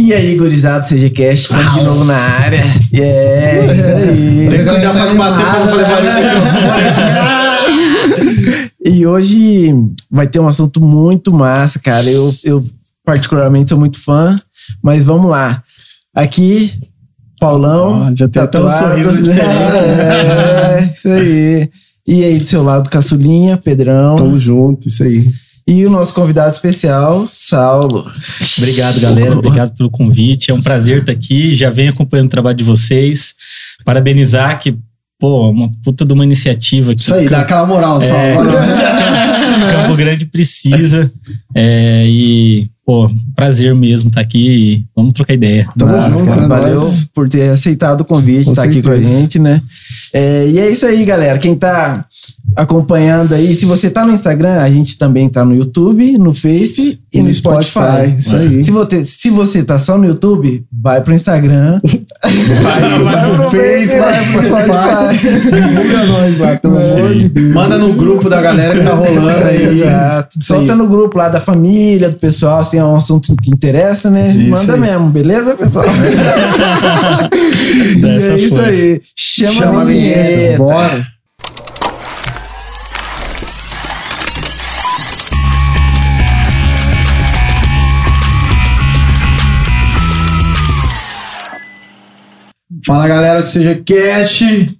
E aí, gurizado, CGCast, estamos de novo na área. Yeah, isso aí. Tem que cuidar pra não bater pra não fazer barulho. E hoje vai ter um assunto muito massa, cara. Eu, eu particularmente sou muito fã, mas vamos lá. Aqui, Paulão. Ó, já tem até um tatuado. sorriso diferente. É, isso aí. E aí, do seu lado, Caçulinha, Pedrão. Tamo junto, isso aí. E o nosso convidado especial, Saulo. Obrigado, galera. Obrigado pelo convite. É um prazer estar aqui. Já venho acompanhando o trabalho de vocês. Parabenizar que, pô, uma puta de uma iniciativa. Isso aí, dá aquela moral, só. É. Campo Grande precisa. É, e, pô, prazer mesmo estar aqui. E vamos trocar ideia. Tamo Massa, junto, cara. é Valeu nóis. por ter aceitado o convite, Com estar aqui com a gente, né? É, e é isso aí, galera. Quem tá acompanhando aí, se você tá no Instagram, a gente também tá no YouTube, no Face e, no Spotify. Isso aí. Se você, se você tá só no YouTube, vai pro Instagram. Vai pro Face, vai pro Spotify. Divulga nós lá, pelo amor de Deus. Manda no grupo da galera que tá rolando aí. Exato. Solta no grupo lá da família, do pessoal, se é um assunto que interessa, né? Isso Manda aí. mesmo, beleza, pessoal? e é essa isso força. aí. Chama, Chama a vinheta. Bora. Fala galera do CGCast.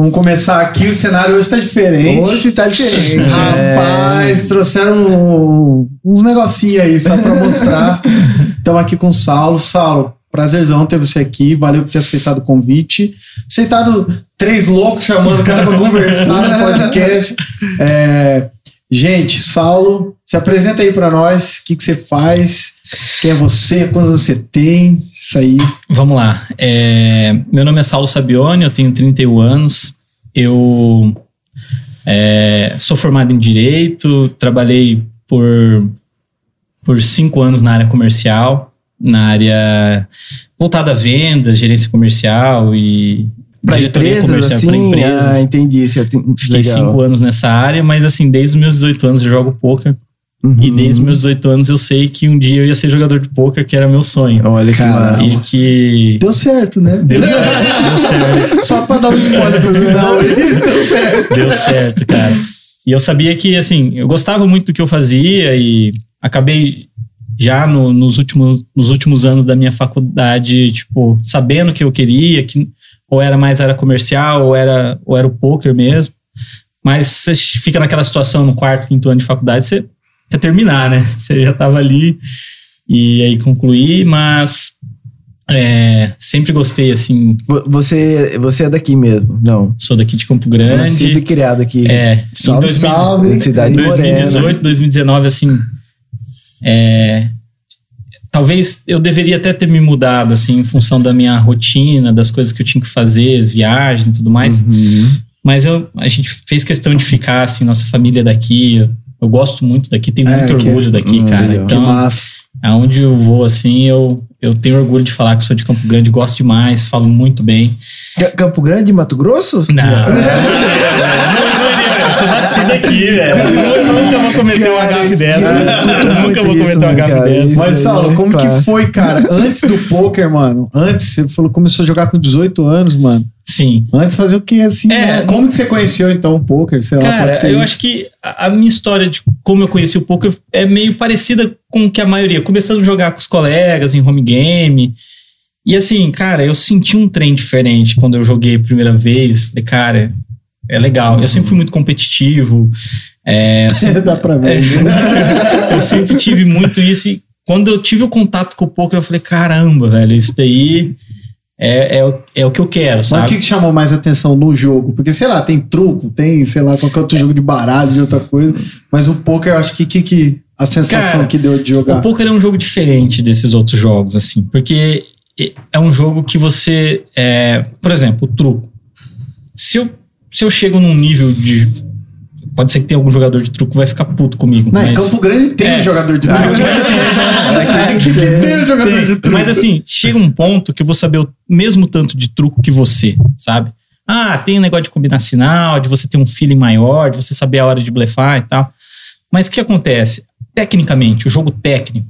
Vamos começar aqui. O cenário hoje tá diferente. Hoje tá diferente. Rapaz, trouxeram um- uns negocinhos aí só pra mostrar. Estamos aqui com o Saulo. Saulo, prazerzão ter você aqui. Valeu por ter aceitado o convite. Aceitado três loucos chamando o cara pra conversar no podcast. É, gente, Saulo, se apresenta aí pra nós. O que, que você faz? Quem é você? Quantos você tem? Isso aí. Vamos lá. É, meu nome é Saulo Sabione, eu tenho 31 anos. Eu é, sou formado em Direito, trabalhei por, por cinco anos na área comercial, na área voltada a vendas, gerência comercial e diretoria empresas, assim? para empresas. Ah, entendi. Você tem- Fiquei legal. cinco anos nessa área, mas assim, desde os meus 18 anos eu jogo poker. Uhum. E desde os meus 18 anos eu sei que um dia eu ia ser jogador de poker, que era meu sonho. Olha massa. E que. Deu certo, né? Deu certo, deu certo. Só pra dar um spoiler pro final aí. Deu certo. Deu certo, cara. E eu sabia que, assim, eu gostava muito do que eu fazia e acabei já no- nos, últimos, nos últimos anos da minha faculdade, tipo, sabendo o que eu queria, que ou era mais área comercial, ou era, ou era o poker mesmo. Mas você fica naquela situação no quarto, quinto ano de faculdade, você terminar, né? Você já tava ali e aí concluí, mas é, sempre gostei, assim, Vo- Você, você é daqui mesmo? Não. sou daqui de Campo Grande. Nascido e criado aqui. É, Salve, em 2000 salve. Cidade em Morena. 2018, 2019, assim. é, talvez eu deveria até ter me mudado, assim, em função da minha rotina, das coisas que eu tinha que fazer, as viagens e tudo mais. Uhum. Mas eu, a gente fez questão de ficar, assim, nossa família é daqui. Eu, gosto muito daqui, tenho É, muito orgulho daqui, hum, cara. legal. Que Então, massa. aonde eu vou, assim, eu, eu tenho orgulho de falar que sou de Campo Grande, gosto demais, falo muito bem. Ca- Campo Grande, Mato Grosso? Não. Eu sou nascido aqui, velho. Eu nunca vou cometer uma Cara, gafe isso- dessa. nunca vou cometer uma né, gafe dessa. Mas, Saulo, é como que foi, cara? Antes do poker, mano. Antes, você falou que começou a jogar com 18 anos, mano. Sim. Antes fazia o quê, assim? É, né? Como que você conheceu, então, o poker? Sei lá, Cara, pode ser eu isso. acho que a minha história de como eu conheci o poker é meio parecida com o que a maioria. Começando a jogar com os colegas em home game. E assim, cara, eu senti um trem diferente quando eu joguei a primeira vez. Falei, cara, é legal. Eu sempre fui muito competitivo. É, sempre Dá pra ver. né? eu sempre tive muito isso. E quando eu tive o contato com o poker, eu falei, caramba, velho, isso daí é, é, o- é o que eu quero, Mas o sabe? que, que chamou mais atenção no jogo? Porque, sei lá, tem truco, tem, sei lá, qualquer outro jogo de baralho, de outra coisa. Mas o poker, eu acho que, que, que a sensação Cara, que deu de O jogar. poker é um jogo diferente desses outros jogos, assim, porque é um jogo que você. é, por exemplo, o truco. Se eu, se eu chego num nível de. Pode ser que tenha algum jogador de truco que vai ficar puto comigo. Não, mas, em Campo Grande tem É. jogador de Ah, truco. Aqui tem. Tem um jogador Tem, de truco. Mas assim, chega um ponto que eu vou saber o mesmo tanto de truco que você, sabe? Ah, tem um negócio de combinar sinal, de você ter um feeling maior, de você saber a hora de blefar e tal. Mas o que acontece? Tecnicamente, o jogo técnico,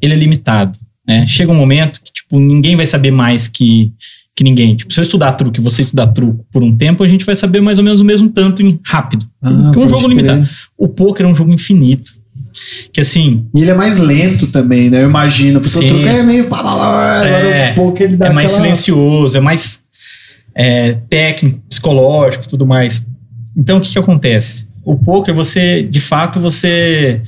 ele é limitado. né? Chega um momento que, tipo, ninguém vai saber mais que, que ninguém. Tipo, se eu estudar truque e você estudar truco por um tempo, a gente vai saber mais ou menos o mesmo tanto em rápido. Ah, é um jogo limitado. O poker é um jogo infinito. Que assim, E ele é mais lento também, né? Eu imagino. Porque Sim. o truque é meio. Agora É, o poker ele dá é mais aquela... silencioso, é mais é, técnico, psicológico, tudo mais. Então, o que, que acontece? O poker, você, de fato, você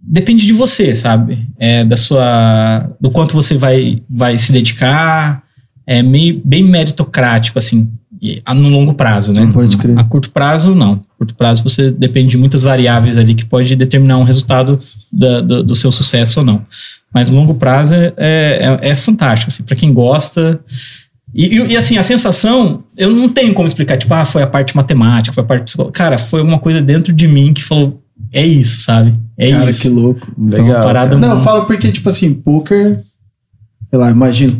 depende de você, sabe? É, da sua, do quanto você vai, vai se dedicar. É meio bem meritocrático, assim, e- a- no longo prazo, né? Pode crer. A curto prazo, não. A curto prazo, você depende de muitas variáveis ali que pode determinar um resultado da- do, do seu sucesso ou não. Mas no longo prazo é, é, é fantástico, assim, para quem gosta. E, e- e, assim, a sensação, eu não tenho como explicar, tipo, ah, foi a parte matemática, foi a parte psicológica. Cara, foi uma coisa dentro de mim que falou, é isso, sabe? É Cara, isso. que louco. Legal. parada Não, eu muito- falo porque, tipo assim, poker. Sei lá, imagino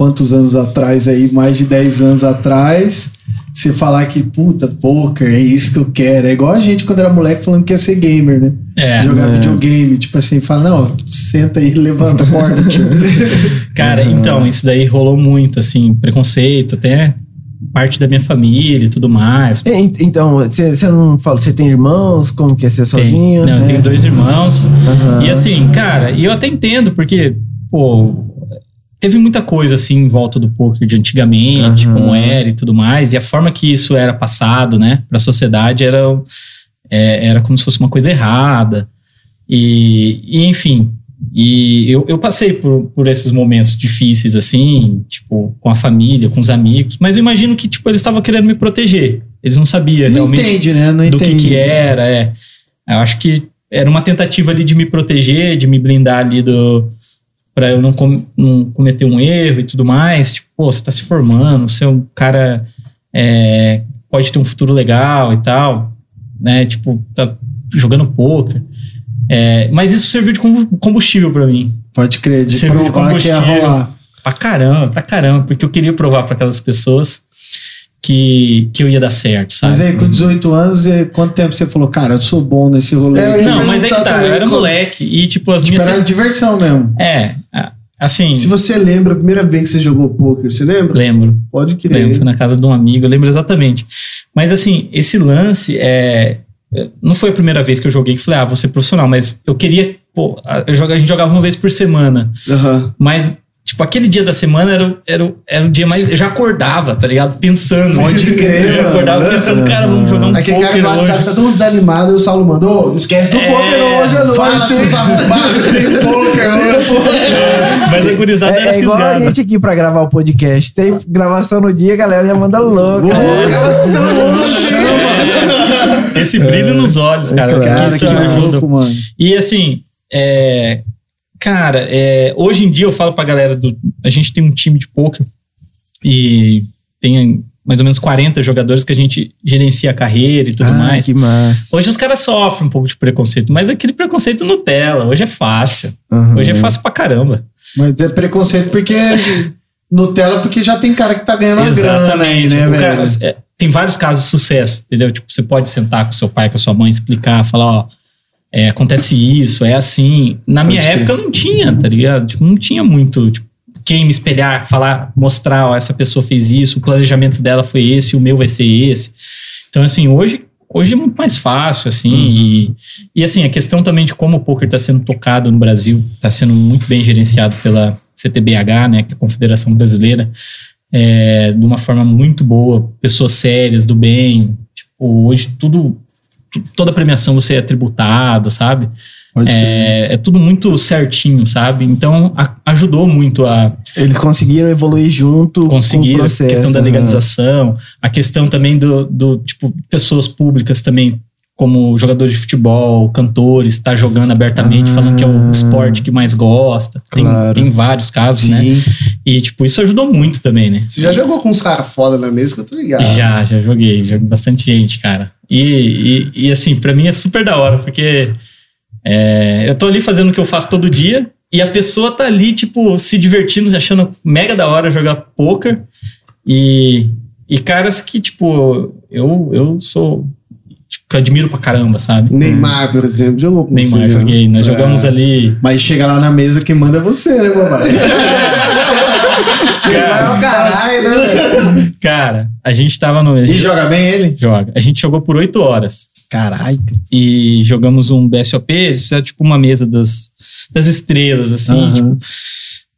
quantos anos atrás aí, mais de 10 anos atrás, você falar que, puta, poker, é isso que eu quero. É igual a gente quando era moleque falando que ia ser gamer, né? É, Jogar É. videogame. Tipo assim, fala, não, senta aí, levanta a porta. Cara, então, isso daí rolou muito, assim, preconceito, até parte da minha família e tudo mais. É, ent- Então, você não fala, você tem irmãos? Como que é ser Tem- sozinho? Não, eu né? tenho dois irmãos. Aham. E assim, cara, e eu até entendo, porque, pô, teve muita coisa assim em volta do poker de antigamente, Aham. como era e tudo mais, e a forma que isso era passado, né, pra sociedade era, é, era como se fosse uma coisa errada. E, e, enfim, e eu, eu passei por, por esses momentos difíceis, assim, tipo, com a família, com os amigos, mas eu imagino que, tipo, eles estavam querendo me proteger. Eles não sabiam Não realmente entende, né? Não do que, entende. que era. É. Eu acho que era uma tentativa ali de me proteger, de me blindar ali do. Pra eu não, com- não cometer um erro e tudo mais. Tipo, pô, você tá se formando, você é um cara. é, pode ter um futuro legal e tal. Né? Tipo, tá jogando poker. É, mas isso serviu de combu- combustível pra mim. Pode crer, de Serviu de provar que ia combustível. rolar. Pra caramba, pra caramba. Porque eu queria provar pra aquelas pessoas que, que eu ia dar certo, sabe? Mas aí, com 18 anos, e quanto tempo você falou, cara, eu sou bom nesse rolê? É, Não, mas é que tá, eu era como- moleque. E, tipo, as Tipo, minhas. era diversão mesmo. É, assim, Se você lembra a primeira vez que você jogou poker, você lembra? lembro. Pode Lembro, crer. fui na casa de um amigo, eu lembro exatamente. Mas assim, esse lance é. é, Não foi a primeira vez que eu joguei que falei, ah, vou ser profissional, mas eu queria. Pô, a, eu joga- a gente jogava uma vez por semana. Aham. Mas, tipo, aquele dia da semana era, o- era, era o dia mais. Eu já acordava, tá ligado? Pensando. Pode crer, Eu acordava mano. pensando, cara, vamos jogar um Aquele cara poker do WhatsApp hoje. tá todo mundo desanimado e o Saulo mandou, não esquece do É, poker hoje à Fala, noite. seus arrombados, tem poker hoje. É, mas a gurizada É, era é igual a fisgada. gente aqui pra gravar o podcast. Tem gravação no dia, a galera já manda louca. Boa, gravação Esse brilho nos olhos, cara. Claro, que Cara, isso que ajuda louco, mano. E assim, é, cara, é, hoje em dia eu falo pra galera do. A gente tem um time de poker e tem mais ou menos 40 jogadores que a gente gerencia a carreira e tudo Ah, mais. que massa. Hoje os caras sofrem um pouco de preconceito, mas aquele preconceito Nutella, hoje é fácil. Aham. Hoje é fácil pra caramba. Mas é preconceito porque. Nutella, porque já tem cara que tá ganhando uma grana aí, né, velho? cara, é, tem vários casos de sucesso, entendeu? Tipo, você pode sentar com seu pai, com a sua mãe, explicar, falar, ó, é, acontece isso, é assim. Na minha crer. época não tinha, tá ligado? Tipo, não tinha muito, tipo, quem me espelhar, falar, mostrar, ó, essa pessoa fez isso, o planejamento dela foi esse, o meu vai ser esse. Então, assim, hoje, hoje é muito mais fácil, assim, e, e assim, a questão também de como o poker está sendo tocado no Brasil, está sendo muito bem gerenciado pela CTBH, né, que é a Confederação Brasileira, é, de uma forma muito boa, pessoas sérias, do bem. Tipo, hoje tudo, tu- toda premiação você é tributado, sabe? É, é tudo muito certinho, sabe? Então a- ajudou muito a Eles conseguiram evoluir junto conseguir com o a processo. questão da aham. legalização, a questão também do, do tipo pessoas públicas também como jogadores de futebol, cantores, tá jogando abertamente, Ah. falando que é o esporte que mais gosta. Tem, Claro. tem vários casos, né? Sim. E tipo, isso ajudou muito também, né? Você já jogou com uns caras foda na mesa que eu tô ligado. Já, já joguei, já vi bastante gente, cara. E, e, e, assim, pra mim é super da hora, porque é, eu tô ali fazendo o que eu faço todo dia e a pessoa tá ali, tipo, se divertindo, achando mega da hora jogar poker. E, e caras que, tipo, eu, eu sou. tipo, que eu admiro pra caramba, sabe? Neymar, por exemplo, jogou com Neymar, você, joguei. Nós É. jogamos ali. Mas chega lá na mesa, quem manda é você, né, papai? Neymar é caralho, né? Cara, a gente tava no. a E gente joga bem ele? joga. A gente jogou por oito horas. Caralho. E jogamos um BSOP, eles fizeram tipo uma mesa das, das estrelas, assim. Aham. tipo,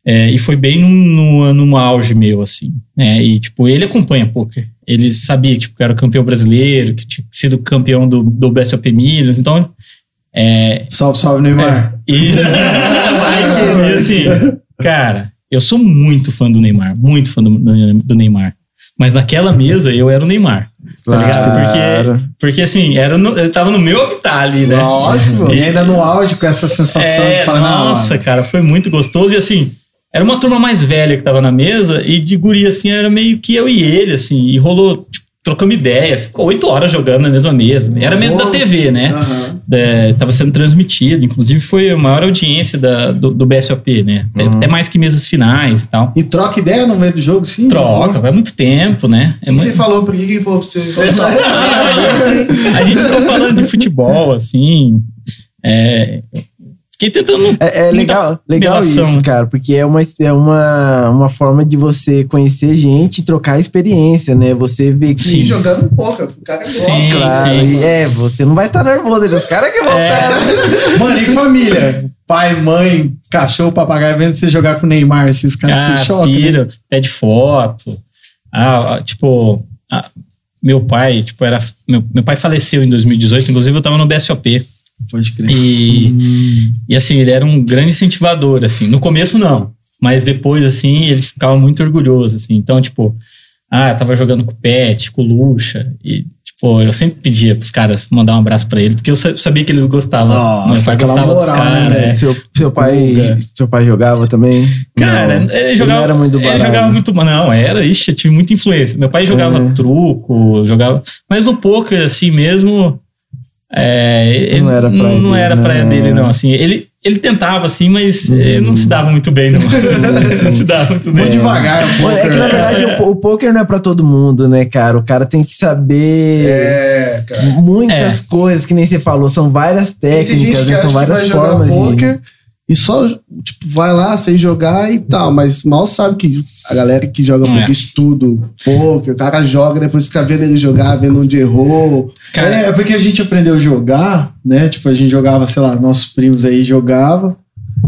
é, e foi bem num, num, num auge meu, assim. né? E, tipo, ele acompanha poker. Ele sabia tipo, que era campeão brasileiro, que tinha sido campeão do, do BSOP Minas. Então, é, Salve, salve, Neymar. e, e assim, cara, eu sou muito fã do Neymar, muito fã do, do- Neymar. Mas naquela mesa eu era o Neymar. Tá ligado? Claro. Porque, porque assim, era no, eu tava no meu habitat ali, né? Lógico. E ainda no áudio com essa sensação É, de falar, nossa, cara, foi muito gostoso. E assim, era uma turma mais velha que tava na mesa, e de guri, assim, era meio que eu e ele, assim, e rolou, trocamos ideias. Ficou oito horas jogando na mesma mesa. Era a mesa da TV, né? Aham. É, tava sendo transmitido. Inclusive, foi a maior audiência da, do, do BSOP, né? Até, Uhum. até mais que mesas finais e tal. E troca ideia no meio do jogo, sim? Troca, vai muito tempo, né? É que você muito- falou? Por que que falou pra você? a gente ficou falando de futebol, assim. É, fiquei tentando. É, é legal, legal isso, né? cara, porque é, uma, é uma, uma forma de você conhecer gente e trocar experiência, né? Você vê que. Sim, jogando pouco. O cara gosta. Sim, Claro, sim. e é, você não vai estar nervoso, eles os caras que vão É. estar. Mano, e família? Pai, mãe, cachorro, papagaio, vendo você jogar com o Neymar, esses caras Ah, ficam em choque. né? pede foto. Ah, ah, tipo, ah, meu pai, tipo, era. Meu, meu pai faleceu em 2018, inclusive eu tava no BSOP. Pode crer. E, e assim, ele era um grande incentivador, assim. No começo, não. Mas depois, assim, ele ficava muito orgulhoso, assim. Então, tipo, ah, eu tava jogando com o Pet, com o Lucha. E, tipo, eu sempre pedia pros caras mandar um abraço pra ele, porque eu sa- sabia que eles gostavam. Nossa, Meu pai gostava dos moral, né, caras. velho? é. Seu, seu, pai, seu pai jogava também? Cara, Não. ele jogava. não era muito ele barato. jogava muito. Não, era, ixi, eu tive muita influência. Meu pai jogava É. truco, jogava. Mas no poker, assim mesmo. É, ele- Não era praia não dele, era praia dele, não. Assim, ele, ele tentava, assim, mas ele não se dava muito bem, não. não se dava muito bem. Vou devagar um pouco. Mano, é que na verdade o, o poker não é pra todo mundo, né, cara? O cara tem que saber É, cara. muitas É. coisas que nem você falou. São várias técnicas, né? são várias formas de. E só, tipo, vai lá sem jogar e tal, mas mal sabe que a galera que joga É. poker estuda poker, o cara joga, depois fica vendo ele jogar, vendo onde errou. Cara, é, é porque a gente aprendeu a jogar, né? Tipo, a gente jogava, sei lá, nossos primos aí jogavam.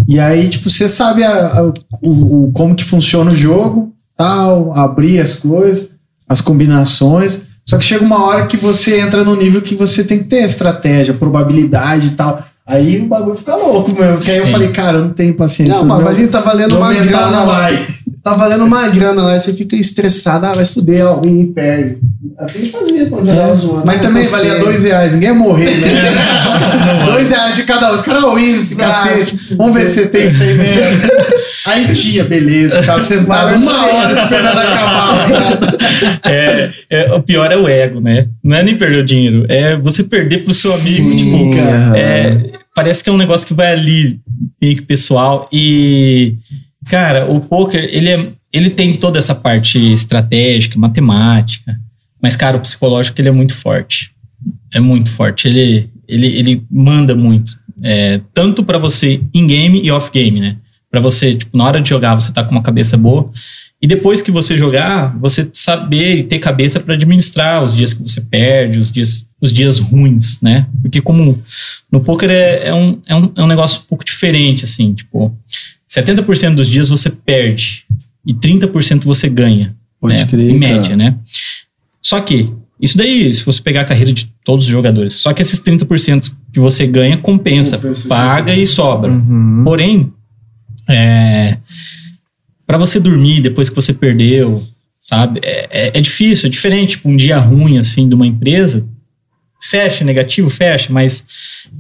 E aí, tipo, você sabe a- a- o, o- como que funciona o jogo, tal, abrir as coisas, as combinações. Só que chega uma hora que você entra no nível que você tem que ter estratégia, probabilidade e tal. Aí o bagulho fica louco mesmo. Porque aí eu falei, cara, eu não tenho paciência. Não, mas a gente tá valendo uma grana lá. Tá valendo uma grana lá, você fica estressado, ah, vai se fuder, ó, e perde. É o que ele fazia quando jogava zoando. Mas não também valia dois reais, ninguém ia morrer, né? dois reais de cada um. Os caras win esse Ah, cacete. tipo, Vamos ver se você tem isso aí mesmo. Aí tinha, beleza. Tava sentado uma hora esperando acabar. é, é, o pior é o ego, né? Não é nem perder o dinheiro, é você perder pro seu amigo, Sim, tipo, aham. é, parece que é um negócio que vai ali, meio que pessoal. E, cara, o poker, ele, é, ele tem toda essa parte estratégica, matemática, mas, cara, o psicológico, ele é muito forte. É muito forte. Ele, ele, ele manda muito. É, tanto pra você in-game e off-game, né? Pra você, tipo, na hora de jogar, você tá com uma cabeça boa. E depois que você jogar, você saber e ter cabeça pra administrar os dias que você perde, os dias, os dias ruins, né? Porque como no poker é, é, um, é, um, é um negócio um pouco diferente, assim, tipo, 70% dos dias você perde e 30% você ganha. Pode né? crer, Em cara. média, né? Só que, isso daí, se você pegar a carreira de todos os jogadores, só que esses 30% que você ganha compensa, Compensa, paga e sobra. Uhum. Porém, é, para você dormir depois que você perdeu, sabe? É, é- é difícil, é diferente. Tipo, um dia ruim, assim, de uma empresa, fecha, negativo, fecha, mas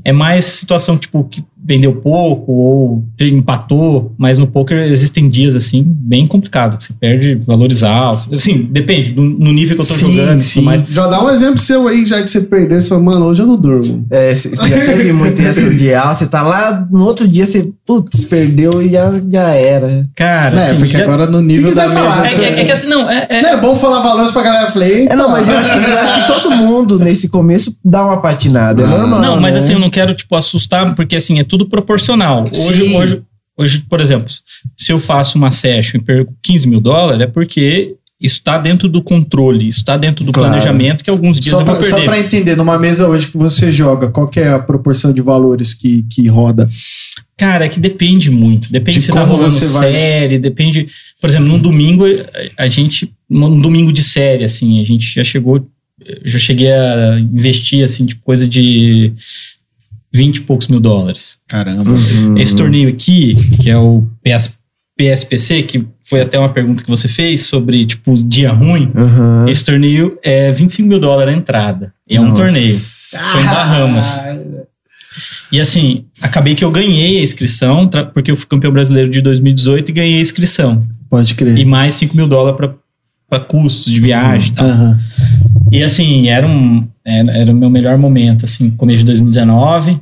é mais situação, tipo, que vendeu pouco ou empatou, mas no poker existem dias assim bem complicados, que você perde valores altos. Assim, depende do, no nível que eu tô Sim, jogando, sim. tudo mais. Já dá um exemplo seu aí, já que você perdeu, você fala, mano, hoje eu não durmo. É, você já teve muito de alta, você tá lá, no outro dia você, putz, perdeu e já, já era. Cara, É, assim, porque já- agora no nível da falar, mesa. é, é- é que assim, não, é, é- Não é bom falar valores pra galera. Eu falei, É, não, mas eu acho, que, eu acho que todo mundo nesse começo dá uma patinada, é normal. Não, mas né? assim, eu não quero, tipo, assustar, porque assim, é tudo proporcional. Hoje, Sim. hoje, hoje, por exemplo, se eu faço uma session e perco 15 mil dólares, é porque isso está dentro do controle, isso está dentro do Claro. planejamento que alguns dias Só eu vou pra, só pra entender, numa mesa hoje que você joga, qual é a proporção de valores que, que roda? Cara, é que depende muito. Depende De se tá rolando você vai- série, depende. Por exemplo, num domingo, a gente. Num domingo de série, assim, a gente já chegou. Já cheguei a investir, assim, tipo, coisa de 20 e poucos mil dólares. Caramba. Uhum. Esse torneio aqui, que é o PS, PSPC, que foi até uma pergunta que você fez sobre, tipo, dia ruim. Uhum. Esse torneio é 25 mil dólares a entrada. E é um Nossa. torneio. Foi em Bahamas. E assim, acabei que eu ganhei a inscrição, porque eu fui campeão brasileiro de 2018 e ganhei a inscrição. Pode crer. E mais 5 mil dólares pra- pra custos de viagem e tal. Aham. E assim, era um era, o meu melhor momento, assim, começo de 2019.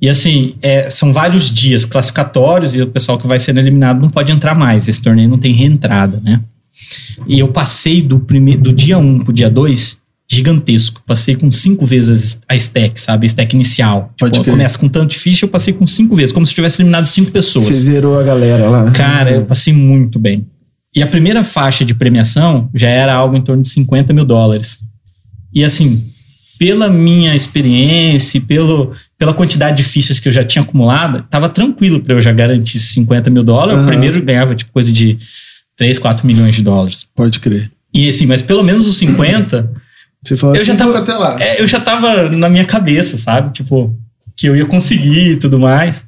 E assim, é, são vários dias classificatórios e o pessoal que vai sendo eliminado não pode entrar mais. Esse torneio não tem reentrada, né? E eu passei do, primeiro, do dia 1 pro dia 2 gigantesco. Passei com cinco vezes a stack, sabe? A stack inicial. Pode tipo, começa com tanto de ficha, eu passei com cinco vezes, como se eu tivesse eliminado cinco pessoas. Você zerou a galera lá. Cara, eu passei muito bem. E a primeira faixa de premiação já era algo em torno de 50 mil dólares. E assim, pela minha experiência, pelo, pela quantidade de fichas que eu já tinha acumulado, tava tranquilo para eu já garantir esses 50 mil dólares. Aham. O primeiro ganhava tipo coisa de 3, 4 milhões de dólares. Pode crer. E assim, mas pelo menos os 50, Você falou Eu assim, já tava- até lá. é, eu já tava na minha cabeça, sabe? Tipo, que eu ia conseguir e tudo mais.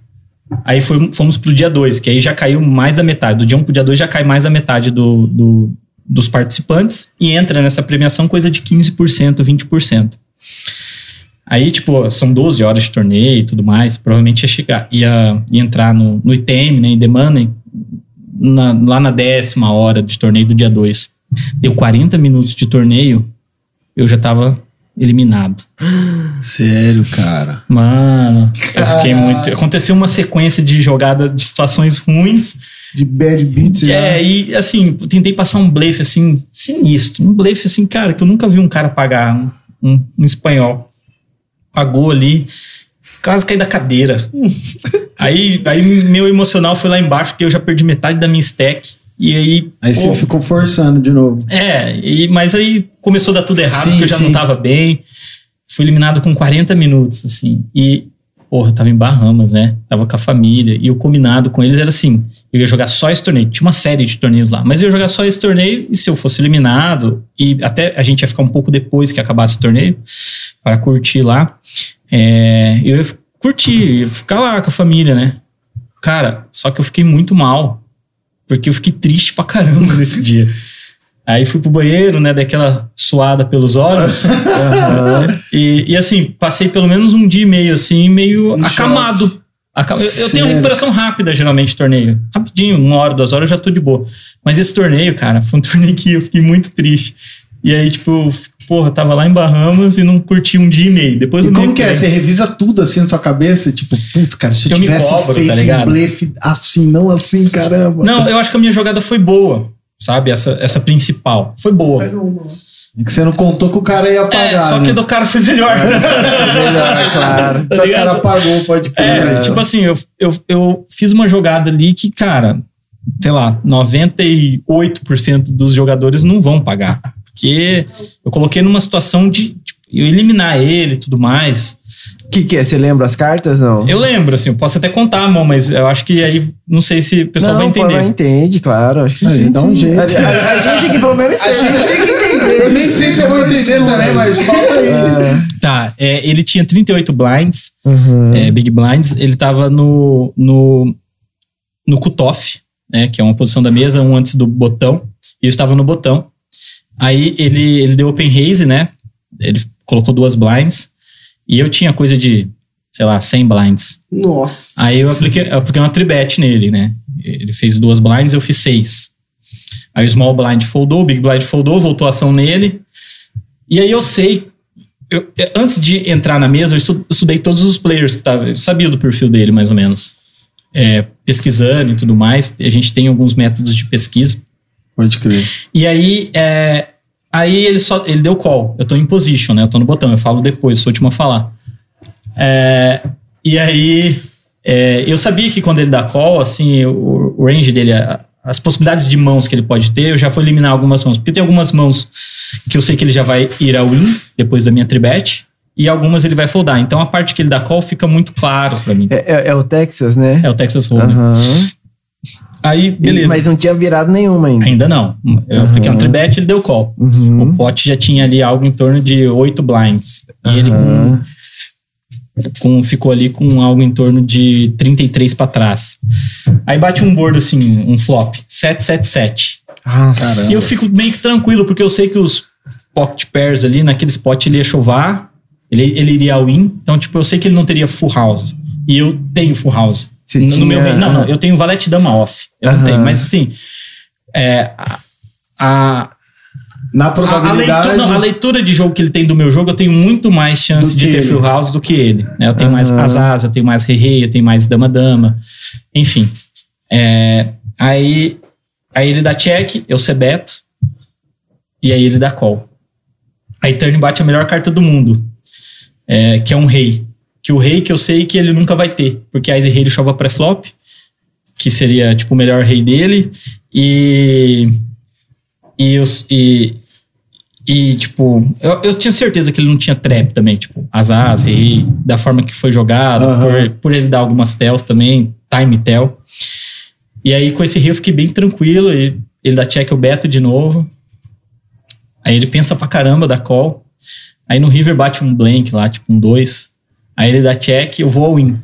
Aí foi- fomos pro dia 2, que aí já caiu mais da metade. Do dia 1 um pro dia 2 já cai mais da metade do, do- dos participantes e entra nessa premiação coisa de 15%, 20%. Aí, tipo, são 12 horas de torneio e tudo mais. Provavelmente ia chegar, ia, ia entrar no, no ITM, né, em Money, na- lá na décima hora de torneio do dia 2. Deu 40 minutos de torneio, eu já tava eliminado. Sério, cara. Mano, eu fiquei muito. Aconteceu uma sequência de jogadas de situações ruins. De bad beats. É, né? e assim, tentei passar um blefe assim, sinistro. Um blefe assim, cara, que eu nunca vi um cara pagar um, um, um espanhol. Pagou ali, quase caí da cadeira. aí, aí meu emocional foi lá embaixo, porque eu já perdi metade da minha stack. E aí. Aí pô, você ficou forçando de novo. é, e, mas aí começou a dar tudo errado, Sim, porque eu já sim. não tava bem. Fui eliminado com 40 minutos, assim. E, porra, eu tava em Bahamas, né? Tava com a família. E o combinado com eles era assim: eu ia jogar só esse torneio. Tinha uma série de torneios lá, mas eu ia jogar só esse torneio. E se eu fosse eliminado, e até a gente ia ficar um pouco depois que acabasse o torneio, para curtir lá, é, eu ia curtir, ia ficar lá com a família, né? Cara, só que eu fiquei muito mal. Porque eu fiquei triste pra caramba nesse dia. Aí fui pro banheiro, né? Daquela suada pelos olhos. Aham. e, e assim, passei pelo menos um dia e meio, assim, meio Em acamado. Aca- Eu, eu tenho recuperação rápida, geralmente, de torneio. Rapidinho, uma hora, duas horas, eu já tô de boa. Mas esse torneio, cara, foi um torneio que eu fiquei muito triste. E aí, tipo, porra, tava lá em Bahamas e não curti um dia e meio. Depois E como que é? Você revisa tudo assim na sua cabeça? Tipo, puto, cara, se eu, Eu tivesse cobro, tá feito um ligado? blefe assim, não assim, caramba. Não, eu acho que a minha jogada foi boa, sabe? Essa, essa principal. Foi boa. Pega uma. É que você não contou que o cara ia É, pagar. só né? que a do cara foi melhor. Melhor, claro. tá Só que o cara pagou, pode crer. É, tipo assim, eu, eu, eu fiz uma jogada ali que, cara, sei lá, 98% dos jogadores não vão pagar. Porque eu coloquei numa situação de tipo, eu eliminar ele e tudo mais. O que, que é? Você lembra as cartas? Não. Eu lembro, assim, eu posso até contar, mão, mas eu acho que aí não sei se o pessoal não, vai entender. Vai entende, claro. Acho que Aí, entende, dá um jeito. A, a- a gente aqui pelo menos A gente tem que entender. Eu nem sei se eu vou entender também, mas solta aí. Tá, é, ele tinha 38 blinds, Uhum. é, Big Blinds, ele tava no, no, no cutoff, né, que é uma posição da mesa, um antes do botão, e eu estava no botão. Aí ele, ele deu open raise, né, ele colocou duas blinds, e eu tinha coisa de sei lá, 100 blinds. Nossa. Aí eu apliquei, eu apliquei uma tribet nele, né? Ele fez duas blinds, eu fiz seis. Aí o small blind foldou, o big blind foldou, voltou a ação nele. E aí eu sei, eu- antes de entrar na mesa, eu estu- estudei todos os players que estavam, eu sabia do perfil dele mais ou menos. É, pesquisando e tudo mais, a gente tem alguns métodos de pesquisa. Pode crer. E aí, é, aí ele só ele deu call. Eu tô em position, né? Eu tô no botão, eu falo depois, sou o último a falar. É, e aí, é, eu sabia que quando ele dá call, assim, o, o range dele, a- as possibilidades de mãos que ele pode ter, eu já vou eliminar algumas mãos. Porque tem algumas mãos que eu sei que ele já vai ir a win depois da minha tribet, e algumas ele vai foldar. Então a parte que ele dá call fica muito claro pra mim. É, é- é o Texas, né? É o Texas Hold'em. Aham. Aí, E- beleza. Mas não tinha virado nenhuma ainda. Ainda não. Eu apliquei um tribet, ele deu call. Uhum. O pote já tinha ali algo em torno de oito blinds. E ele com, com- ficou ali com algo em torno de 33 pra trás. Aí bate um board assim, um flop, 777. Nossa. E eu fico meio que tranquilo, porque eu sei que os pocket pairs ali, naquele spot, ele ia chovar, ele, ele iria win. Então, tipo, eu sei que ele não teria full house. E eu tenho full house. Você no, tinha- meu, não, não, eu tenho valete dama off. Eu não tenho. Mas assim, é, a- a, Na a, a probabilidade. leitura, não, a leitura de jogo que ele tem do meu jogo, eu tenho muito mais chance de ter ele. full house do que ele. né? Eu tenho mais as eu tenho mais rei-rei, eu tenho mais dama-dama. Enfim. É, aí, aí ele dá check, eu sebeto, e aí ele dá call. Aí turn bate a melhor carta do mundo, é, que é um rei. Que o rei que eu sei que ele nunca vai ter, porque a Ice Rei ele chova pré-flop, que seria tipo o melhor rei dele, e e, e, e tipo, eu, eu tinha certeza que ele não tinha trap também, tipo, asas, rei, da forma que foi jogado, Aham. por, por ele dar algumas tells também, time tell. E aí com esse rei eu fiquei bem tranquilo, e ele dá check o Beto de novo. Aí ele pensa pra caramba, dá call. Aí no River bate um blank lá, tipo um 2. Aí ele dá check, eu vou ao win.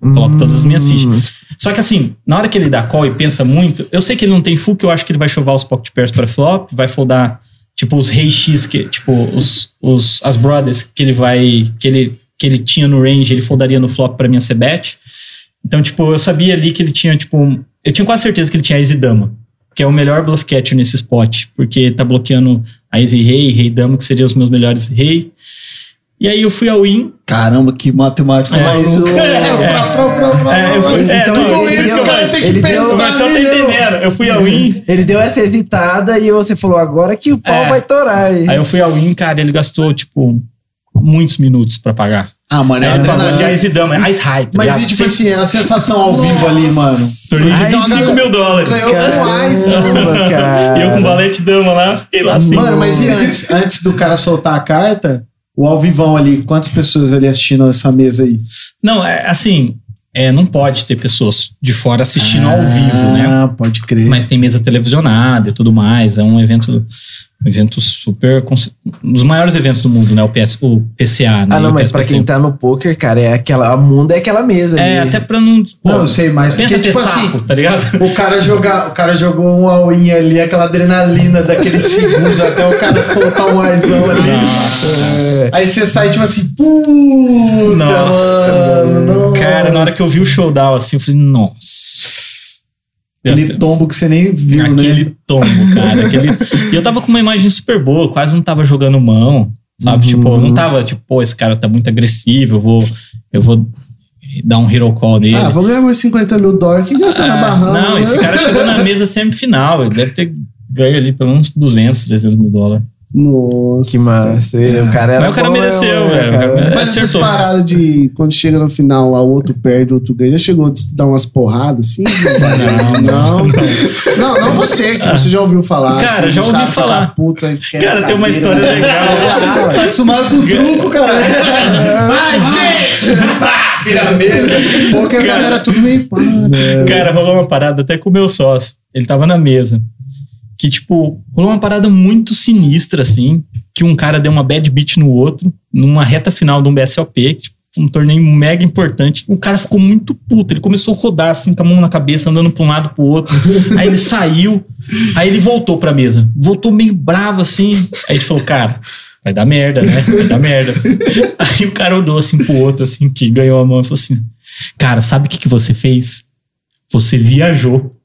Coloco todas as minhas fichas. Só que assim, na hora que ele dá call e pensa muito, eu sei que ele não tem full, que eu acho que ele vai chovar os pocket pairs para flop, vai foldar tipo os rei X, que, tipo os, os as brothers que ele vai que ele que ele tinha no range, ele foldaria no flop para minha bet. Então, tipo, eu sabia ali que ele tinha tipo, eu tinha quase certeza que ele tinha Easy Dama, que é o melhor bluff catcher nesse spot, porque tá bloqueando a Easy Rei, Rei Dama, que seriam os meus melhores rei. E aí eu fui ao win, Caramba, que matemática É, maluca. É. É, é, Então, tudo isso deu- o cara tem que ele pensar. deu- O Marcelo tá entendendo. Eu fui ao win. Ele deu essa hesitada e você falou, agora que o pau É. vai torar. aí. Aí eu fui ao win, cara, ele gastou, tipo, muitos minutos pra pagar. Ah, mano, é ele pagou de adrenalina. Ice Dama, Ice High. tá Mas ligado? e tipo assim, a sensação ao vivo ali, mano. torneio de Ai, 25 sim. mil dólares. Ganhou com Ice. Cara. E eu com valete dama lá, fiquei lá assim. Mano, mas e antes, antes do cara soltar a carta, o ao vivão ali, quantas pessoas ali assistindo essa mesa aí? Não, é assim, é, não pode ter pessoas de fora assistindo ao vivo, né? Ah, pode crer. Mas tem mesa televisionada e tudo mais. É um evento, evento super. Um dos maiores eventos do mundo, né? O, PS, o PCA, né? Ah, não, o mas pra quem tá no poker, cara, é aquela. A mundo é aquela mesa É, ali. até pra não. pô, Não, eu sei, mas Pensa porque, ter tipo sapo, assim, tá ligado? o cara, jogar, o cara jogou um all-in ali, aquela adrenalina daqueles segundos até o cara soltar um aizão ali. É. Aí você sai tipo assim, puta, Nossa, mano. nossa. Cara, na hora que eu vi o showdown assim, eu falei, nossa. Aquele tombo que você nem viu, Aquele né? tombo, cara. Aquele... E eu tava com uma imagem super boa, quase não tava jogando mão, sabe? Tipo, eu não tava, tipo, pô, esse cara tá muito agressivo, eu vou, eu vou dar um hero call nele. Ah, vou ganhar meus 50 mil dólares que gastar na Ah, Bahamas. Não, né? esse cara chegou na mesa semifinal, ele deve ter ganho ali pelo menos 200, 300 mil dólares. Nossa. Que massa. O cara era Mas o cara bom mereceu, né, velho. cara? É, Mas essas paradas de quando chega no final lá, o outro perde, o outro ganha, já chegou a dar umas porradas assim? Não, não. Não, não você, que você já ouviu falar. Cara, assim, já ouvi falar. Puta, Cara, a tem uma história né? legal. Você tá acostumado com truco, cara. Ai, gente! Vira a mesa. Porque a Cara. galera tudo meio pá. Cara, rolou uma parada até com o meu sócio. Ele tava na mesa. Que, tipo, rolou uma parada muito sinistra, assim. Que um cara deu uma bad beat no outro, numa reta final de um BSOP, tipo, um torneio mega importante. O cara ficou muito puto. Ele começou a rodar, assim, com a mão na cabeça, andando pra um lado pro outro. aí ele saiu. Aí ele voltou pra mesa. Voltou meio bravo, assim. Aí gente falou, cara, vai dar merda, né? Vai dar merda. Aí o cara olhou assim pro outro, assim, que ganhou a mão e falou assim: Cara, sabe o que, que você fez? Você viajou.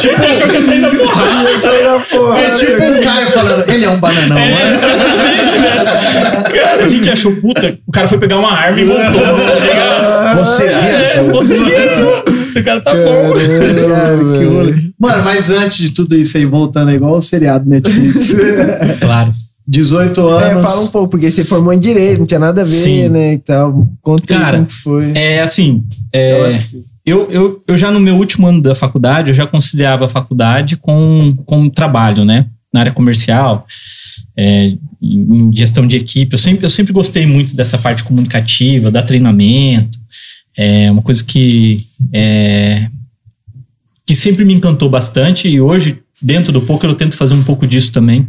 Tipo, achou que eu saí da porrada. É tipo o Caio falando, ele é um bananão. É, né? exatamente, velho. Cara, a gente achou, puta, o cara foi pegar uma arma e voltou. Você É, viajou. você viajou. O cara tá bom. Cara, que rolê. Mano, mas antes de tudo isso aí, voltando, é igual o seriado Netflix. Claro. 18 É, anos. fala um pouco, porque você formou em direito, não tinha nada a ver, Sim. né? E tal. Conta Cara, como foi. É assim, é, Eu eu, eu, já no meu último ano da faculdade, eu já conciliava a faculdade com, com trabalho, né? Na área comercial, é, em gestão de equipe. Eu sempre, eu sempre gostei muito dessa parte comunicativa, dar treinamento. É uma coisa que, é, que sempre me encantou bastante. E hoje, dentro do poker, eu tento fazer um pouco disso também.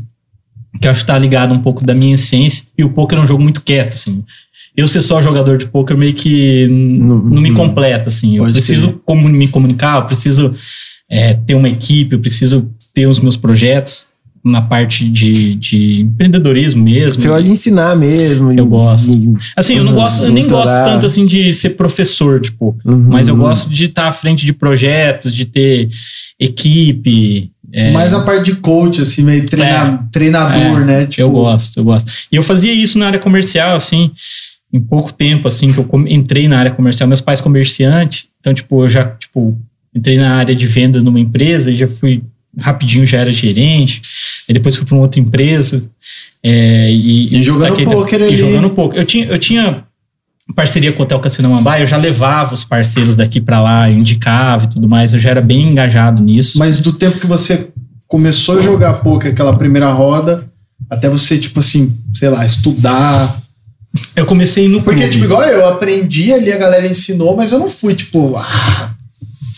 Que eu acho que tá ligado um pouco da minha essência. E o poker é um jogo muito quieto, assim eu ser só jogador de poker meio que Não- não, me completa, assim. Eu preciso comu- me comunicar, eu preciso é, ter uma equipe, eu preciso ter os meus projetos na parte de, de empreendedorismo mesmo. Você gosta de ensinar mesmo. Eu gosto. Assim, eu não gosto, eu nem gosto tanto assim de ser professor de poker, Uhum. mas eu gosto de estar à frente de projetos, de ter equipe. é, Mais a parte de coach, assim, meio treina- treinador, né? Tipo, eu gosto, eu gosto. E eu fazia isso na área comercial, assim, em pouco tempo, assim, que eu entrei na área comercial. Meus pais comerciantes, então, tipo, eu já, tipo, entrei na área de vendas numa empresa e já fui, rapidinho já era gerente. Aí depois fui para uma outra empresa. é, e, E jogando destaquei- pôquer E jogando poker. Eu tinha, eu tinha parceria com o Hotel Cassino eu já levava os parceiros daqui para lá, eu indicava e tudo mais. Eu já era bem engajado nisso. Mas do tempo que você começou a jogar poker, aquela primeira roda, até você, tipo assim, sei lá, estudar. Eu comecei no Porque, clube. tipo, igual eu, aprendi ali, a galera ensinou, mas eu não fui, tipo, ah,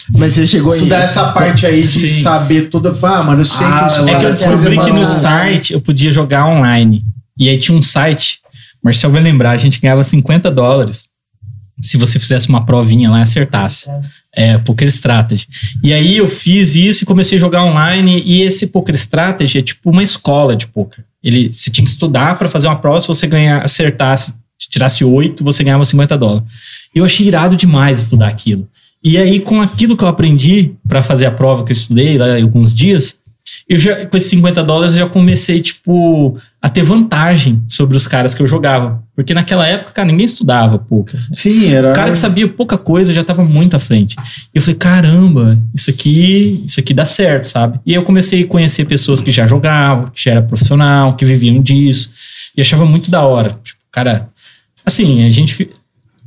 Mas você chegou aí. estudar essa parte aí de Sim. saber tudo. Ah, mano, eu sei Ah, que isso É que eu descobri que no site eu podia jogar online. E aí tinha um site, o Marcel vai lembrar, a gente ganhava 50 dólares se você fizesse uma provinha lá e acertasse. É, Poker Strategy. E aí eu fiz isso e comecei a jogar online. E esse Poker Strategy é tipo uma escola de poker. Ele, você tinha que estudar para fazer uma prova. Se você ganhar, acertasse, tirasse 8, você ganhava 50 dólares. Eu achei irado demais estudar aquilo. E aí, com aquilo que eu aprendi para fazer a prova que eu estudei lá alguns dias, eu já, com esses 50 dólares, eu já comecei, tipo, a ter vantagem sobre os caras que eu jogava. Porque naquela época, cara, ninguém estudava poker. Sim, era. O cara que sabia pouca coisa já tava muito à frente. E eu falei, caramba, isso aqui, isso aqui dá certo, sabe? E aí eu comecei a conhecer pessoas que já jogavam, que já era profissional, que viviam disso. E achava muito da hora. Tipo, cara, assim, a gente.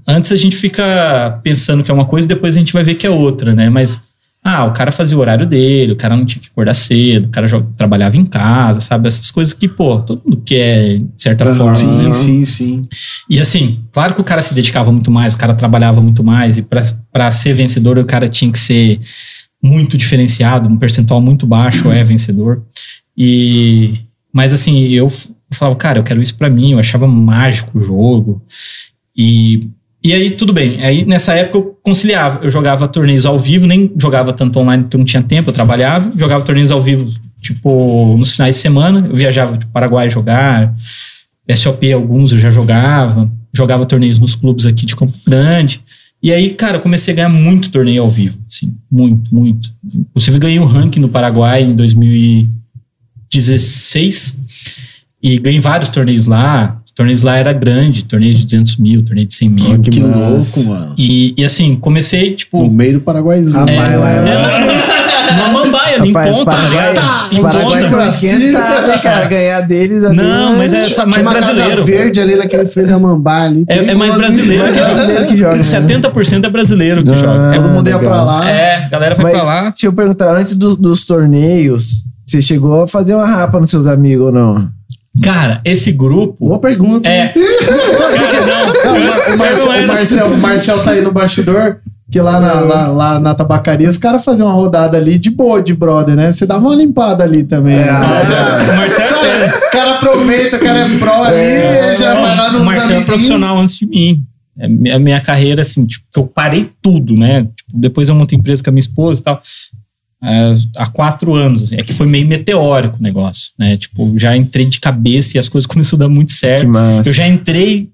Antes a gente fica pensando que é uma coisa e depois a gente vai ver que é outra, né? Mas, ah, o cara fazia o horário dele, o cara não tinha que acordar cedo, o cara trabalhava em casa, sabe? Essas coisas que, pô, todo mundo quer, de certa forma, né? Sim, sim, sim. E assim, claro que o cara se dedicava muito mais, o cara trabalhava muito mais, e para ser vencedor, o cara tinha que ser muito diferenciado, um percentual muito baixo é vencedor. E mas assim, eu, falava, cara, eu quero isso pra mim, eu achava mágico o jogo. E e aí tudo bem. Aí nessa época eu conciliava, eu jogava torneios ao vivo, nem jogava tanto online porque eu não tinha tempo, eu trabalhava, jogava torneios ao vivo, tipo, nos finais de semana, eu viajava para Paraguai jogar, SOP alguns eu já jogava, jogava torneios nos clubes aqui de Campo Grande. E aí, cara, eu comecei a ganhar muito torneio ao vivo, assim, muito, muito. Inclusive ganhei o ranking no Paraguai em 2016 e ganhei vários torneios lá. Os torneios lá era grande, torneio de 200 mil, torneio de 100 mil. Ó, que Que louco, mano. E, e assim, comecei, tipo, No meio do Paraguaizinho. Ah, é, é, na Mambaia, ali em Rapaz, os ponta, tá os são esquentados, cara. Ganhar deles ali. Não, mas é só mais Tinha uma casa brasileiro. verde ali naquele freio da Mambá ali. É, é mais brasileiro é joga. brasileiro que joga. né? 70% é brasileiro que Ah, joga. Todo mundo ia pra lá. É, a galera vai Mas pra lá. deixa eu perguntar, antes do- dos torneios, você chegou a fazer uma rapa nos seus amigos ou não? Cara, esse grupo. Boa pergunta. É. Cara, não. O Marcel, o, Marcel, o Marcel tá aí no bastidor, que lá na, lá, lá na tabacaria os caras faziam uma rodada ali de boa, de brother, né? Você dava uma limpada ali também. né? O Marcelo Sabe? é, O cara aproveita, o cara é pro ali, já vai lá o nos Marcelo é profissional antes de mim. É minha, minha carreira, assim, tipo, que eu parei tudo, né? Tipo, depois eu montei empresa com a minha esposa e tal. É, há quatro anos. assim. É que foi meio meteórico o negócio, né? Tipo, já entrei de cabeça e as coisas começaram a dar muito Que certo. massa. Eu já entrei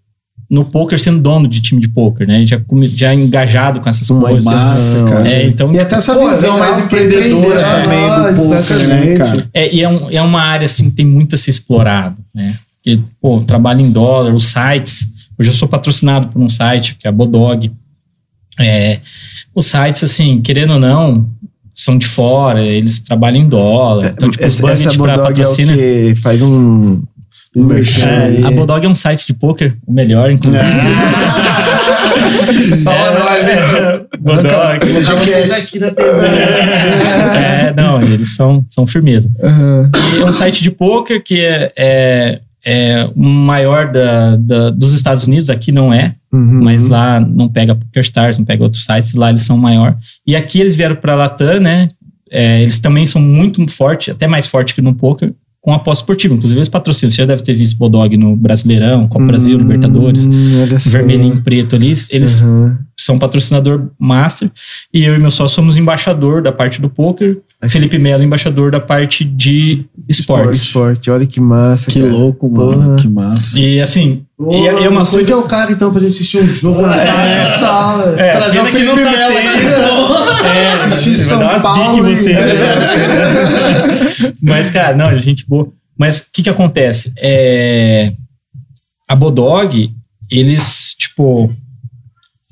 no poker sendo dono de time de poker, né? Já, já engajado com essas Uma coisas. Massa, cara. É, então, E até essa Pô, visão mais empreendedora também ah, do poker, né, cara? É, e é, um- é uma área assim que tem muito a ser explorado, né? Porque, pô, trabalho em dólar, os sites. Hoje eu sou patrocinado por um site, que é a Bodog. É, os sites, assim, querendo ou não, são de fora, eles trabalham em dólar. Então, tipo, os essa, essa pra Bodog é o que faz um, um merchan aí. É, a Bodog é um site de poker, o melhor, inclusive. Salva nós, hein? Bodog. Colocar vocês aqui na TV. É, não, eles são, são firmeza. Aham. É um site de poker que é, é, é o maior da, da- dos Estados Unidos, aqui não é, Uhum. mas lá não pega PokerStars, não pega outros sites, lá eles são maior. E aqui eles vieram para Latam, né? É, eles também são muito fortes, até mais fortes que no poker, com aposta esportiva. Inclusive eles patrocinam. Você já deve ter visto Bodog no Brasileirão, Copa Brasil, Libertadores, vermelhinho e preto ali. Eles Uhum. são patrocinador master e eu e meu sócio somos embaixador da parte do poker. Felipe Melo, embaixador da parte de esportes. Esporte, olha que massa. Que cara. louco, mano. Porra. Que massa. E assim, Ô, e, é- e é uma coisa. que é o cara, então, pra gente assistir um jogo na É. sala. É, Trazer o Felipe tá Melo aqui. É, Assistir São Paulo e- você. Mas, cara, não, gente boa. Mas o que que acontece? É, a Bodog, eles, tipo,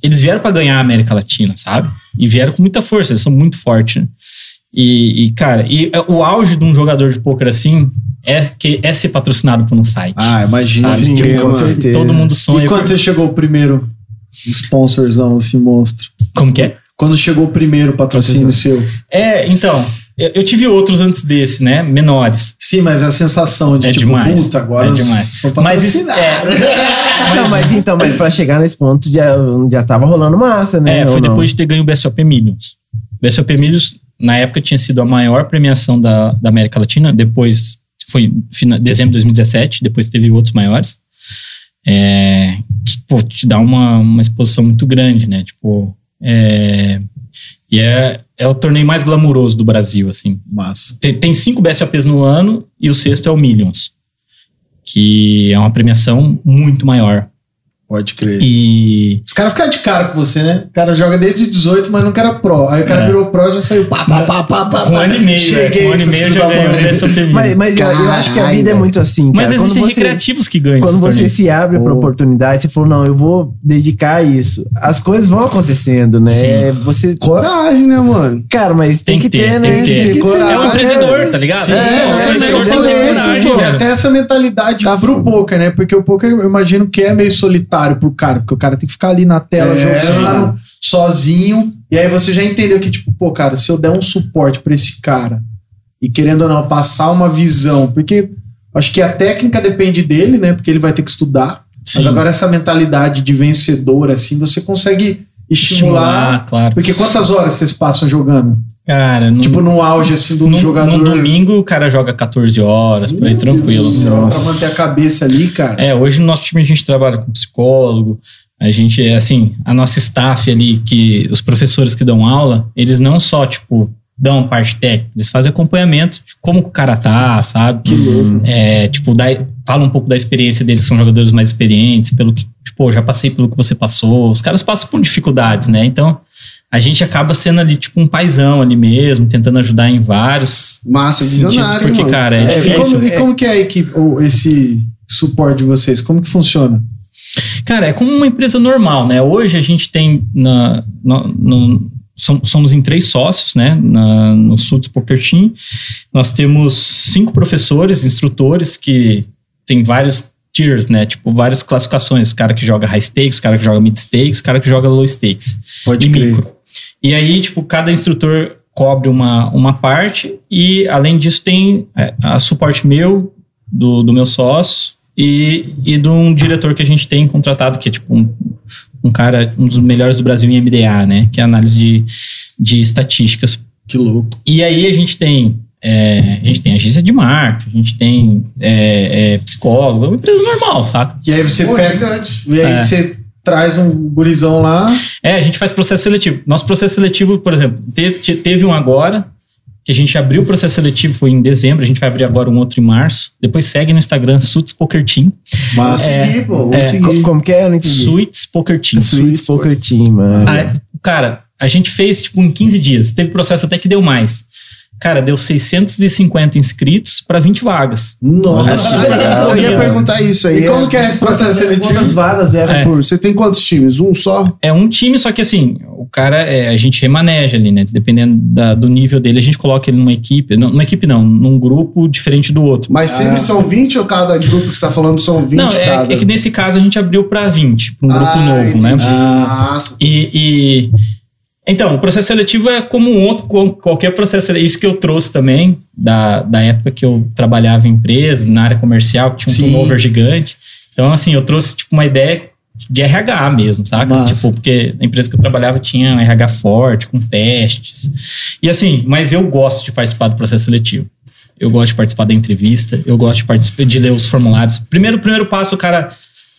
eles vieram pra ganhar a América Latina, sabe? E vieram com muita força, eles são muito fortes, né? E, e, cara, e é, o auge de um jogador de poker assim é, que, é ser patrocinado por um site. Ah, imagina. Sabe, Sim, tema. com certeza. Todo mundo E sonha. quando você chegou o primeiro sponsorzão, esse monstro? Como que é? Quando chegou o primeiro patrocínio seu? É, então, eu, eu tive outros antes desse, né? Menores. Sim, mas a sensação de É tipo, demais. puta, agora É demais. sou Mas é, Não, mas então, mas pra chegar nesse ponto já, já tava rolando massa, né? É, Ou foi não? depois de ter ganho o BSOP Millions. BSOP Millions, na época, tinha sido a maior premiação da, da América Latina. Depois, foi em fina- dezembro de 2017. Depois teve outros maiores. É, que, pô, te dá uma, uma exposição muito grande, né? Tipo, é, e é, é o torneio mais glamuroso do Brasil, assim. Massa. Tem, tem cinco BSOPs no ano e o sexto é o Millions. Que é uma premiação muito maior. Pode crer. E Os caras ficam de cara com você, né? O cara joga desde 18, mas nunca era pro. Aí o cara É. virou pro e já saiu pá, pá, pá, pá, pá. com um ano e meio, né? Cheguei, com um ano e meio já. Mas, mas eu, eu acho que a vida é muito assim, cara. Mas Quando existem você- recreativos que ganham. Quando você se abre pra Oh. oportunidade, você falou, não, eu vou dedicar a isso. As coisas vão acontecendo, né? Você. Coragem, né, mano? Cara, mas tem, que ter, né? tem que ter. coragem. É um empreendedor, tá ligado? Sim, É, é, um é, empreendedor eu tem coragem, até essa mentalidade Tá pro poker, né? Porque o poker, eu imagino que é meio solitário pro cara, porque o cara tem que ficar ali na tela É, jogando sozinho. E aí você já entendeu que, tipo, pô, cara, se eu der um suporte pra esse cara e querendo ou não, passar uma visão, porque acho que a técnica depende dele, né? Porque ele vai ter que estudar. Mas Sim. agora essa mentalidade de vencedor, assim, você consegue estimular. claro. Porque quantas horas vocês passam jogando? Cara, no, Tipo, no auge, assim, do no, jogador. no domingo o cara joga 14 horas, por aí Meu tranquilo. Pra manter a cabeça ali, cara. É, hoje no nosso time a gente trabalha com psicólogo, a gente, é assim, a nossa staff ali, que os professores que dão aula, eles não só, tipo, dão parte técnica, eles fazem acompanhamento de como o cara tá, sabe? Que louco. É, tipo, dá, fala um pouco da experiência deles, que são jogadores mais experientes, pelo que, tipo, já passei pelo que você passou, os caras passam por dificuldades, né? Então, a gente acaba sendo ali, tipo, um paizão ali mesmo, tentando ajudar em vários Massa, visionário, porque, mano. cara, é, É, e, difícil. como, e como que é a equipe, ou esse suporte de vocês? Como que funciona? Cara, é como uma empresa normal, né? Hoje a gente tem na, no- no- som- somos em três sócios, né? Na, no Suits Poker Team. Nós temos cinco professores, instrutores que tem vários tiers, né? Tipo, várias classificações. Cara que joga high stakes, cara que joga mid stakes, cara que joga low stakes Pode e crer. micro. E aí, tipo, cada instrutor cobre uma, uma parte e, além disso, tem é, a suporte meu, do, do meu sócio e, e de um diretor que a gente tem contratado, que é tipo um, um cara, um dos melhores do Brasil em MDA, né? Que é análise de, de estatísticas. Que louco. E aí a gente tem... é, a gente tem agência de marketing, a gente tem é, é, psicólogo, é uma empresa normal, saca? E aí você Pô, pega. gigante. E aí É. você traz um gurizão lá. É, a gente faz processo seletivo. Nosso processo seletivo, por exemplo, te- te- teve um agora que a gente abriu o processo seletivo foi em dezembro, a gente vai abrir agora um outro em março. Depois segue no Instagram Suits Poker Team. Mas É, Sim, pô, é. Como que é? Eu não entendi. Suits Poker Team. Sweets Poker Team, mano. Ah, cara, a gente fez tipo em 15 dias. Teve processo até que deu mais. Cara, deu 650 inscritos para 20 vagas. Nossa, eu ia perguntar isso aí. E como que é esse processo seletivo? Quantas vagas eram É. por... Você tem quantos times? Um só? É um time, só que assim, o cara, é, a gente remaneja ali, né? Dependendo da- do nível dele, a gente coloca ele numa equipe. Não, numa equipe não, num grupo diferente do outro. Mas sempre são 20 ou cada grupo que você tá falando são 20 não, é, cada? é que nesse caso a gente abriu para 20, para um grupo Ah, novo, né? entendi. Nossa. E, e- então, o processo seletivo é como um outro, como qualquer processo seletivo. Isso que eu trouxe também da, da época que eu trabalhava em empresa, na área comercial, que tinha um Sim. turnover gigante. Então, assim, eu trouxe tipo uma ideia de RH mesmo, saca? Massa. Tipo, porque a empresa que eu trabalhava tinha um RH forte, com testes. E assim, mas eu gosto de participar do processo seletivo. Eu gosto de participar da entrevista, eu gosto de participar de ler os formulários. Primeiro, primeiro passo, o cara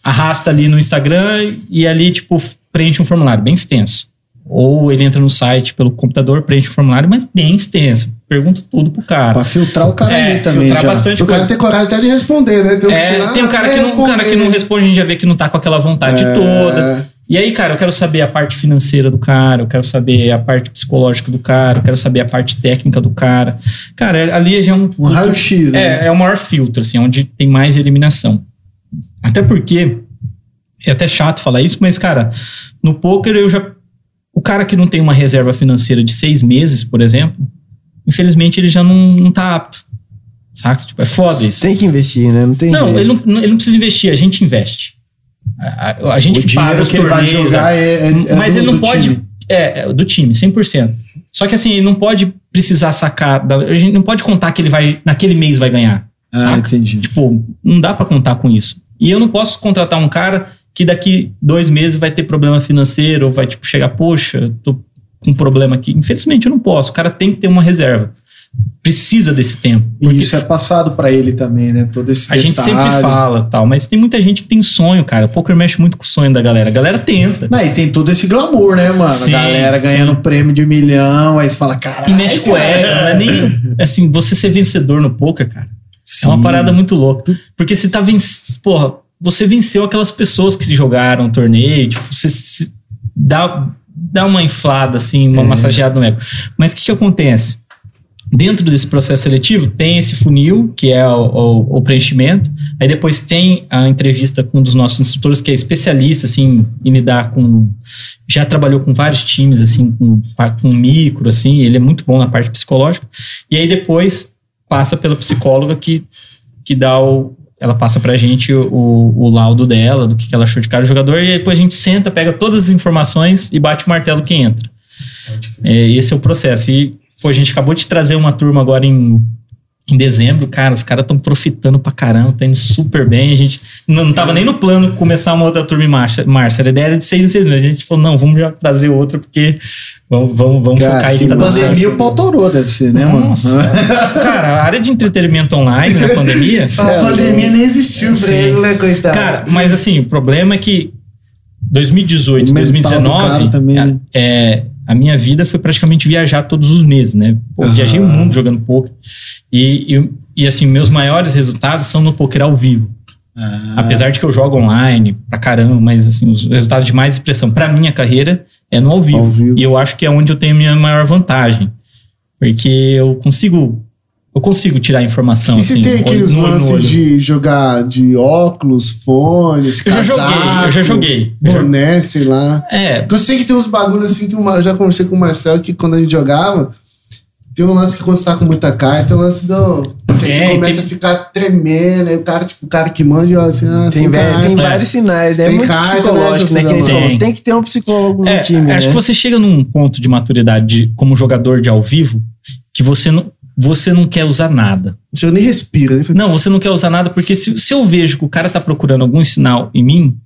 arrasta ali no Instagram e ali, tipo, preenche um formulário bem extenso. Ou ele entra no site pelo computador, preenche o formulário, mas bem extenso. Pergunta tudo pro cara. Pra filtrar o cara É, ali também. filtrar já. bastante O cara tem coragem até de responder, né? Tem um, É, tem um cara "Ah, que não, um cara que não responder". responde, a gente já vê que não tá com aquela vontade É. toda. E aí, cara, eu quero saber a parte financeira do cara, eu quero saber a parte psicológica do cara, eu quero saber a parte técnica do cara. Cara, ali já é um. Um raio-x, né? É, é o maior filtro, assim, onde tem mais eliminação. Até porque, é até chato falar isso, mas, cara, no poker eu já. O cara que não tem uma reserva financeira de seis meses, por exemplo, infelizmente ele já não, não tá apto. Saca? Tipo, é foda isso. Tem que investir, né? Não tem Não, jeito. ele não, ele não precisa investir, a gente investe. A, a- a gente O paga dinheiro os que ele vai torneios. jogar é, é, é mas do- ele não do pode. time. É, é, do time, 100%. Só que assim, ele não pode precisar sacar. da- a gente não pode contar que ele vai, naquele mês vai ganhar. Ah, saca? entendi. Tipo, não dá pra contar com isso. E eu não posso contratar um cara que daqui dois meses vai ter problema financeiro, ou vai tipo chegar, poxa, tô com um problema aqui. Infelizmente eu não posso. O cara tem que ter uma reserva. Precisa desse tempo. E isso é passado pra ele também, né? Todo esse a gente detalhe. sempre fala tal, mas tem muita gente que tem sonho, cara. O poker mexe muito com o sonho da galera. A galera tenta. Não, e tem todo esse glamour, né, mano? Sim, a galera ganhando sim. prêmio de milhão, aí você fala, caralho. E mexe com não é nem assim, você ser vencedor no poker, cara. É uma Sim. parada muito louca. Porque você tá vencendo. Porra, você venceu aquelas pessoas que jogaram o torneio, tipo, você se- dá, dá uma inflada, assim, uma massageada no ego. Mas o que, que acontece? Dentro desse processo seletivo, tem esse funil, que é o, o- o preenchimento. Aí depois tem a entrevista com um dos nossos instrutores, que é especialista, assim, em lidar com. Já trabalhou com vários times, assim, com, com micro, assim, ele é muito bom na parte psicológica. E aí depois passa pela psicóloga que, que dá o. Ela passa pra gente o, o laudo dela, do que, que ela achou de cada jogador, e aí depois a gente senta, pega todas as informações e bate o martelo que entra. É, esse é o processo. E, pô, a gente acabou de trazer uma turma agora em, em dezembro, cara, os caras estão profitando pra caramba, tá indo super bem. A gente não, não tava nem no plano começar uma outra turma em março. março. A ideia era de seis em seis meses. A gente falou, não, vamos já trazer outra, porque vamos, vamos, vamos Cara, focar aí que tá dando certo. pandemia o pau torou, deve ser, né, mano? Nossa. Cara, a área de entretenimento online na pandemia. A pandemia nem existiu pra ele, né, coitado? Cara, mas assim, o problema é que 2018, O mental do 2019, cara também, né? é, a minha vida foi praticamente viajar todos os meses, né? Pô, Aham. Viajei o mundo jogando poker. E, e, e, assim, meus maiores resultados são no poker ao vivo. Ah, Apesar de que eu jogo online pra caramba, mas assim, os resultados de mais expressão pra minha carreira é no ao vivo. Ao vivo. E eu acho que é onde eu tenho a minha maior vantagem. Porque eu consigo. Eu consigo tirar informação E assim. você tem aqueles no olho no lances olho. de jogar de óculos, fones, Eu já casaco, joguei, eu já joguei. Eu já- Boné, sei lá. É, Porque eu sei que tem uns bagulhos assim que eu já conversei com o Marcel que quando a gente jogava, tem um lance que quando você tá com muita carta, tem um lance do. Que É, começa tem- a ficar tremendo, aí o cara, tipo, o cara que manja olha assim, ah, Tem, tem, carta. tem É. vários sinais, né? É Tem muito carta, psicológico, né? Que. Tem. Tem que ter um psicólogo no É, time, acho né? que você chega num ponto de maturidade de- como jogador de ao vivo que você não, você não quer usar nada. Você nem respira, né? Não, você não quer usar nada porque se, se eu vejo que o cara tá procurando algum sinal em mim,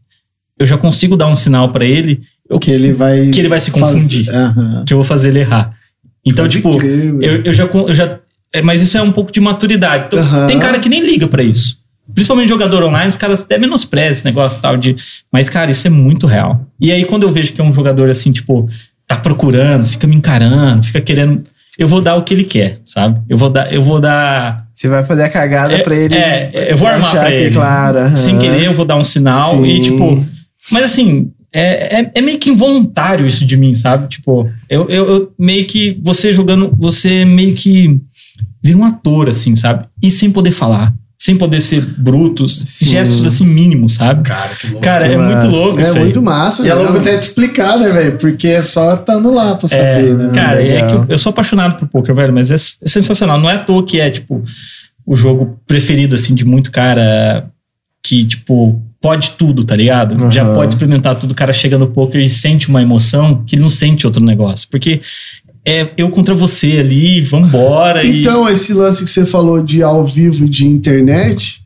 eu já consigo dar um sinal pra ele eu- que ele vai. que ele vai se confundir. fazer- Aham. que eu vou fazer ele errar. Então, Pode tipo, crer, eu, eu já, eu já. é, mas isso é um pouco de maturidade. Então, Aham. Tem cara que nem liga pra isso. Principalmente jogador online, os caras até menosprezam esse negócio tal de. Mas, cara, isso é muito real. E aí, quando eu vejo que é um jogador assim, tipo, tá procurando, fica me encarando, fica querendo. Eu vou dar o que ele quer, sabe? Eu vou dar, eu vou dar. Você vai fazer a cagada É, pra ele. é, eu vou armar pra que, ele. Claro. aham. Sem querer, eu vou dar um sinal Sim. e, tipo. Mas assim, é, é, é meio que involuntário isso de mim, sabe? Tipo, eu, eu, eu meio que. Você jogando. Você meio que vira um ator, assim, sabe? E sem poder falar. Sem poder ser brutos. Sim. Gestos assim mínimos, sabe? Cara, que louco. Cara, é massa. muito louco É muito massa. E é né? louco até te explicar, né, velho? Porque é só estando lá pra saber, né? Cara, é que eu, eu sou apaixonado por poker, velho, mas é, é sensacional. Não é à toa que é, tipo, o jogo preferido, assim, de muito cara que, tipo, pode tudo, tá ligado? Já Aham. pode experimentar tudo. O cara chega no poker e sente uma emoção que ele não sente outro negócio. Porque é eu contra você ali, vambora. e- Então, esse lance que você falou de ao vivo e de internet.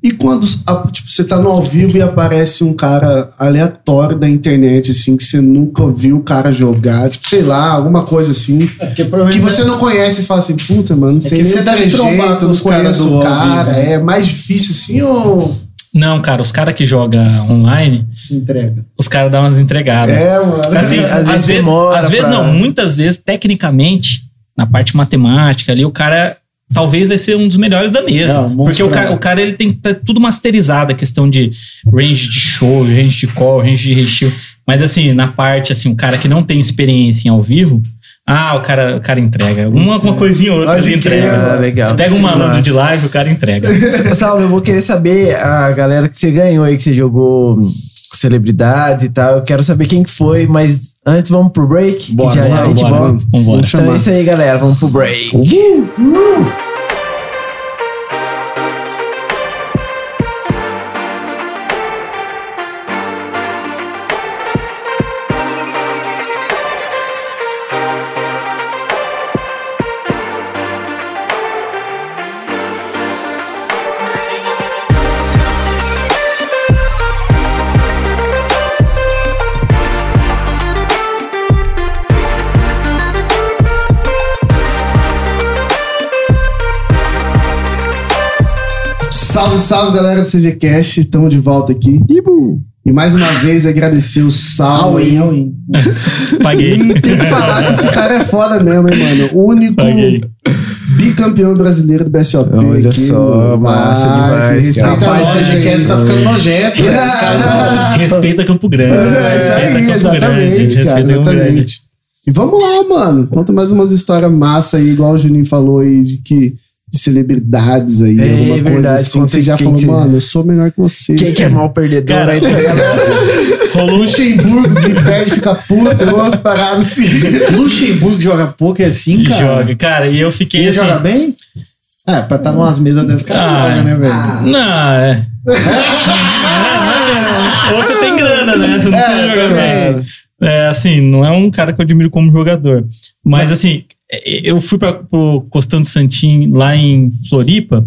E quando a- tipo, você tá no ao vivo e aparece um cara aleatório da internet, assim, que você nunca viu o cara jogar, tipo, sei lá, alguma coisa assim, É que você não conhece, você fala assim, puta, mano, não sei que nem você deve trombar com não conheço do o cara. vivo, né? É mais difícil assim ou Não, cara, os caras que jogam online, se entrega. os caras dão umas entregadas. É, mano. Assim, Às às, vezes demora às vezes pra- não, muitas vezes, tecnicamente, na parte matemática ali, o cara talvez vai ser um dos melhores da mesa. É, porque o cara, o cara ele tem que estar tudo masterizado, a questão de range de show, range de call, range de recheio. Mas assim, na parte, assim, o cara que não tem experiência em ao vivo, ah, o cara, o cara entrega. Uma, uma coisinha ou outra Pode ele entrega. Ah, legal. Você pega um malandro de live, o cara entrega. Saulo, eu vou querer saber a galera que você ganhou aí, que você jogou com celebridades e tal. Eu quero saber quem que foi, mas antes vamos pro break. Bora, que já bora, a gente bora. volta. Vambora. Vamos Então chamar. é isso aí, galera. Vamos pro break. Salve, salve, galera do CGCast. Estamos de volta aqui. E mais uma vez agradecer o in. Paguei. E tem que falar que esse cara é foda mesmo, hein, mano? O único Paguei. bicampeão brasileiro do BSOP. Olha aqui, só, mano. massa Vai, demais, respeita cara. Rapaz, nós esse aí, cast tá ficando nojento. né? Tá- Respeita Campo Grande. É, isso Respeita aí, Campo exatamente, Grande, cara, exatamente. E vamos lá, mano. Conta mais umas histórias massa aí, igual o Juninho falou aí, de que de celebridades aí, É, alguma coisa verdade, assim, que você já falou, que- mano, eu sou melhor que você. Quem que é mal perdedor Cara, aí dessa? Rolou um Luxemburgo que perde, fica puto, eu umas paradas assim. Luxemburgo joga poker assim, cara. joga. Cara, e eu fiquei Ele assim. joga bem? É, pra estar numas mesas dessas, cara Ah, joga, né, velho? Não, é. Ou você tem grana, né? Você não precisa É, jogar também. bem. É, assim, não é um cara que eu admiro como jogador. Mas, assim, é, eu fui para pro Costão de Santim lá em Floripa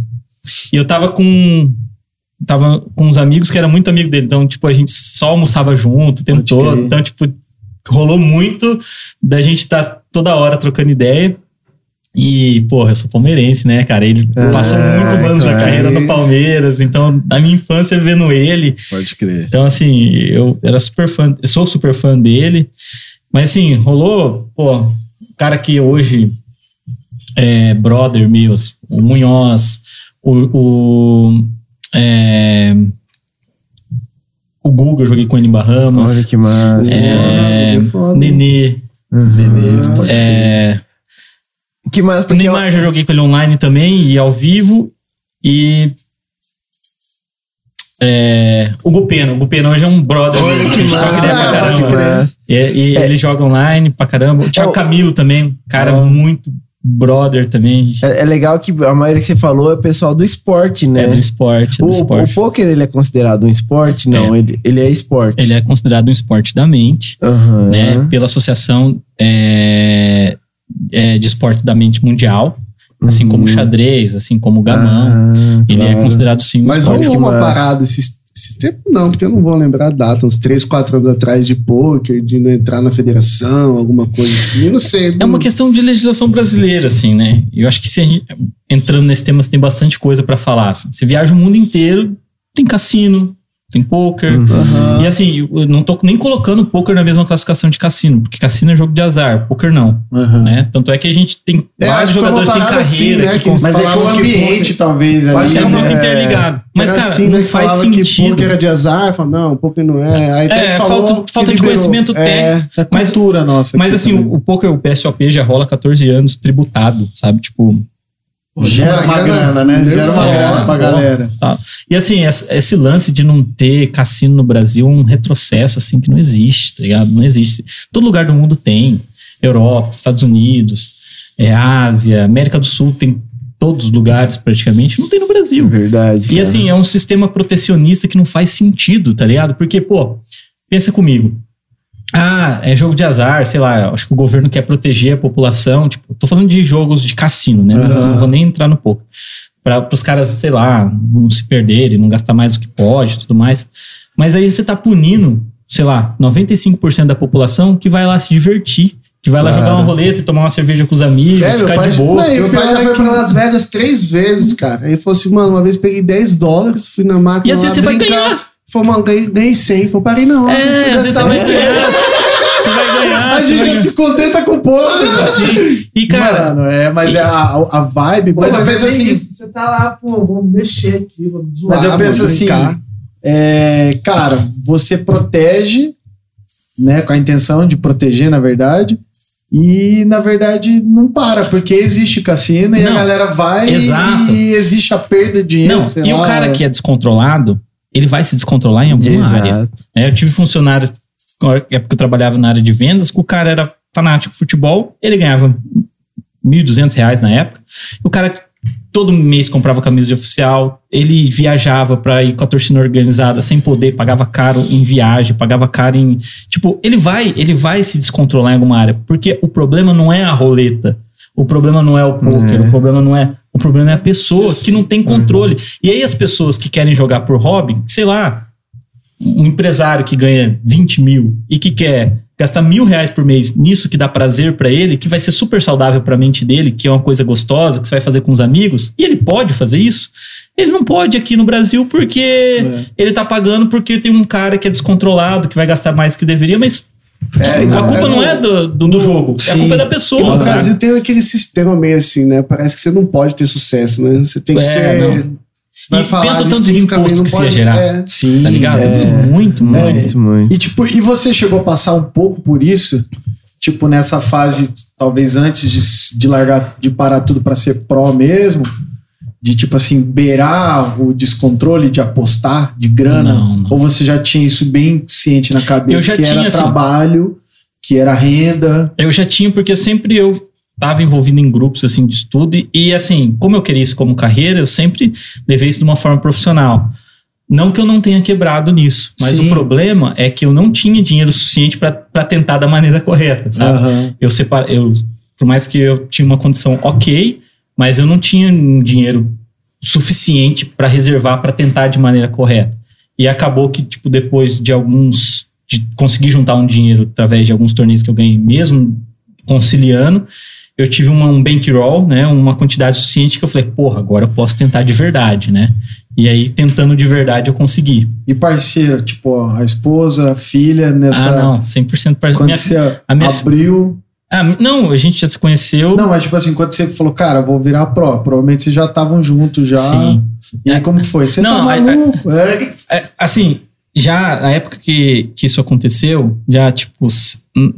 e eu tava com. Tava com uns amigos que era muito amigo dele. Então, tipo, a gente só almoçava junto o tempo todo. crer. Então, tipo, rolou muito da gente estar toda hora trocando ideia. E, porra, eu sou palmeirense, né, cara? Ele Ah, passou muitos anos claro. da carreira no Palmeiras, então, da minha infância vendo ele. Pode crer. Então, assim, eu era super fã, eu sou super fã dele. Mas, assim, rolou, pô, o cara que hoje é brother meus, o Munhoz, o. o é, o Google, eu joguei com ele em Bahamas. Olha que massa. É, foda. Nenê. Uhum. É, Que massa, o porque eu- Neymar já joguei com ele online também e ao vivo. E. É, o Gupena. O Gupena hoje é um brother. Olha que massa. E, e É. ele joga online pra caramba. O Thiago Oh. Camilo também, cara Oh. muito brother também. É, é legal que a maioria que você falou é pessoal do esporte, né? É do esporte, é do o, o esporte. poker ele é considerado um esporte? Não, ele, ele é esporte. Ele é considerado um esporte da mente, Aham. né? Pela Associação é, é, de Esporte da Mente Mundial. Assim como o Uhum. xadrez, assim como o gamão. Ah, ele é claro. considerado sim um Mas que uma parada esses, esses tempos, não, porque eu não vou lembrar a data, uns 3, 4 anos atrás de poker, de não entrar na federação, alguma coisa assim, eu não sei. É uma questão de legislação brasileira, assim, né? Eu acho que se gente, entrando nesse tema, você tem bastante coisa pra falar. assim. Você viaja o mundo inteiro, tem cassino, tem poker. Uhum. E assim, eu não tô nem colocando poker na mesma classificação de cassino, porque cassino é jogo de azar, poker não. Aham. Né? Tanto é que a gente tem É, vários jogadores que têm assim, carreira né, que Mas é que o ambiente, talvez, Acho ali. que é muito né? interligado. Mas, Era cara, assim, não né, que faz falava que sentido. poker era de azar, falava, não, poker não é. Aí É, falou falta- que falta de conhecimento É, é Mas- cultura nossa. Mas assim, também. o, o poker, o PSOP já rola há 14 anos tributado, sabe? Tipo, Gera uma grana, né? Gera uma grana pra galera. Tá. E assim, esse, lance de não ter cassino no Brasil é um retrocesso, assim, que não existe, tá ligado? Não existe. Todo lugar do mundo tem. Europa, Estados Unidos, é, Ásia, América do Sul tem todos os lugares praticamente, não tem no Brasil. Verdade. E cara. assim, é um sistema protecionista que não faz sentido, tá ligado? Porque, pô, pensa comigo. Ah, é jogo de azar, sei lá, acho que o governo quer proteger a população. Tipo, tô falando de jogos de cassino, né? Não- Aham. Não vou nem entrar no pouco. Para os caras, sei lá, não se perderem, não gastar mais do que pode e tudo mais. Mas aí você tá punindo, sei lá, 95% da população que vai lá se divertir. Que vai lá Claro. jogar uma roleta e tomar uma cerveja com os amigos, É, ficar pai- de boa. Não, o Meu pai já é foi que- pra Las Vegas três vezes, cara. Aí ele falou assim, mano, uma vez peguei 10 dólares, fui na máquina E assim lá você vai brincar. ganhar. Falou, mano, ganhei, ganhei 100. Falei, parei não. É, vezes você vai ganhar. Você vai ganhar. A gente se contenta com pouco. Assim. E, cara, Mano, é, mas é a, a vibe. Pô, Mas eu mas penso é assim. isso. Você tá lá, pô, vamos mexer aqui, vamos zoar. Mas eu penso assim, é, cara, você protege, né, com a intenção de proteger, na verdade, e na verdade não para, porque existe cassino e a Não, galera vai exato. e existe a perda de dinheiro. Não, sei e lá. o cara que é descontrolado, ele vai se descontrolar em alguma Exato. área. né? Eu tive funcionário, na época que eu trabalhava na área de vendas, que o cara era fanático de futebol, ele ganhava 1.200 reais na época. O cara todo mês comprava camisa de oficial, ele viajava pra ir com a torcida organizada sem poder, pagava caro em viagem, pagava caro em, tipo, ele vai, ele vai se descontrolar em alguma área, porque o problema não é a roleta. O problema não é o poker, É. o problema não é, o problema é a pessoa que não tem controle. E aí as pessoas que querem jogar por hobby, sei lá, um empresário que ganha 20 mil e que quer gastar mil reais por mês nisso que dá prazer pra ele, que vai ser super saudável pra mente dele, que é uma coisa gostosa, que você vai fazer com os amigos, e ele pode fazer isso. Ele não pode aqui no Brasil porque É. ele tá pagando porque tem um cara que é descontrolado, que vai gastar mais que deveria, mas É, a culpa é não é do, do, do jogo, a sim. culpa é da E pessoa. no sabe? Brasil tem aquele sistema meio assim, né? Parece que você não pode ter sucesso, né? Você tem que É, ser. não. Você vai E falar pensa o tanto de imposto não que você ia pode- gerar. é. Sim. Tá ligado? É. Muito, muito. Muito, muito. E tipo, e você chegou a passar um pouco por isso, tipo nessa fase, talvez antes de, de largar, de parar tudo pra ser pró mesmo, de tipo assim beirar o descontrole de apostar de grana, Não, não. ou você já tinha isso bem ciente na cabeça Eu já que tinha, era assim. trabalho, que era renda, Eu já tinha, porque sempre eu estava envolvido em grupos assim de estudo e, e, assim, como eu queria isso como carreira, eu sempre levei isso de uma forma profissional. Não que eu não tenha quebrado nisso, mas Sim. o problema é que eu não tinha dinheiro suficiente para tentar da maneira correta, sabe? Aham. Eu separo, eu por mais que eu tinha uma condição ok, mas eu não tinha um dinheiro suficiente para reservar para tentar de maneira correta. E acabou que tipo depois de alguns de conseguir juntar um dinheiro através de alguns torneios que eu ganhei mesmo conciliando, eu tive uma, um bankroll, né, uma quantidade suficiente que eu falei, porra, agora eu posso tentar de verdade, né? E aí tentando de verdade eu consegui. E parceiro, tipo, a esposa, a filha, nessa. ah, não, 100% para Quando minha, você a minha- abriu. Ah, não, a gente já se conheceu. Não, mas tipo assim, quando você falou, cara, vou virar pró, provavelmente vocês já estavam juntos já. Sim. E aí, como foi? Você Não, tá a- a- maluco? É. É, assim, já na época que, que isso aconteceu, já, tipo,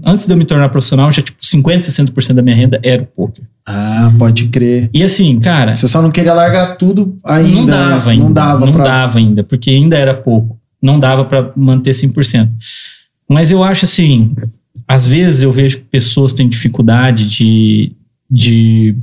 antes de eu me tornar profissional, já, tipo, 50%, 60% da minha renda era o poker. Ah, pode crer. E assim, cara, Você só não queria largar tudo ainda. não dava né? ainda. Não dava não pra... dava ainda, porque ainda era pouco. Não dava pra manter 100%. Mas eu acho assim, às vezes eu vejo que pessoas têm dificuldade de, de,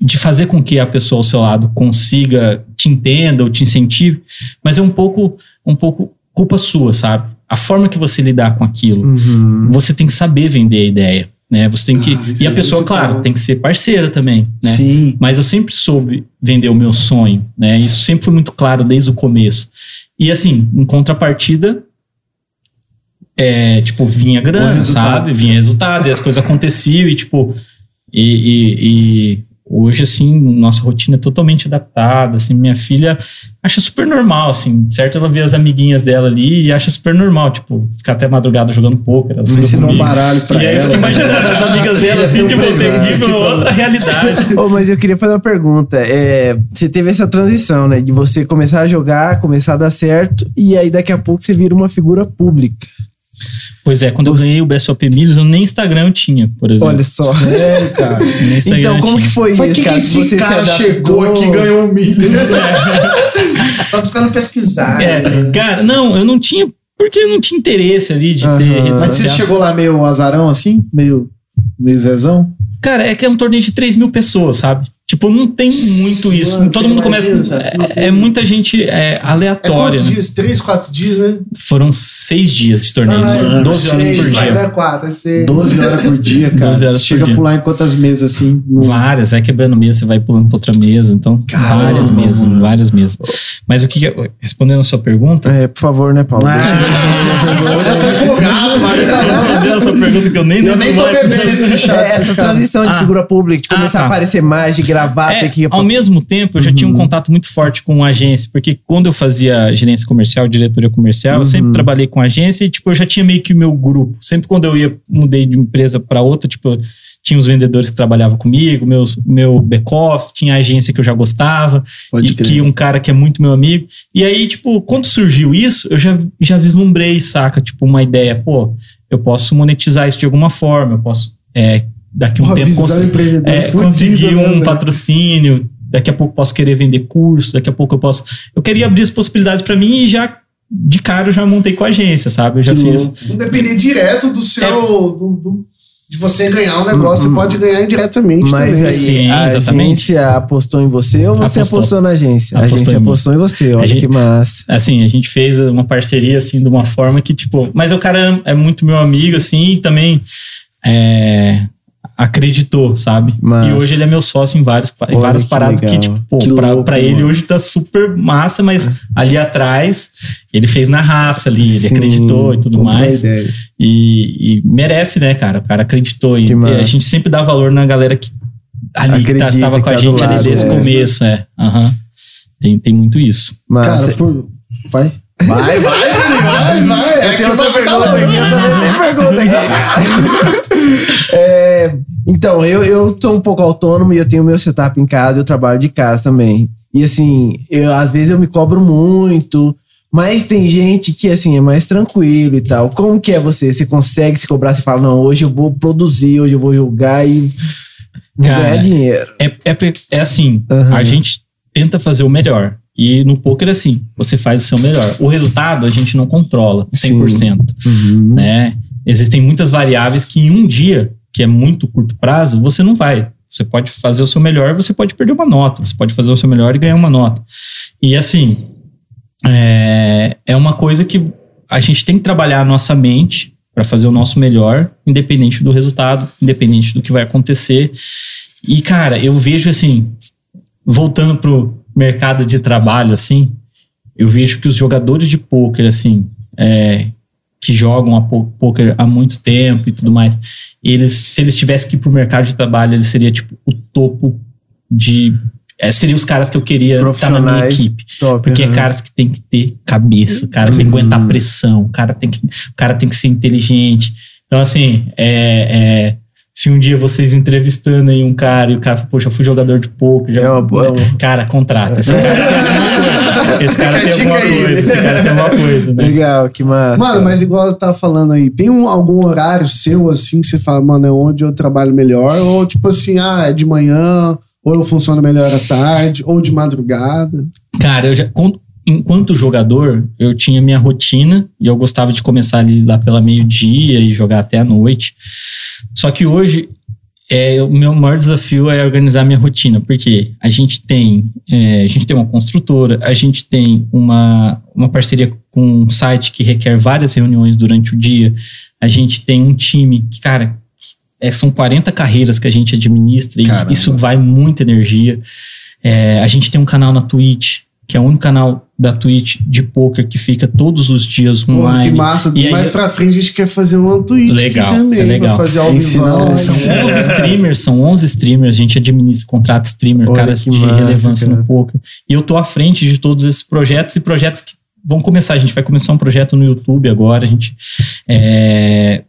de fazer com que a pessoa ao seu lado consiga, te entenda ou te incentive, mas é um pouco, um pouco culpa sua, sabe? A forma que você lidar com aquilo. Uhum. Você tem que saber vender a ideia, né? Você tem que Ah, e a é pessoa, principal. claro, tem que ser parceira também, né? Sim. Mas eu sempre soube vender o meu sonho, né? Isso sempre foi muito claro desde o começo. E assim, em contrapartida, é, tipo, vinha grana, sabe? Vinha resultado, e as coisas aconteciam, e tipo, e, e- e hoje, assim, nossa rotina é totalmente adaptada, assim, minha filha acha super normal, assim, certo? Ela vê as amiguinhas dela ali e acha super normal, tipo, ficar até madrugada jogando poker. ela fica Ensinar um baralho pra E aí eu ela. fico imaginando as amigas dela, assim, um tipo, presente tem aqui pra outra realidade. Ô, mas eu queria fazer uma pergunta. É, você teve essa transição, né? De você começar a jogar, começar a dar certo, e aí daqui a pouco você vira uma figura pública. Pois é, quando eu Você- ganhei o BSOP Milhos, eu nem Instagram eu tinha, por exemplo. Olha só. Sério, cara. Nem Instagram Então, eu como tinha. que foi, Foi isso, que, que cara? esse Você se cara chegou aqui e ganhou um milho. Só buscando pesquisar. É, né? cara, não, eu não tinha, porque eu não tinha interesse ali de ter Mas você chegou lá meio azarão assim? Meio, meio zezão? Cara, é que é um torneio de 3 mil pessoas, sabe? Tipo, não tem muito isso. Mano, Todo mundo começa. imagina, É, tem- é muita gente é, É aleatória. quantos né? dias? Três, quatro dias, né? Foram seis dias de torneio. Ai, 12 horas seis, por dia. dar quatro, é seis. 12 horas por dia, cara. 12 horas Você por chega dia. a pular em quantas mesas assim? No... Várias, vai quebrando mesa, você vai pulando pra outra mesa. Então, várias mesas, várias mesas. Mas o que, que- respondendo a sua pergunta, É, por favor, né, Paulo? Eu já tô empolgado, tá pergunta que eu nem Eu nem tô bebendo esse chá. É, essa transição de Ah. figura pública, de Ah, começar tá. a aparecer mais, de gravar, É, ter que ao mesmo tempo, eu já tinha um contato muito forte com agência, porque quando eu fazia gerência comercial, diretoria comercial, eu sempre trabalhei com agência e, tipo, eu já tinha meio que o meu grupo. Sempre quando eu ia, mudei de empresa para outra, tipo, tinha os vendedores que trabalhavam comigo, meus, meu back-office, tinha agência que eu já gostava, Pode e crer. que um cara que é muito meu amigo. E aí, tipo, quando surgiu isso, eu já, já vislumbrei, saca? Tipo, uma ideia, pô, eu posso monetizar isso de alguma forma, eu posso, é, daqui a um Porra, tempo... cons- é, conseguir né, um velho? patrocínio, daqui a pouco posso querer vender curso, daqui a pouco eu posso. Eu queria abrir as possibilidades pra mim e já de cara eu já montei com a agência, sabe? Eu já Que fiz. depender direto do seu. É. do- do- de você ganhar um negócio, você pode ganhar indiretamente Mas também. aí, Sim, a exatamente. agência apostou em você ou você apostou, Apostou. na agência? A Apostou agência em apostou em você, olha A gente- que massa. Assim, a gente fez uma parceria assim de uma forma que, tipo. Mas o cara é muito meu amigo, assim, e também é, acreditou, sabe? Massa. E hoje ele é meu sócio em, vários, em Olha várias que paradas que, legal. tipo, pô, Que pra, louco, pra ele hoje tá super massa, mas ali atrás ele fez na raça ali, ele Sim, acreditou e tudo mais. E, e merece, né, cara? O cara acreditou. E, Que e a gente sempre dá valor na galera que ali que tá- Acredita, tava que com a tá do gente ali desde o é. começo, é. Aham. Tem, tem muito isso. Massa. Cara, por... vai. Vai, vai, vai, vai. É Eu que tenho outra tá pergunta aqui, eu também tenho pergunta aqui. É, então, eu, eu sou um pouco autônomo e eu tenho meu setup em casa, eu trabalho de casa também. E assim, eu, às vezes eu me cobro muito, mas tem gente que assim é mais tranquilo e tal. Como que é você? Você consegue se cobrar? Você fala, não, hoje eu vou produzir, hoje eu vou jogar e vou Cara, ganhar dinheiro. É, é, é assim, Aham. a gente tenta fazer o melhor. E no poker é assim, você faz o seu melhor. O resultado a gente não controla 100%, Uhum. né? Existem muitas variáveis que em um dia, que é muito curto prazo, você não vai. Você pode fazer o seu melhor, você pode perder uma nota. Você pode fazer o seu melhor e ganhar uma nota. E assim, é, é uma coisa que a gente tem que trabalhar a nossa mente para fazer o nosso melhor, independente do resultado, independente do que vai acontecer. E, cara, eu vejo assim, voltando pro mercado de trabalho, assim, eu vejo que os jogadores de pôquer, assim, é, que jogam a pô- pôquer há muito tempo e tudo mais, eles, se eles tivessem que ir pro mercado de trabalho, eles seria tipo o topo de. É, seriam os caras que eu queria estar na minha equipe. Top. Porque é aham. caras que tem que ter cabeça, o cara tem que aguentar pressão, o cara tem que, o cara tem que ser inteligente. Então, assim, é, é, se um dia vocês entrevistando aí um cara e o cara fala, poxa, eu fui jogador de poker, já, É uma boa- é cara, contrata. Esse cara, esse cara tem alguma coisa, esse cara tem alguma coisa, né? Legal, que massa. Mano, mas igual você tava falando aí, tem um- algum horário seu assim que você fala, mano, é onde eu trabalho melhor? Ou tipo assim, ah, é de manhã, ou eu funciono melhor à tarde, ou de madrugada. Cara, eu já, enquanto jogador, eu tinha minha rotina e eu gostava de começar ali lá pela meio-dia e jogar até a noite. Só que hoje, é, o meu maior desafio é organizar minha rotina, porque a gente tem, é, a gente tem uma construtora, a gente tem uma, uma parceria com um site que requer várias reuniões durante o dia, a gente tem um time que, cara, é, são 40 carreiras que a gente administra Caramba. e isso vai muita energia. É, a gente tem um canal na Twitch, que é o único canal da Twitch de poker que fica todos os dias online. que massa. E aí Mais eu- pra frente a gente quer fazer uma Twitch Legal, aqui também. é legal. Pra fazer ao vivo. São 11 streamers, são 11 streamers, a gente administra, contrata streamer, Olha caras de massa, relevância cara. no poker. E eu tô à frente de todos esses projetos e projetos que vão começar. A gente vai começar um projeto no YouTube agora. A gente é,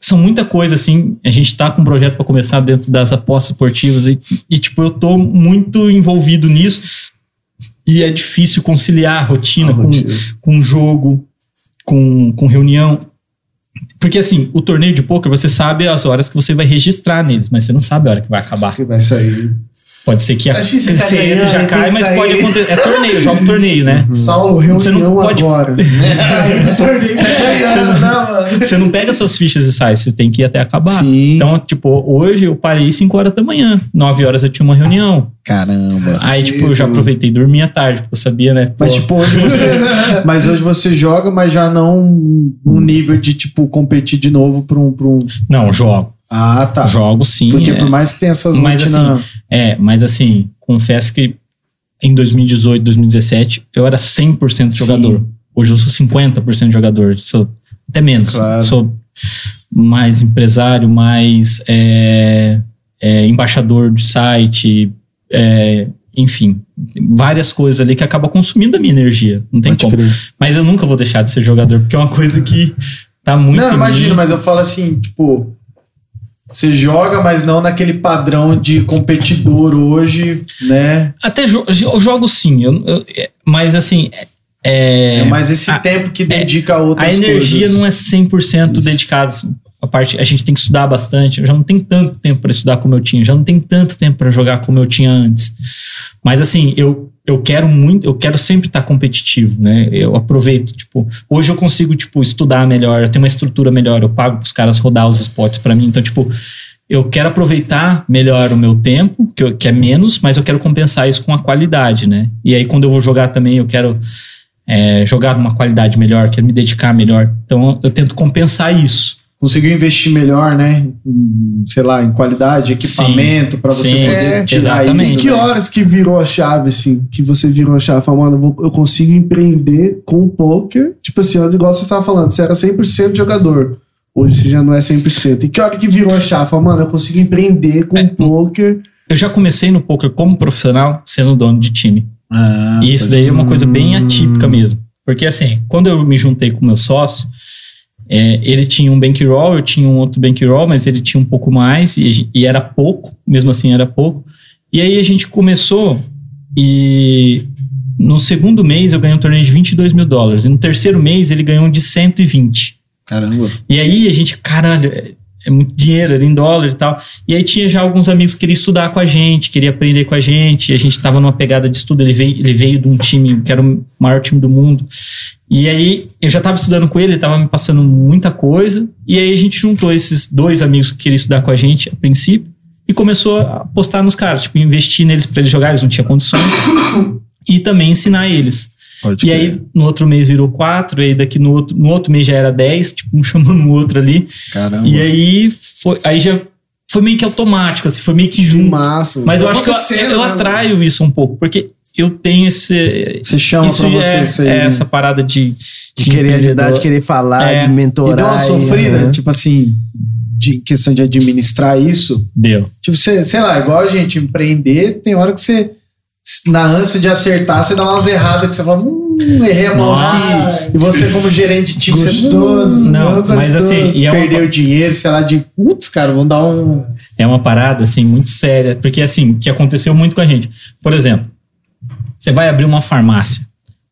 são muita coisa assim. A gente tá com um projeto para começar dentro das apostas esportivas e, e, tipo eu tô muito envolvido nisso. E é difícil conciliar a rotina, A com, rotina. com jogo, com, com reunião. Porque assim, o torneio de poker, você sabe as horas que você vai registrar neles, mas você não sabe a hora que vai acabar. Que vai sair. Pode ser que a, Acho que você tá ganhando, já cai, mas sair. pode acontecer. É torneio, joga um torneio, né? Saulo, reunião Você não pode- agora. Sair do torneio. Você não- Não. Você não pega suas fichas e sai, você tem que ir até acabar. Sim. Então, tipo, hoje eu parei 5 horas da manhã, 9 horas eu tinha uma reunião. Caramba. Aí, tipo, eu já aproveitei e dormi à tarde, porque eu sabia, né? Mas, pô, tipo, hoje você. mas hoje você joga, mas já não no nível de, tipo, competir de novo pra um. Pra um... Não, jogo. Ah, tá. Jogo sim. Porque é. por mais que tenha essas Mas, rotinas. É, mas assim, confesso que em 2018, 2017, eu era 100% Sim. jogador. Hoje eu sou 50% jogador. Sou até menos. Claro. Sou mais empresário, mais é, é, embaixador de site, é, enfim, várias coisas ali que acabam consumindo a minha energia. Não tem Pode como. crer. Mas eu nunca vou deixar de ser jogador, porque é uma coisa que tá muito. Não, imagino, mas eu falo assim, tipo. Você joga, mas não naquele padrão de competidor hoje, né? Até jo eu jogo sim, eu- eu- é, mas assim. É, É, mais esse a- tempo que dedica a outras a energia coisas. não é 100% Isso. dedicada. assim, A parte, a gente tem que estudar bastante. Eu já não tenho tanto tempo para estudar como eu tinha, já não tenho tanto tempo para jogar como eu tinha antes. Mas assim, eu, eu quero muito, eu quero sempre estar competitivo, né? Eu aproveito, tipo, hoje eu consigo tipo estudar melhor, eu tenho uma estrutura melhor, eu pago os caras rodar os spots para mim, então tipo, eu quero aproveitar melhor o meu tempo, que, eu- que é menos, mas eu quero compensar isso com a qualidade, né? E aí quando eu vou jogar também, eu quero é, jogar numa qualidade melhor, quero me dedicar melhor. Então eu tento compensar isso. Conseguiu investir melhor, né? Em, sei lá, em qualidade, equipamento, pra você Sim, poder é, tirar exatamente. isso. E que né? horas que virou a chave, assim? Que você virou a chave? Falou, mano, eu, vou- eu consigo empreender com o poker. Tipo assim, antes, igual você estava falando, você era 100% jogador. Hoje você já não é 100%. E que hora que virou a chave? Falou, mano, eu consigo empreender com É, o poker. Eu já comecei no poker como profissional, sendo dono de time. Ah, E isso daí é uma coisa bem atípica mesmo. Porque assim, quando eu me juntei com meu sócio, é, ele tinha um bankroll, eu tinha um outro bankroll, mas ele tinha um pouco mais e, e era pouco, mesmo assim era pouco. E aí a gente começou e no segundo mês eu ganhei um torneio de 22 mil dólares. E no terceiro mês ele ganhou um de 120. Caramba. E aí a gente, caralho, é, muito dinheiro, era em dólar e tal. E aí tinha já alguns amigos que queriam estudar com a gente, queria aprender com a gente. A gente tava numa pegada de estudo. Ele veio, ele veio de um time que era o maior time do mundo. E aí eu já tava estudando com ele, ele tava me passando muita coisa. E aí a gente juntou esses dois amigos que queriam estudar com a gente a princípio e começou a apostar nos caras, tipo, investir neles para eles jogarem, eles não tinham condições. e também ensinar eles. Pode E aí, no outro mês virou quatro, e aí daqui no outro, no outro mês já era dez, tipo, um chamando o outro ali. Caramba. E aí, foi, aí já foi meio que automático, assim, foi meio que junto. Massa. Mas eu acho que eu, eu né, atraio isso um pouco, porque eu tenho esse. Você chama isso pra você é, isso aí, é né? essa parada de. De querer ajudar, de querer falar, É. de E mentorar. deu uma e, sofrida, né? tipo assim, de questão de administrar isso. Deu. Tipo, você, sei lá, igual a gente empreender, tem hora que você, na ânsia de acertar, você dá umas erradas que você fala, hum, errei a mão aqui. E você, como gerente de time, Gostoso. você, hum, Não, mas assim, e é uma- perdeu dinheiro, sei lá, de putz, cara, vamos dar um. É uma parada, assim, muito séria. Porque, assim, que aconteceu muito com a gente. Por exemplo, você vai abrir uma farmácia.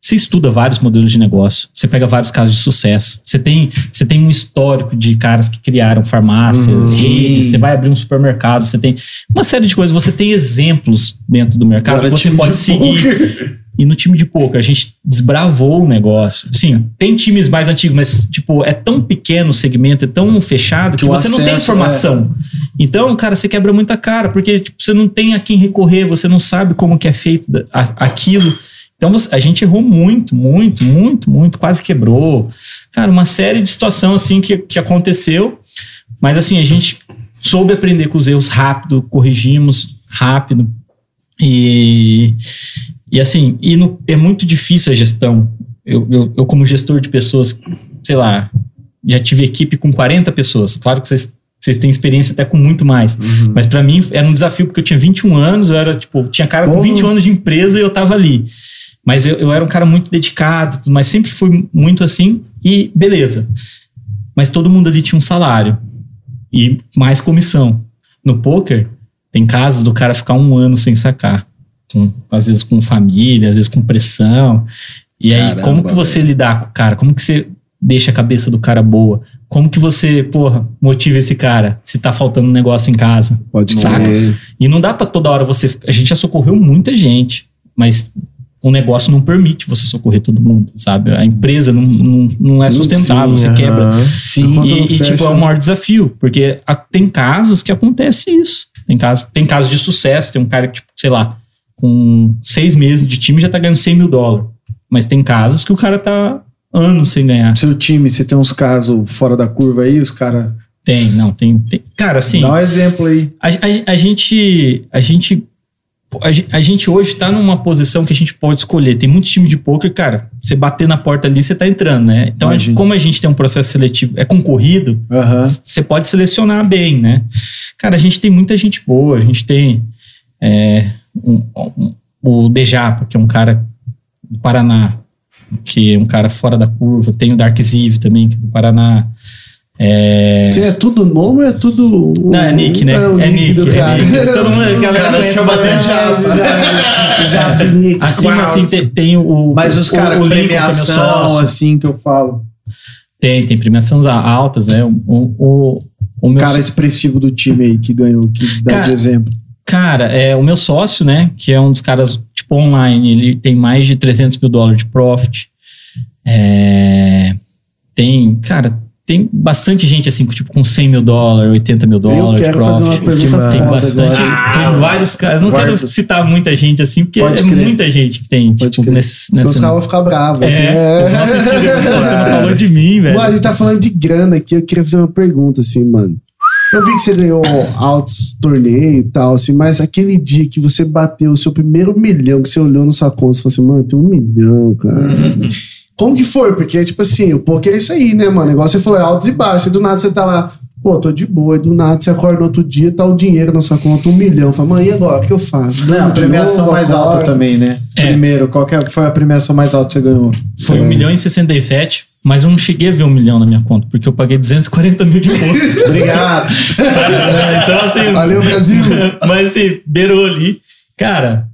Você estuda vários modelos de negócio. Você pega vários casos de sucesso. Você tem, você tem um histórico de caras que criaram farmácias, Uhum. redes. Você vai abrir um supermercado. Você tem uma série de coisas. Você tem exemplos dentro do mercado Agora, que você pode de seguir. E no time de poker, a gente desbravou o negócio. Sim, tem times mais antigos, mas, tipo, é tão pequeno o segmento, é tão fechado, que, Que você não tem informação. Então, cara, você quebra muita cara, porque tipo, você não tem a quem recorrer, você não sabe como que é feito aquilo. Então, a gente errou muito, muito, muito, muito, quase quebrou. Cara, uma série de situação assim que, que aconteceu, mas assim, a gente soube aprender com os erros rápido, corrigimos rápido. E, E assim, e no- é muito difícil a gestão. Eu, eu, eu, como gestor de pessoas, sei lá, já tive equipe com 40 pessoas. Claro que vocês, vocês têm experiência até com muito mais. Mas pra mim era um desafio, porque eu tinha 21 anos, eu era, tipo, tinha cara com Bom. 21 anos de empresa e eu tava ali. Mas eu, eu era um cara muito dedicado, mas sempre fui muito assim, e beleza. Mas todo mundo ali tinha um salário e mais comissão. No poker, tem casos do cara ficar um ano sem sacar. Com- às vezes com família, às vezes com pressão. E aí, Caramba, como que você lidar com o cara? Como que você deixa a cabeça do cara boa? Como que você, porra, motiva esse cara se tá faltando um negócio em casa? Pode Saca? E não dá pra toda hora você. A gente já socorreu muita gente, mas o negócio não permite você socorrer todo mundo, sabe? A empresa não, não, não é sustentável, você Sim, quebra. aham. Sim. E, e, tipo, é o maior desafio, porque a- tem casos que acontece isso. Tem casos, tem casos de sucesso, tem um cara que, tipo, sei lá, com seis meses de time já tá ganhando 100 mil dólares. Mas tem casos que o cara tá anos sem ganhar. Seu time, você tem uns casos fora da curva aí, os caras. Tem, não, tem. tem. Cara, assim. Dá um exemplo aí. A, a- a gente. A gente. A, gen- a gente hoje tá numa posição que a gente pode escolher. Tem muito time de poker, cara. Você bater na porta ali, você tá entrando, né? Então, Imagino. como a gente tem um processo seletivo, é concorrido, Aham. você pode selecionar bem, né? Cara, a gente tem muita gente boa. A gente tem é, um- um- o Dejapa, que é um cara do Paraná, que é um cara fora da curva. Tem o Dark Ziv também, que é do Paraná. É, é tudo nome ou é tudo. não, é Nick, né? É o É Nick, do Nick, é cara. Nick. Todo mundo, a galera conhece chama bastante. já, já, já de Nick. Acima, Quase. assim, tem, tem o. Mas os caras, é premiação, assim que eu falo. Tem, tem premiações altas, né? O, o, o, o cara expressivo do time aí que ganhou, que dá Cara, de exemplo. Cara, é, o meu sócio, né? Que é um dos caras, tipo, online, ele tem mais de 300 mil dólares de profit. É, tem, cara, tem bastante gente assim, tipo, com 100 mil dólares, 80 mil Eu dólares de quero fazer uma profit. pergunta Tem bastante, agora. tem vários caras. Não Guarda. quero citar muita gente assim, porque Pode é crer. muita gente que tem, Pode tipo, crer. nesse, os caras vão ficar bravos. assim, É, nossa, Steve, você não falou de mim, velho. Mano, a gente tá falando de grana aqui. Eu queria fazer uma pergunta, assim, mano. Eu vi que você ganhou altos torneios e tal, assim, mas aquele dia que você bateu o seu primeiro milhão, que você olhou na sua conta e falou assim, mano, tem um milhão, cara. Como que foi? Porque, tipo assim, o poker é isso aí, né, mano? Igual você falou, é altos e baixos. E do nada você tá lá, pô, tô de boa. E do nada você acorda no outro dia, tá o dinheiro na sua conta, um milhão. Fala, mãe, e agora? O que eu faço? Não, a premiação novo, mais agora? alta também, né? É. Primeiro, qual que é- foi a premiação mais alta que você ganhou? Foi 1 milhão e 67, mas eu não cheguei a ver um milhão na minha conta, porque eu paguei 240 mil de imposto. Obrigado. então, assim. Valeu, Brasil. mas assim, beirou ali. Cara,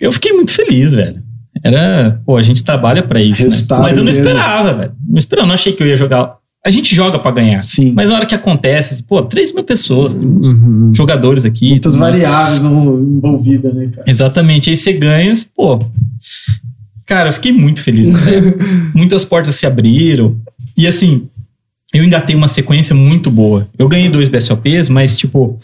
eu fiquei muito feliz, velho. Era, pô, a gente trabalha pra isso, né? Mas eu não esperava, velho. Não esperava, não achei que eu ia jogar. A gente joga pra ganhar. Sim. Mas na hora que acontece, assim, pô, 3 mil pessoas, tem muitos Uhum. jogadores aqui. Muitas variáveis envolvidas, né, cara? Exatamente. Aí você ganha, pô. Cara, eu fiquei muito feliz nessa época. Muitas portas se abriram. E assim, eu engatei uma sequência muito boa. Eu ganhei dois BSOPs, mas, tipo,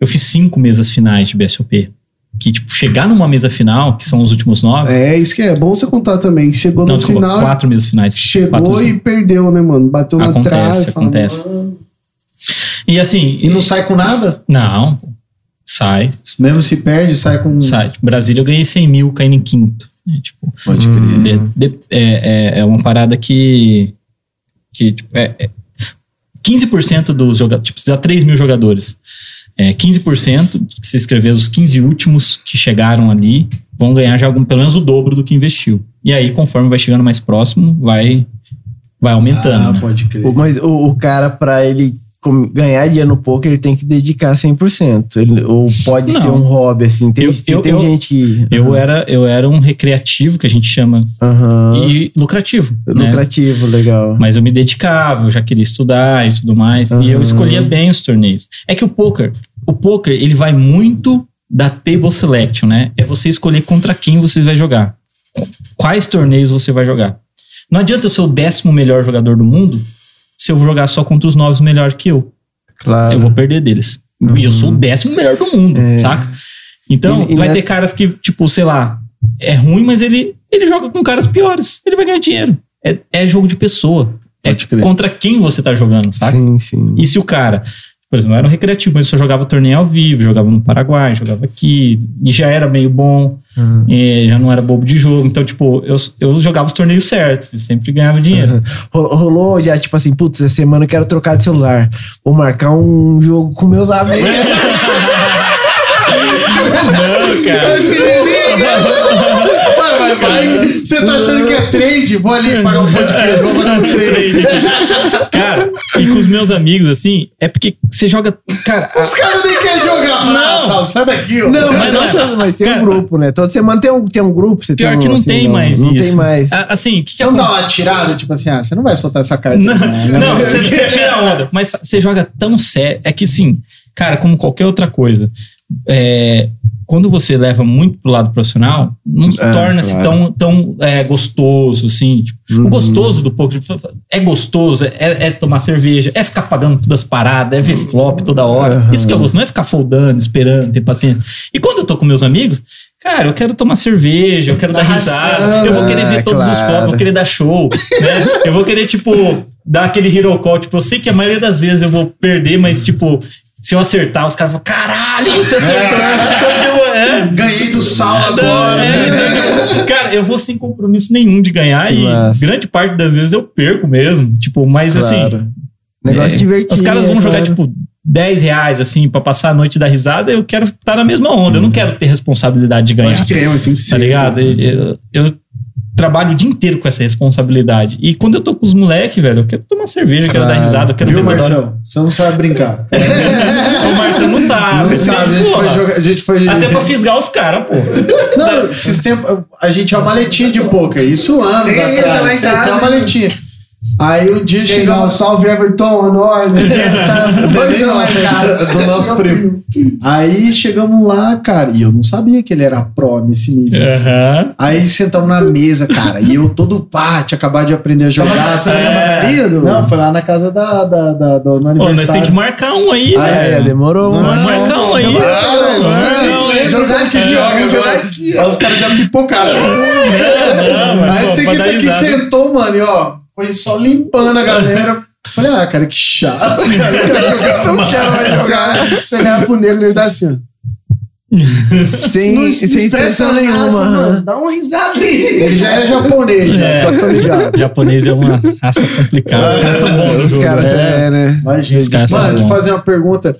eu fiz cinco mesas finais de BSOP. Que, tipo, chegar numa mesa final, que são os últimos nove. É, isso que é bom você contar também. Chegou não, no desculpa, final, quatro mesas finais. chegou Quatro, e perdeu, né, mano? Bateu na Acontece, trave. fala, acontece. "Mano, E assim. E não sai com nada? Não, sai, Mesmo se perde, sai com. sai. Brasília eu ganhei 100 mil caindo em quinto. né? Tipo, Pode Hum. crer. De- de- é, é, é uma parada que. que tipo, é, é 15% dos jogadores. Tipo, precisa 3 mil jogadores. É, 15%, que se inscrever os 15 últimos que chegaram ali, vão ganhar já algum, pelo menos o dobro do que investiu. E aí, conforme vai chegando mais próximo, vai, vai aumentando. Ah, né? pode crer. O- Mas o, o cara, pra ele ganhar dinheiro no poker, ele tem que dedicar 100%. Ele, ou pode Não. ser um hobby, assim. Tem, Eu- eu- tem eu- gente que... Eu, era, eu era um recreativo, que a gente chama, Aham. e lucrativo. né? Lucrativo, legal. Mas eu me dedicava, eu já queria estudar e tudo mais. E eu escolhia bem os torneios. É que o poker, o poker, ele vai muito da table selection, né? É você escolher contra quem você vai jogar. Quais torneios você vai jogar. Não adianta eu ser o décimo melhor jogador do mundo se eu vou jogar só contra os nove melhores que eu. Claro. Eu vou perder deles. E eu sou o décimo melhor do mundo, saca? Então, E- e vai na- ter caras que, tipo, sei lá, é ruim, mas ele, ele joga com caras piores. Ele vai ganhar dinheiro. É, é jogo de pessoa. É contra quem você tá jogando, saca? Sim, sim. E se o cara. Por exemplo, eu era um recreativo, mas eu só jogava torneio ao vivo, jogava no Paraguai, jogava aqui, e já era meio bom, Uhum. e já não era bobo de jogo. Então, tipo, eu, eu jogava os torneios certos e sempre ganhava dinheiro. Rolou, rolou já, tipo assim, putz, essa semana eu quero trocar de celular. Vou marcar um jogo com meus amigos. Não, cara. Vai. Você tá achando que é trade? Vou ali pagar um podcast, vou fazer um trade. Cara, e com os meus amigos, assim, é porque você joga. Cara, Os caras nem querem jogar. Não. Sal, sai daqui, ó. Não, Mas mas, não é- não, mas tem Cara- um grupo, né? Toda semana tem um, tem um grupo. Você pior tem um, que não assim, tem mais Não isso. tem mais. A- Assim, que, que Você não dá uma tirada, tipo assim, ah, você não vai soltar essa carta. Não, né? não, você, você tira a onda. Mas você joga tão sério. É que sim, cara, como qualquer outra coisa, é, quando você leva muito pro lado profissional, não torna-se claro. tão, tão é, gostoso, assim. Tipo, O gostoso do poker é gostoso, é, é tomar cerveja, é ficar pagando todas as paradas, é ver flop toda hora. Aham. Isso que eu gosto, não é ficar foldando, esperando, ter paciência. E quando eu tô com meus amigos, cara, eu quero tomar cerveja, eu quero dar risada, eu vou querer ver Ah, todos os claro. flops, eu vou querer dar show, né? Eu vou querer, tipo, dar aquele hero call. Tipo, eu sei que a maioria das vezes eu vou perder, mas, tipo, se eu acertar, os caras vão, caralho, você acertou. Então, tipo, é. Ganhei do sal agora. é, é, cara, eu vou sem compromisso nenhum de ganhar Que e massa. grande parte das vezes eu perco mesmo. Tipo, mas assim. Claro. Negócio é, divertido. Os caras vão é jogar, claro. tipo, 10 reais, assim, pra passar a noite da risada. Eu quero estar na mesma onda. Eu não quero ter responsabilidade de ganhar. Pode crer, mas tem que Tá ligado? Eu, eu trabalho o dia inteiro com essa responsabilidade. E quando eu tô com os moleques, velho, eu quero tomar cerveja, eu quero dar risada, eu quero Viu. Marcelo? Você não sabe brincar. O Marcelo não sabe. Não sabe, a gente foi jogar. A gente foi. Até pra fisgar os caras, pô. Não, esses tempos, a gente tinha uma maletinha de poker, isso anos Tem, atrás. tá lá em casa, tem uma né? maletinha. Aí o dia chegou. salve Everton, a nós. tá dois anos lá em casa. do nosso primo. Aí chegamos lá, cara, e eu não sabia que ele era pró nesse nível. assim. Aham. Aí sentamos na mesa, cara, e eu todo pá, tinha acabado de aprender a jogar. Você padaria, Du? Não, foi lá na casa da, da, da- do, no Pô, aniversário. nós temos que marcar um aí, Ah, É, velho. demorou. Não, mano. marcar um aí. Jogar aqui, joga, jogar aqui. Os caras já pipocaram. Não, mas, Aí você que aqui sentou, mano, e ó, foi só limpando a galera. Falei, ah, cara, que chato. Cara, eu não quero mais jogar. Você ganha pro negro, ele tá assim, ó. Sem, Não sem expressão nenhuma. mano. Dá uma risada aí. Ele já é japonês, já, É. já tô ligado. Japonês é uma raça complicada. Os caras são bons Os caras, né? é, né? Imagina. Os caras são Mano, deixa eu fazer uma pergunta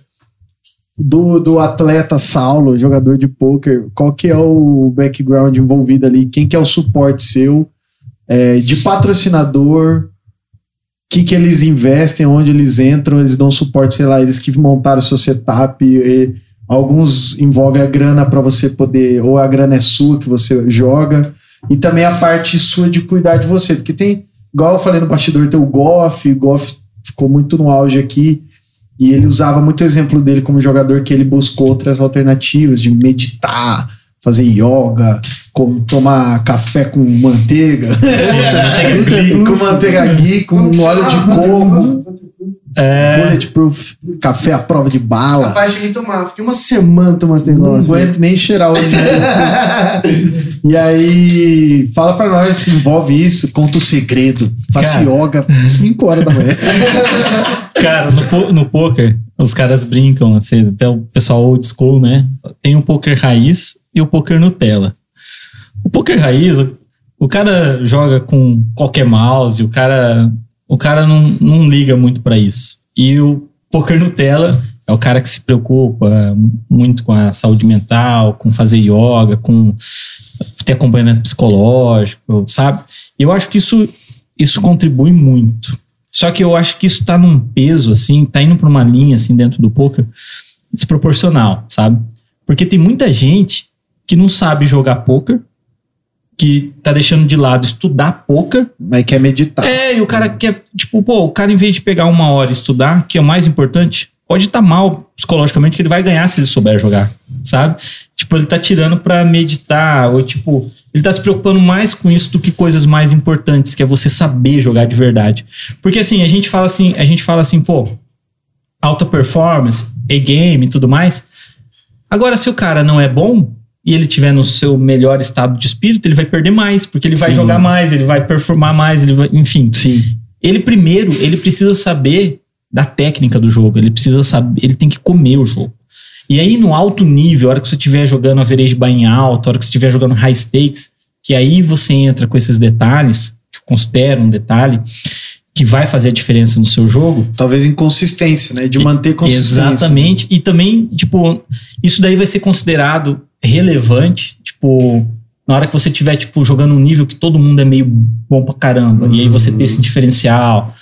do, do atleta Saulo, jogador de pôquer. Qual que é o background envolvido ali? Quem que é o suporte seu? É, de patrocinador? O que, que eles investem? Onde eles entram? Eles dão suporte, sei lá, eles que montaram o seu setup. e alguns envolvem a grana para você poder, ou a grana é sua que você joga, e também a parte sua de cuidar de você. Porque tem, igual eu falei no bastidor, tem o Goff, o Goff ficou muito no auge aqui. E ele usava muito exemplo dele como jogador que ele buscou outras alternativas de meditar, fazer yoga, com, tomar café com manteiga, com manteiga ghee, com óleo de coco, É, bulletproof, café à prova de bala. Rapaz, cheguei a tomar. Fiquei uma semana tomando esse Não negócio. aguento nem cheirar hoje. e aí, fala pra nós se envolve isso, conta o segredo. Faço Cara. yoga 5 horas da manhã. cara, no, no poker, os caras brincam, assim, até o pessoal old school, né? Tem o poker raiz e o poker Nutella. O poker raiz, o, cara joga com qualquer mouse, o cara, o cara não, não liga muito pra isso. E o poker Nutella é o cara que se preocupa muito com a saúde mental, com fazer yoga, com ter acompanhamento psicológico, sabe? Eu acho que isso, isso contribui muito. Só que eu acho que isso tá num peso, assim, tá indo pra uma linha, assim, dentro do poker, desproporcional, sabe? Porque tem muita gente que não sabe jogar poker, que tá deixando de lado estudar poker, Mas quer meditar. é, e o cara quer, tipo, pô, o cara em vez de pegar uma hora e estudar, que é o mais importante, pode estar mal psicologicamente que ele vai ganhar se ele souber jogar, sabe? Tipo, ele tá tirando pra meditar, ou tipo, ele tá se preocupando mais com isso do que coisas mais importantes, que é você saber jogar de verdade. Porque assim, a gente fala assim, a gente fala assim, pô, alta performance, A-game e tudo mais. Agora, se o cara não é bom e ele tiver no seu melhor estado de espírito, ele vai perder mais, porque ele vai Sim. jogar mais, ele vai performar mais, ele vai, enfim. Sim. Ele primeiro, ele precisa saber da técnica do jogo. Ele precisa saber, ele tem que comer o jogo. E aí, no alto nível, a hora que você estiver jogando average buy em alto, a hora que você estiver jogando high stakes, que aí você entra com esses detalhes, que eu considero um detalhe, que vai fazer a diferença no seu jogo. Talvez inconsistência, né? De manter consistência. Exatamente. E também, tipo, isso daí vai ser considerado relevante, tipo, na hora que você tiver, tipo, jogando um nível que todo mundo é meio bom pra caramba, e aí você ter esse diferencial.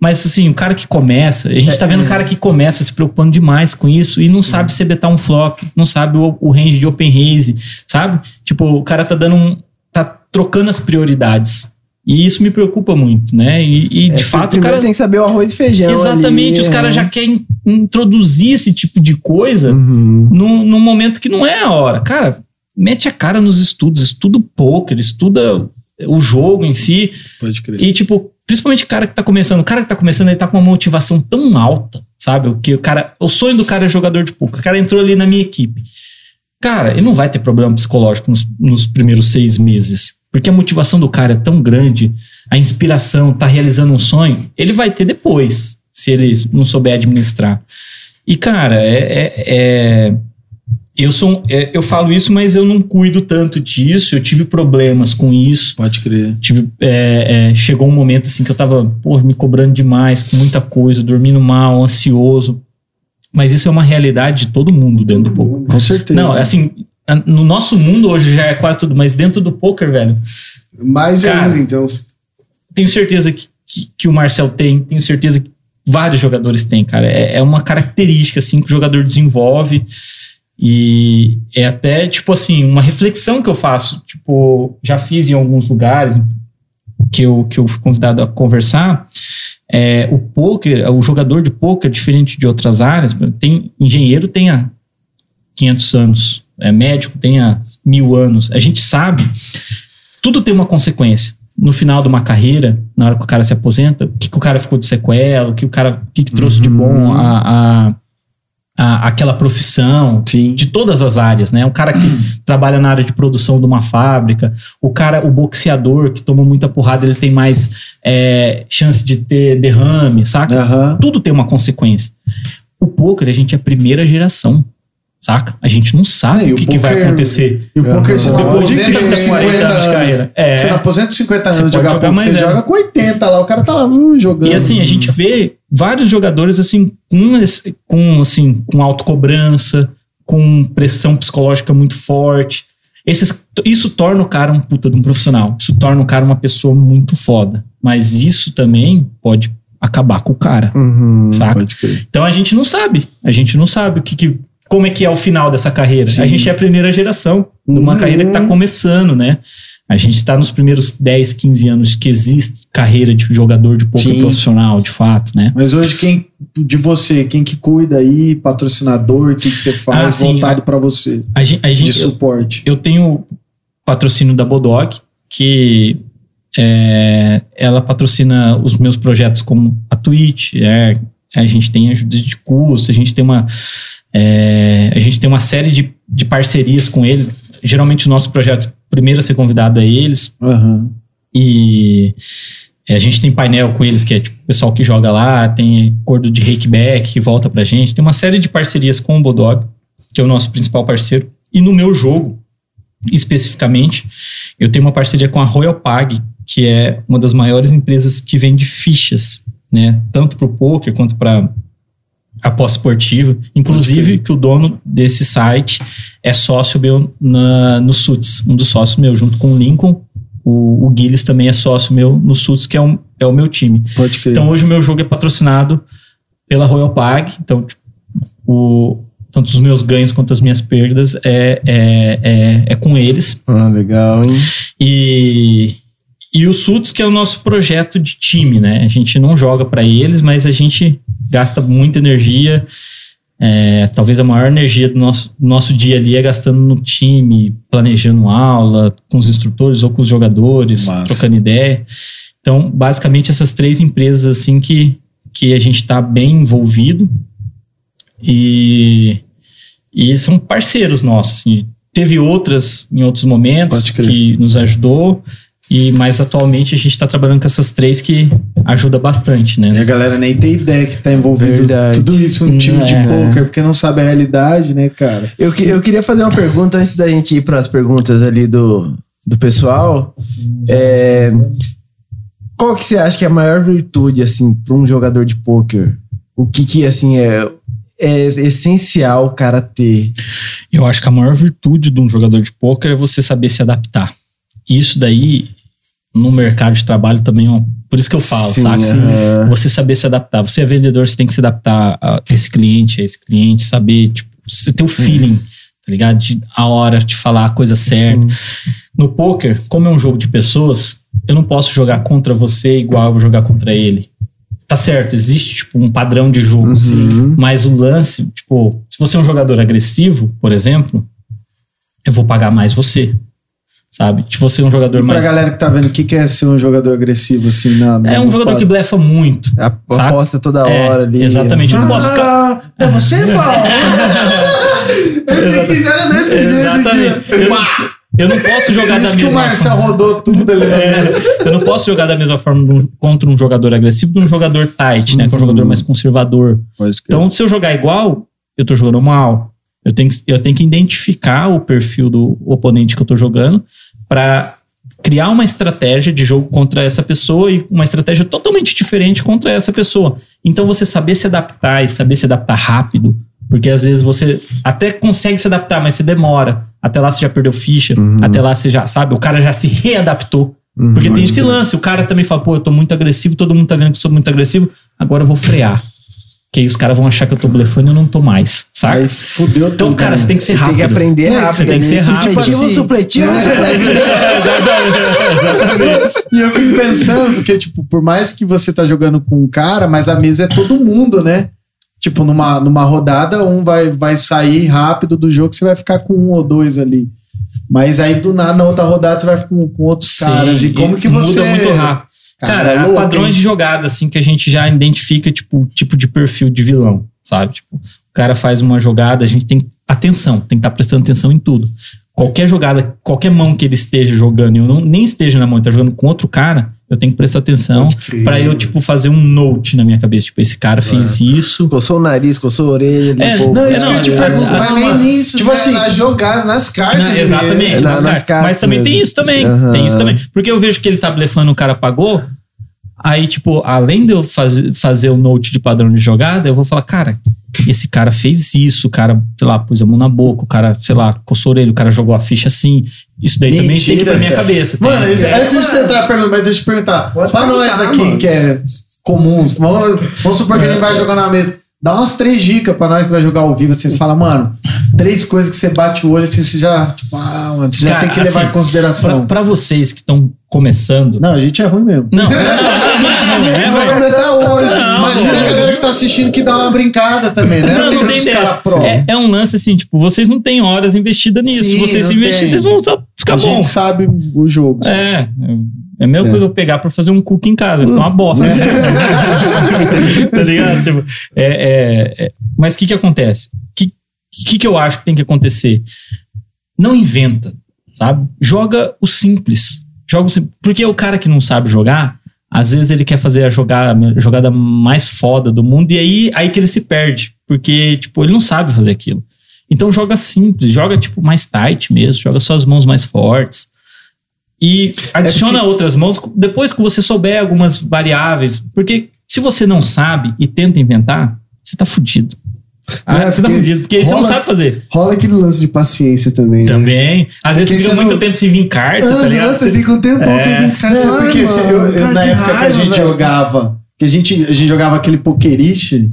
Mas, assim, o cara que começa, a gente tá vendo o cara que começa se preocupando demais com isso e não sabe se betar um flop, não sabe o, o range de open raise, sabe? Tipo, o cara tá dando um. tá trocando as prioridades. E isso me preocupa muito, né? E, e, É, de fato o cara. tem que saber o arroz e feijão. Exatamente, ali, os caras é. já querem introduzir esse tipo de coisa Uhum. num, num momento que não é a hora. Cara, mete a cara nos estudos, estuda o poker, estuda o jogo em si. Pode crer. E, tipo, principalmente o cara que tá começando. O cara que tá começando, ele tá com uma motivação tão alta, sabe? O que o cara. O sonho do cara é jogador de poker. O cara entrou ali na minha equipe. Cara, ele não vai ter problema psicológico nos, nos primeiros seis meses. Porque a motivação do cara é tão grande, a inspiração, tá realizando um sonho, ele vai ter depois, se ele não souber administrar. E, cara, é. é- é- eu, sou, é, eu falo isso, mas eu não cuido tanto disso. Eu tive problemas com isso Pode crer. tive, é, é, chegou um momento assim que eu tava pô, me cobrando demais com muita coisa, dormindo mal, ansioso. Mas isso é uma realidade de todo mundo dentro do poker. Com certeza. Não, assim, a- no nosso mundo hoje já é quase tudo, mas dentro do poker, velho, Mais Cara, ainda, então. tenho certeza que, que, que o Marcel tem, tenho certeza que vários jogadores têm, cara. É, é uma característica assim que o jogador desenvolve. E é até, tipo assim, uma reflexão que eu faço. Tipo, já fiz em alguns lugares que eu, que eu fui convidado a conversar. É, o poker, o jogador de poker, diferente de outras áreas, tem engenheiro tem há 500 anos, é, médico tem há mil anos. A gente sabe, tudo tem uma consequência. No final de uma carreira, na hora que o cara se aposenta, o que, que o cara ficou de sequela, o que o cara o que, que trouxe de bom a, a, a- aquela profissão, Sim. de todas as áreas, né? O cara que trabalha na área de produção de uma fábrica, o cara, o boxeador que toma muita porrada, ele tem mais é, chance de ter derrame, saca? Aham. Tudo tem uma consequência. O poker, a gente é a primeira geração, saca? A gente não sabe É, o que, que vai poker- acontecer. E o poker se Depois de aposenta 30, com 40 50 anos de carreira. É. Você não aposenta com 50 Você anos de jogar jogar poker, mais você velho. joga com 80 lá, o cara tá lá uh, jogando. E assim, a gente vê vários jogadores assim com, esse- com assim, com autocobrança, com pressão psicológica muito forte. Esses, isso torna o cara um puta de um profissional. Isso torna o cara uma pessoa muito foda. Mas isso também pode acabar com o cara, Uhum. saca? Então a gente não sabe. A gente não sabe o que, que- como é que é o final dessa carreira. Sim. A gente é a primeira geração de uma Uhum. carreira que está começando, né? A gente está nos primeiros 10, 15 anos que existe carreira de jogador de poker Sim. profissional, de fato, né? Mas hoje, quem de você, quem que cuida aí, patrocinador, o que, que você faz Ah, voltado pra você A gente, a de gente eu, suporte? eu tenho patrocínio da Bodog, que é, ela patrocina os meus projetos como a Twitch, é, a gente tem ajuda de custo, a gente tem uma é, a gente tem uma série de, de parcerias com eles. Geralmente os nossos projetos, primeiro a ser convidado é eles, Aham. e é, a gente tem painel com eles, que é tipo o pessoal que joga lá, tem acordo de rakeback que volta pra gente. Tem uma série de parcerias com o Bodog, que é o nosso principal parceiro. E no meu jogo, especificamente, eu tenho uma parceria com a Royal Pag, que é uma das maiores empresas que vende fichas, né? Tanto para o poker quanto para aposta esportiva. Inclusive, que o dono desse site é sócio meu na, no Suits, um dos sócios meu, junto com o Lincoln. O, o também é sócio meu no Suits, que é, um, é o meu time. Pode crer. Então hoje o meu jogo é patrocinado pela Royal Pag. Então, tipo, o, tanto os meus ganhos quanto as minhas perdas é, é, é, é com eles. Ah, legal, hein? E, e o Suits, que é o nosso projeto de time, né? A gente não joga para eles, mas a gente gasta muita energia. É, talvez a maior energia do nosso, nosso dia ali é gastando no time, planejando aula com os instrutores ou com os jogadores, Massa. trocando ideia. Então, basicamente, essas três empresas assim que, que a gente está bem envolvido e, e são parceiros nossos. Assim. Teve outras em outros momentos que nos ajudou. E mais atualmente a gente tá trabalhando com essas três que ajuda bastante, E a né? galera nem tem ideia que tá envolvido Verdade. tudo isso no time de É. poker, porque não sabe a realidade, né, cara? Eu, que- eu queria fazer uma pergunta antes da gente ir para as perguntas ali do, do pessoal. É, qual que você acha que é a maior virtude, assim, para um jogador de pôquer? O que que, assim, é, é essencial o cara ter? Eu acho que a maior virtude de um jogador de pôquer é você saber se adaptar. Isso daí, no mercado de trabalho também, é um- por isso que eu falo, Sim, sabe? aham. Você saber se adaptar. Você é vendedor, você tem que se adaptar a esse cliente, a esse cliente, saber, tipo, você ter o feeling, tá ligado? De a hora de falar a coisa certa. No poker, como é um jogo de pessoas, eu não posso jogar contra você igual eu vou jogar contra ele. Tá certo, existe tipo um padrão de jogo, Uhum. mas o lance, tipo, se você é um jogador agressivo, por exemplo, eu vou pagar mais você. Sabe? Se você é um jogador E pra mais galera que tá vendo, o que que é ser um jogador agressivo, assim, na, É um jogador que quadro? blefa muito. A-? Aposta toda É, hora ali. Exatamente. Eu não posso ficar. Ah, é você, Paulo? Esse que joga desse jeito Exatamente. aqui. Eu, eu não posso jogar da isso que o mesma Marcel forma. rodou tudo ali É, eu não posso jogar da mesma forma contra um jogador agressivo de um jogador tight, né? Que é um jogador mais conservador. Então, se eu jogar igual, eu tô jogando mal. Eu tenho, que, eu tenho que identificar o perfil do oponente que eu tô jogando para criar uma estratégia de jogo contra essa pessoa e uma estratégia totalmente diferente contra essa pessoa. Então, você saber se adaptar e saber se adaptar rápido, porque às vezes você até consegue se adaptar, mas você demora. Até lá você já perdeu ficha, até lá você já, sabe, o cara já se readaptou. Porque tem esse lance, o cara também fala, pô, eu tô muito agressivo, todo mundo tá vendo que eu sou muito agressivo, agora eu vou frear. Que aí os caras vão achar que eu tô blefando e eu não tô mais, sabe? Aí fudeu tudo. Então, cara, você tem que ser Tem rápido. que aprender Não, rápido. tem que né? ser rápido. Supletivo, Assim, supletivo, é. supletivo. E eu fico pensando, porque, tipo, por mais que você tá jogando com um cara, mas a mesa é todo mundo, né? Tipo, numa, numa rodada, um vai, vai sair rápido do jogo, você vai ficar com um ou dois ali. Mas aí, do nada, na outra rodada, você vai ficar com, com outros Sim, caras. E como que você... Muda muito rápido. Cara, Cara, é louco, padrões hein? de jogada, assim, que a gente já identifica, tipo, o tipo de perfil de vilão, sabe? Tipo, o cara faz uma jogada, a gente tem atenção, tem que estar prestando atenção em tudo. Qualquer jogada, qualquer mão que ele esteja jogando, e eu não, nem esteja na mão, ele tá jogando com outro cara, eu tenho que prestar atenção pra eu, tipo, fazer um note na minha cabeça. Tipo, esse cara fez isso. Coçou o nariz, coçou a orelha, É, limpou. Não, É, isso que eu ia te não, perguntar, é, nem é, nisso, Tipo né? assim, na jogada, nas cartas. Não, exatamente, mesmo. É, na- nas nas cartas. cartas Mas também tem mesmo. isso também. Aham. Tem isso também. Porque eu vejo que ele tá blefando, o cara pagou. Aí, tipo, além de eu faz, fazer o note de padrão de jogada, eu vou falar, cara, esse cara fez isso, o cara, sei lá, pôs a mão na boca, o cara, sei lá, coçou a orelha, o cara jogou a ficha assim. Isso daí também tem que ir pra minha cabeça. Tem- Mano, isso- É, antes de você entrar na pergunta, mas deixa eu te perguntar. Pode pra nós aqui, mano. que é comum, vamos, vamos supor que a gente vai jogar na mesa. Dá umas três dicas pra nós que vai jogar ao vivo. Vocês falam, mano, três coisas que você bate o olho assim, você já, tipo, ah, mano, você já Cara, tem que levar assim, em consideração. Pra, pra vocês que estão começando. Não, a gente é ruim mesmo. Não, não, não, não, não, A é, gente vai começar hoje. Não, Imagina pô. a galera que tá assistindo que dá uma brincada também, né? Não, não tem cara pro. É, é um lance assim, tipo, vocês não têm horas investidas nisso. Sim, Se vocês não investirem, vocês vão ficar a bom. gente sabe o jogo. É, é a mesma coisa eu pegar pra fazer um cookie em casa, fica uma bosta. tá ligado? Tipo, é, é, é- mas o que que acontece? O que, que que eu acho que tem que acontecer? Não inventa, sabe? Joga o simples. Joga o simples. Porque o cara que não sabe jogar, às vezes ele quer fazer a jogada, a jogada mais foda do mundo e aí, aí que ele se perde. Porque, tipo, ele não sabe fazer aquilo. Então joga simples, joga, tipo, mais tight mesmo, joga só as mãos mais fortes. E adiciona outras mãos depois que você souber algumas variáveis. Porque se você não sabe e tenta inventar, você tá fudido. Ah, É, você tá porque fudido, porque aí você não rola- sabe fazer. Rola aquele lance de paciência também. né? Também. Às vezes Porque você fica muito não- tempo sem vir carta, tá Ah, ligado? você fica um tempão É. sem vir cara. Não, porque se eu- eu- na época que a gente jogava, que a gente, a gente jogava aquele pokeriche,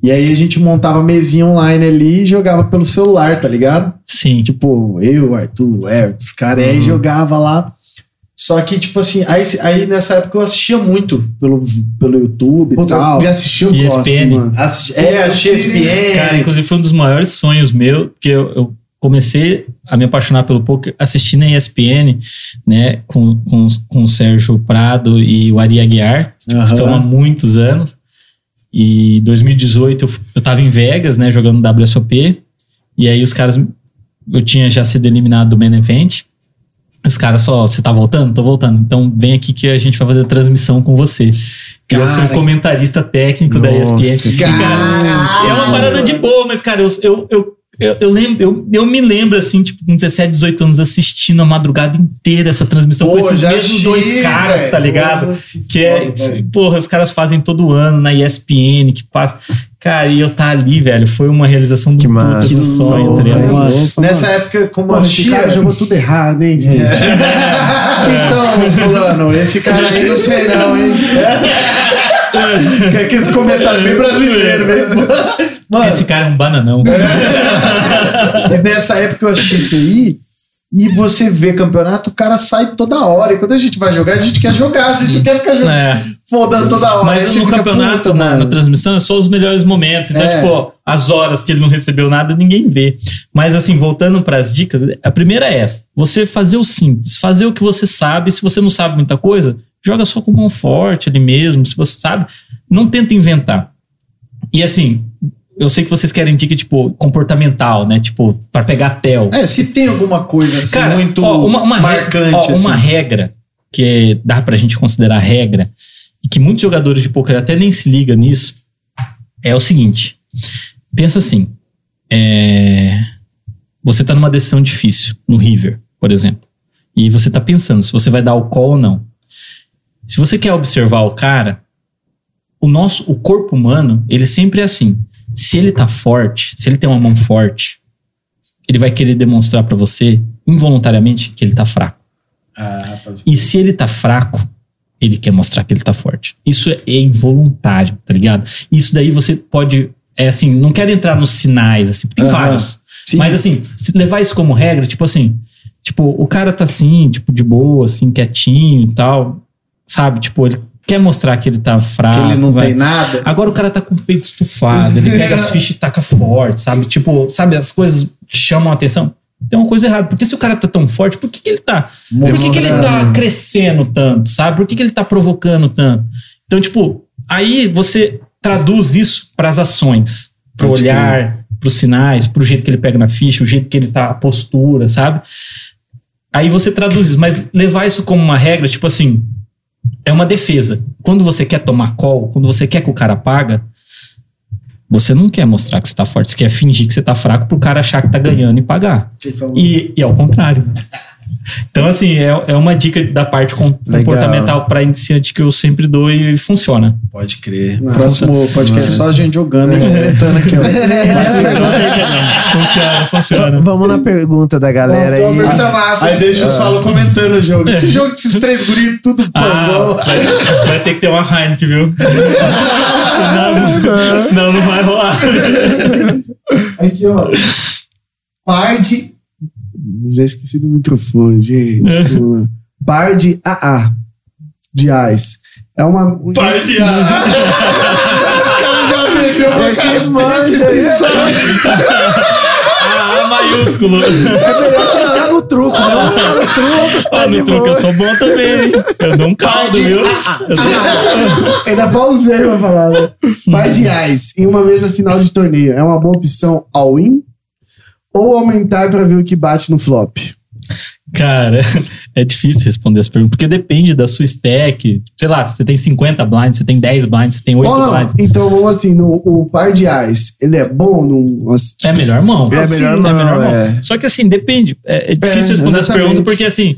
e aí a gente montava mesinha online ali e jogava pelo celular, tá ligado? Sim. Tipo, eu, Arthur, o Everton, os caras, e Uhum. aí jogava lá. Só que, tipo assim, aí, aí nessa época eu assistia muito pelo, pelo YouTube e Puta, tal. eu já assistiu o mano. Assi- é, assistia ESPN. Cara, inclusive foi um dos maiores sonhos meu, porque eu, eu comecei a me apaixonar pelo poker assistindo a ESPN, né, com, com, com o Sérgio Prado e o Ari Aguiar, que Aham. estão há muitos anos. E em 2018 eu, eu tava em Vegas, né, jogando WSOP, e aí os caras, eu tinha já sido eliminado do main event, Os caras falaram, ó, você tá voltando? Tô voltando. Então vem aqui que a gente vai fazer a transmissão com você. Que eu sou Cara. comentarista técnico da Nossa, ESPN. E, cara, cara. é uma parada de boa, mas, cara, eu, eu, eu, eu, eu lembro, eu, eu me lembro, assim, tipo, com 17, 18 anos, assistindo a madrugada inteira essa transmissão com Pô, esses já mesmos achei, dois caras, velho. tá ligado? Porra, Que é, foda, velho. porra, os caras fazem todo ano na ESPN, que passa. Cara, e eu tá ali, velho, foi uma realização do Que puta massa. do sonho, tá louco, ligado? hein? Mano, Mano, Nessa época, como Porra, a esse Chia... cara jogou tudo errado, hein, gente? Então, fulano, esse cara aí não sei não, hein? Que é aqueles comentários bem brasileiros, bem... Mano, Esse cara é um bananão. e nessa época eu assisti isso aí, e você vê campeonato, o cara sai toda hora. E quando a gente vai jogar, a gente quer jogar, a gente quer ficar jogando, É. fodando toda hora. Mas no campeonato, puta, na, na transmissão, é só os melhores momentos. Então, É. tipo, as horas que ele não recebeu nada, ninguém vê. Mas, assim, voltando para as dicas, a primeira é essa: você fazer o simples, fazer o que você sabe. Se você não sabe muita coisa, joga só com mão forte ali mesmo. Se você sabe, não tenta inventar. E, assim, eu sei que vocês querem dica, tipo, comportamental, né? Tipo, para pegar tel. É, se tem alguma coisa assim, Cara, muito ó, uma, uma marcante. ó, uma assim. regra que dá pra gente considerar regra e que muitos jogadores de poker até nem se ligam nisso é o seguinte: pensa assim, é, você tá numa decisão difícil no River, por exemplo, e você tá pensando se você vai dar o call ou não. Se você quer observar o cara, o nosso, o corpo humano, ele sempre é assim. Se ele tá forte, se ele tem uma mão forte, ele vai querer demonstrar pra você, involuntariamente, que ele tá fraco. Ah, E se ele tá fraco, ele quer mostrar que ele tá forte. Isso é involuntário, tá ligado? Isso daí você pode. É assim, não quero entrar nos sinais, assim, porque tem Aham. vários. Sim. Mas assim, se levar isso como regra, tipo assim, tipo, o cara tá assim, tipo, de boa, assim, quietinho e tal, sabe? Tipo, ele quer mostrar que ele tá fraco. que ele não vai. tem nada. Agora o cara tá com o peito estufado, ele pega as fichas e taca forte, sabe? Tipo, sabe, as coisas chamam a atenção. Tem uma coisa errada. Porque se o cara tá tão forte, por que, que ele tá. Por que, que ele tá crescendo tanto, sabe? Por que, que ele tá provocando tanto? Então, tipo, aí você traduz isso pras ações, pro Pode olhar, pros sinais, pro jeito que ele pega na ficha, o jeito que ele tá, a postura, sabe? Aí você traduz isso, mas levar isso como uma regra, tipo assim, é uma defesa. Quando você quer tomar call, quando você quer que o cara paga, você não quer mostrar que você tá forte, você quer fingir que você tá fraco pro cara achar que tá ganhando e pagar. E, e ao contrário. Então, assim, é, é uma dica da parte comportamental para iniciante que eu sempre dou e funciona. Pode crer. Próximo podcast é só a gente jogando e comentando aqui, ó. funciona, funciona. Vamos na pergunta da galera aí. Aí deixa o Saulo comentando o jogo. Esse jogo desses três guris, tudo Ah, vai, vai ter que ter uma Heineken, viu? senão, senão não vai rolar. Aqui, ó. Par de. Já esqueci do microfone, gente. Par de AA. De AIS. É uma. Par de É que manja Ah, maiúsculo. É melhor que no truco, né? Vamos ficar no truco, tá de no boa. eu sou bom também. hein? Eu dou um caldo, viu? Eu sou- Ainda pausei pra falar, né? Par de AIS em uma mesa final de torneio. É uma boa opção all-in? Ou aumentar pra ver o que bate no flop? Cara, é difícil responder essa pergunta, porque depende da sua stack. Sei lá, você tem 50 blinds, você tem 10 blinds, você tem 8 Ou não? blinds. Então, vamos assim, no, o par de AIS, ele é bom num. É a melhor mão. É Assim, melhor É não, melhor mão. é. Só que assim, depende. É, é difícil É, responder essa exatamente. pergunta, porque assim.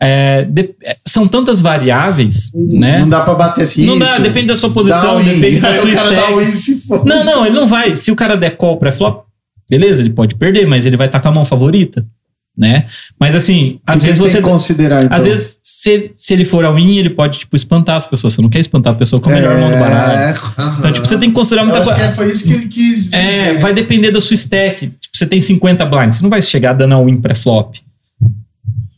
é, de- é, são tantas variáveis, né? Não dá pra bater assim. Não dá, isso. depende da sua Dá posição, depende da sua dá stack. Não, não, ele não vai. Se o cara der call pré-flop, beleza, ele pode perder, mas ele vai estar com a mão favorita, né? Mas assim, às vezes você. tem que considerar, então. Às vezes, se, se ele for ao win, ele pode, tipo, espantar as pessoas. Você não quer espantar a pessoa com a melhor mão do baralho. Então, tipo, você tem que considerar muita acho que coisa. é, foi isso que ele quis É, dizer. vai depender da sua stack. Tipo, você tem 50 blinds, você não vai chegar dando a win pré-flop.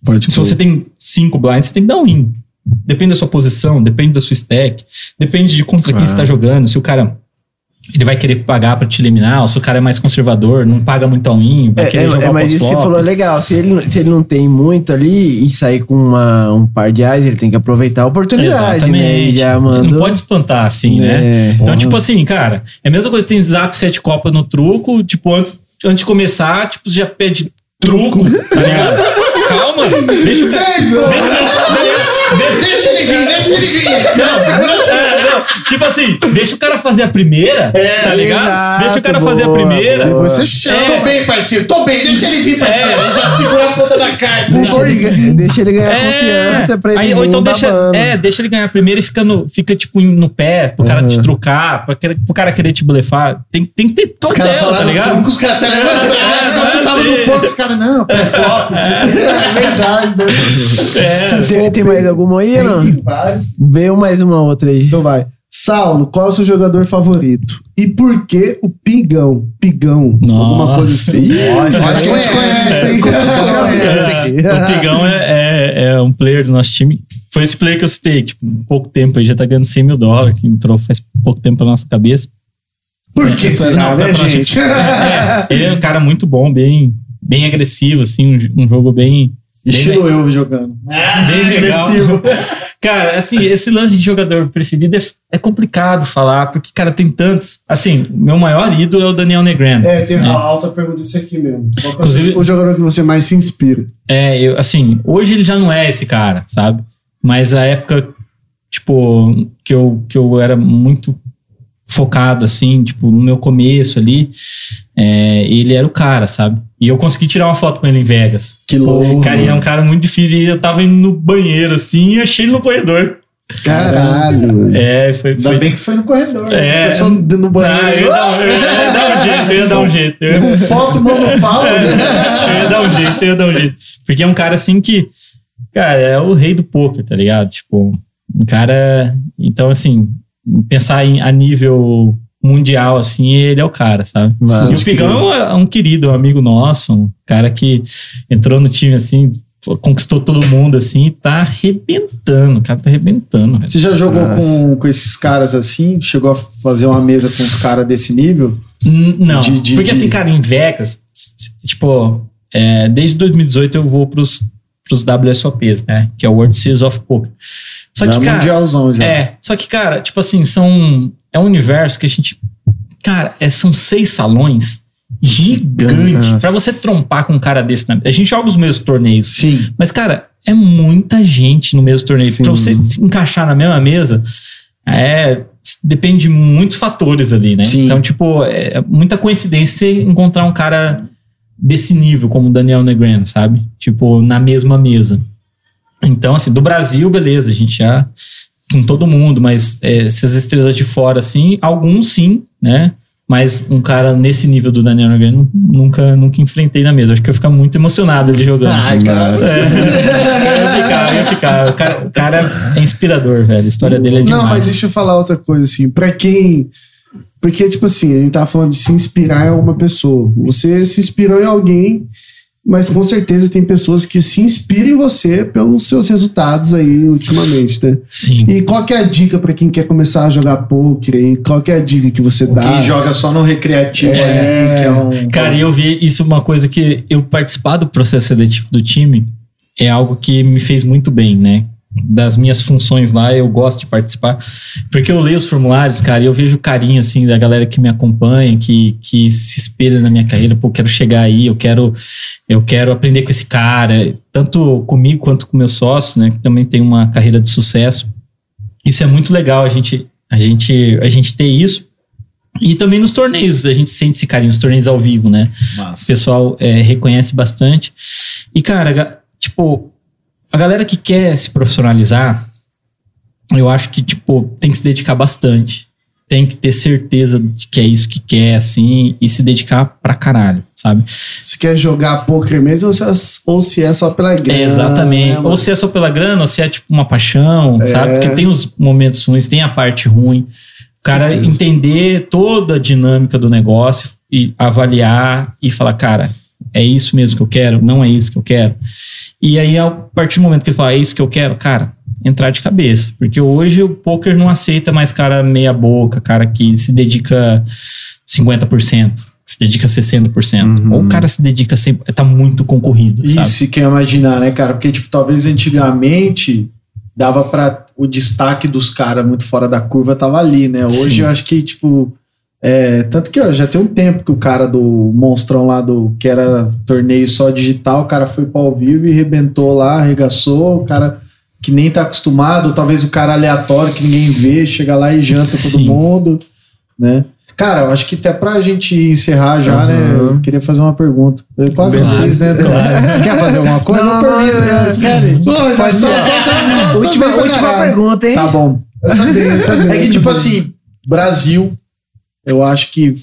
Pode Se você tem 5 blinds, você tem que dar um win. Depende da sua posição, depende da sua stack, depende de contra quem você tá jogando. Se o cara ele vai querer pagar pra te eliminar, ou se o cara é mais conservador, não paga muito all in, vai É, querer é, jogar é, mas isso você falou é legal. Se ele, se ele não tem muito ali e sair com uma, um par de ais, ele tem que aproveitar a oportunidade, né? E já mandou. Não pode espantar assim, né? É. Então, tipo assim, cara, é a mesma coisa que tem zap sete copas no truco, tipo, antes, antes de começar, tipo, você já pede truco, tá ligado? Calma, Deixa o cara. Sei, pô. Deixa ele vir, deixa ele vir. É, não, tipo assim, deixa o cara fazer a primeira, tá ligado? exato, deixa o cara boa, fazer a primeira. boa. Depois você chama. É. Tô bem, parceiro. Tô bem, deixa ele vir, parceiro. É. Já segura a ponta da carta. Deixa ele, deixa ele ganhar É. confiança pra ele Aí, ou então deixa, é, deixa ele ganhar primeiro e fica, no, fica tipo no pé, pro cara te trucar, pra, querer- pro cara querer te blefar. Tem, tem que ter Os caras cautela, tá ligado? truco, os caras até levantaram. É, Quando tu tava é. no ponto, os caras, não, pré-flop. É verdade, né? É. Tem mais alguma aí, não? Tem vários. Veio mais uma outra aí. Então vai. Saulo, qual é o seu jogador favorito? E por que o Pigão? Pigão. Alguma Nossa. coisa assim. Nossa, acho que a gente conhece, hein? O Pigão é, é- é um player do nosso time. Foi esse player que eu citei, tipo, um pouco tempo, ele já tá ganhando 100 mil dólares, que entrou faz pouco tempo na nossa cabeça. Por que É, será, não, né, pra- gente? É, ele é um cara muito bom, bem, bem agressivo, assim, um, um jogo bem. Bem Estilo eu jogando. bem legal. Agressivo. Cara, assim, esse lance de jogador preferido é, é complicado falar, porque, cara, tem tantos. Assim, meu maior ídolo é o Daniel Negreanu. É, tem a alta pergunta isso aqui mesmo. Qual é o Inclusive- o jogador que você mais se inspira? É, eu, assim, hoje ele já não é esse cara, sabe? Mas a época, tipo, que eu, que eu era muito focado, assim, tipo, no meu começo ali, é, ele era o cara, sabe? E eu consegui tirar uma foto com ele em Vegas. Que louco. Cara, ele é um cara muito difícil. E eu tava indo no banheiro, assim, e achei ele no corredor. Caralho. É, foi. Ainda foi bem que foi no corredor. É. né? No Ah, eu, banheiro. ia dar, eu ia dar um jeito, eu ia dar um jeito. Eu Com foto, mão no pau. eu ia dar um jeito, eu ia dar um jeito. Porque é um cara assim que, cara, é o rei do poker, tá ligado? Tipo, um cara. Então, assim, pensar em, a nível mundial, assim, ele é o cara, sabe? Mano, e o Pigão é um querido, um amigo nosso, um cara que entrou no time assim, conquistou todo mundo assim, e tá arrebentando, o cara tá arrebentando. Você já jogou Nossa. com, com esses caras assim? Chegou a fazer uma mesa com os caras desse nível? N- Não, De- de- porque de- assim, cara, em Vegas, tipo, é, desde 2018 eu vou pros, pros WSOPs, né? Que é o World Series of Poker. Só Já que, cara, mundialzão já. é, só que, cara, tipo assim, são. É um universo que a gente. Cara, é, são seis salões gigantes. Nossa. Pra você trompar com um cara desse. na- A gente joga os mesmos torneios. Sim. Mas, cara, é muita gente no mesmo torneio. Sim. Pra você se encaixar na mesma mesa, é. Depende de muitos fatores ali, né? Sim. Então, tipo, é muita coincidência encontrar um cara desse nível, como o Daniel Negreanu, sabe? Tipo, na mesma mesa. Então, assim, do Brasil, beleza, a gente já com todo mundo, mas é, essas estrelas de fora, assim, alguns sim, né? Mas um cara nesse nível do Daniel Negreanu nunca, nunca enfrentei na mesa. Acho que eu ia ficar muito emocionado ele jogando. Ai, cara. É, eu ia ficar, eu ia ficar. O cara, o cara é inspirador, velho. A história dele é demais. Não, mas deixa eu falar outra coisa, assim. Pra quem. Porque, tipo assim, a gente tava falando de se inspirar em uma pessoa. Você se inspirou em alguém, mas com certeza tem pessoas que se inspiram em você pelos seus resultados aí ultimamente, né? Sim. E qual que é a dica pra quem quer começar a jogar poker aí? Qual que é a dica que você dá? Quem joga só no recreativo É. ali, que é um. Cara, e eu vi isso uma coisa que eu participar do processo seletivo do time é algo que me fez muito bem, né? Das minhas funções lá, eu gosto de participar. Porque eu leio os formulários, cara, e eu vejo o carinho, assim, da galera que me acompanha, que, que se espelha na minha carreira. Pô, eu quero chegar aí, eu quero, eu quero aprender com esse cara. Tanto comigo quanto com meus sócios, né? Que também tem uma carreira de sucesso. Isso é muito legal, a gente, a gente, a gente ter isso. E também nos torneios, a gente sente esse carinho, nos torneios ao vivo, né? O pessoal é, reconhece bastante. E, cara, tipo, a galera que quer se profissionalizar, eu acho que, tipo, tem que se dedicar bastante. Tem que ter certeza de que é isso que quer, assim, e se dedicar pra caralho, sabe? Você quer jogar poker mesmo ou se é, ou se é só pela grana? É, exatamente. né, ou se é só pela grana, ou se é tipo uma paixão, É. sabe? Porque tem os momentos ruins, tem a parte ruim. O cara Certeza. entender toda a dinâmica do negócio e avaliar e falar, cara, é isso mesmo que eu quero? Não é isso que eu quero? E aí, a partir do momento que ele fala, é isso que eu quero, cara, entrar de cabeça. Porque hoje o poker não aceita mais cara meia boca, cara que se dedica 50%. Se dedica 60%. Uhum. Ou o cara se dedica sempre. Tá muito concorrido, sabe? Isso, e quer imaginar, né, cara? Porque, tipo, talvez antigamente dava pra. O destaque dos caras muito fora da curva tava ali, né? Hoje Sim. eu acho que, tipo, É, tanto que ó, já tem um tempo que o cara do monstrão lá do que era torneio só digital, o cara foi para ao vivo e rebentou lá, arregaçou, o cara que nem tá acostumado, talvez o cara aleatório que ninguém vê, chega lá e janta todo Sim. mundo, né? Cara, eu acho que até pra gente encerrar já, né? Eu queria fazer uma pergunta. Eu quase Beleza. fiz, né? Claro. Você quer fazer alguma coisa? Não, Eu não, eu-? Pode Não, já ser. tô- tô- tô- tô- Última, pergunta, hein? Tá bom. É que, tipo assim, Brasil, eu acho que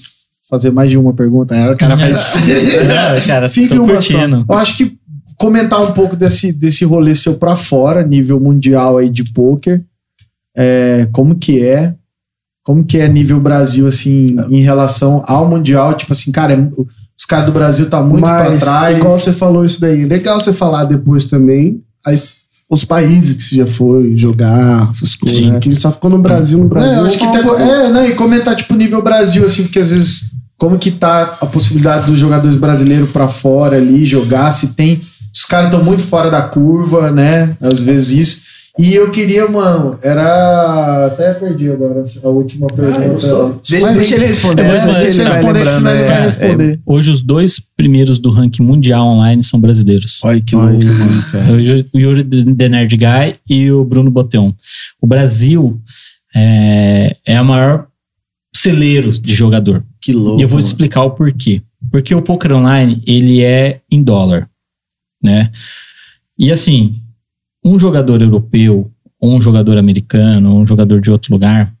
fazer mais de uma pergunta. É, o cara faz Não, cara, cinco e tô uma curtindo. só. Eu acho que comentar um pouco desse, desse rolê seu pra fora, nível mundial aí de pôquer. É, como que é? Como que é nível Brasil, assim, em relação ao mundial? Tipo assim, cara, é- os caras do Brasil tá muito pra Mas, trás. igual você falou isso daí, legal você falar depois também as, os países que você já foi jogar, essas coisas. Sim. né? Que só ficou no Brasil, no Brasil. É, eu acho que tem, um pouco- é, né, e comentar tipo nível Brasil assim, porque às vezes como que tá a possibilidade dos jogadores brasileiros pra fora ali jogar, se tem, os caras estão muito fora da curva, né? Às vezes isso. E eu queria, mano, era até perdi agora a última pergunta. gostou? Deixa, Mas- deixa ele responder. Não sei se deixa ele responder, lembrando, senão ele vai é. responder. Hoje os dois primeiros do ranking mundial online são brasileiros. Olha que louco, mano. É o Yuri- o Yuri The Nerd Guy e o Bruno Boteon. O Brasil é, é a maior celeiro de jogador. Que louco. E eu vou mano. explicar o porquê. Porque o poker online, ele é em dólar, né? E assim, um jogador europeu, ou um jogador americano, ou um jogador de outro lugar,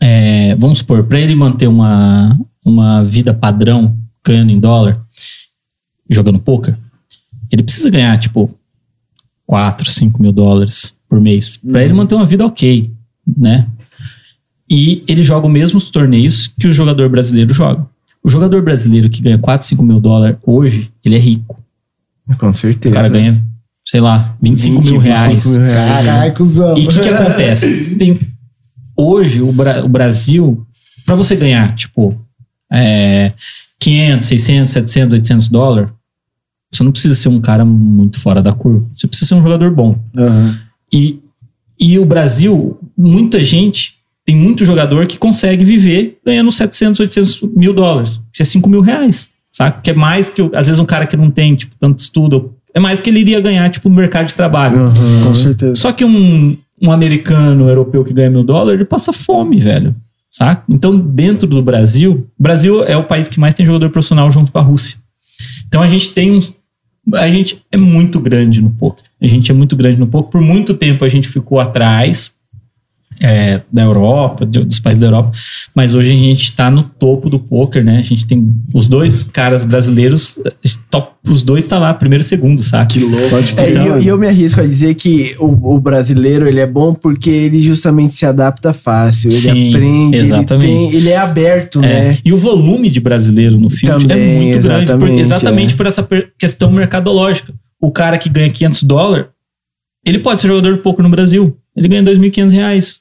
é, vamos supor, para ele manter uma, uma vida padrão ganhando em dólar, jogando poker, ele precisa ganhar, tipo, 4, 5 mil dólares por mês. Para ele manter uma vida ok, né? E ele joga os mesmos torneios que o jogador brasileiro joga. O jogador brasileiro que ganha 4, 5 mil dólares hoje, ele é rico. Com O certeza. cara ganha, sei lá, 25 mil 25 reais. mil reais. Cuzão. E o que, que acontece? Tem, hoje, o, Bra- o Brasil, para você ganhar, tipo, é, 500, 600, 700, 800 dólares, você não precisa ser um cara muito fora da curva. Você precisa ser um jogador bom. Aham. E, e o Brasil, muita gente, tem muito jogador que consegue viver ganhando 700, 800 mil dólares. Que é 5 mil reais, sabe? Que é mais que, às vezes, um cara que não tem, tipo, tanto estudo, é mais que ele iria ganhar, tipo, no mercado de trabalho. Uhum. Com certeza. Só que um, um americano, um europeu que ganha mil dólares, ele passa fome, velho. Saca? Então, dentro do Brasil, o Brasil é o país que mais tem jogador profissional junto com a Rússia. Então a gente tem um. A gente é muito grande no poker. A gente é muito grande no poker. Por muito tempo a gente ficou atrás é, da Europa, de- dos países da Europa. Mas hoje a gente está no topo do poker, né? A gente tem os dois caras brasileiros, top, os dois tá lá, primeiro e segundo, saca? Que louco. É, e eu, eu me arrisco a dizer que o, o brasileiro ele é bom porque ele justamente se adapta fácil, ele Sim, aprende, ele, exatamente. tem, ele é aberto, É, né? E o volume de brasileiro no field é Também, muito grande, exatamente, porque, exatamente é. por essa questão mercadológica. O cara que ganha 500 dólares, ele pode ser jogador de poker no Brasil. Ele ganha 2.500 reais.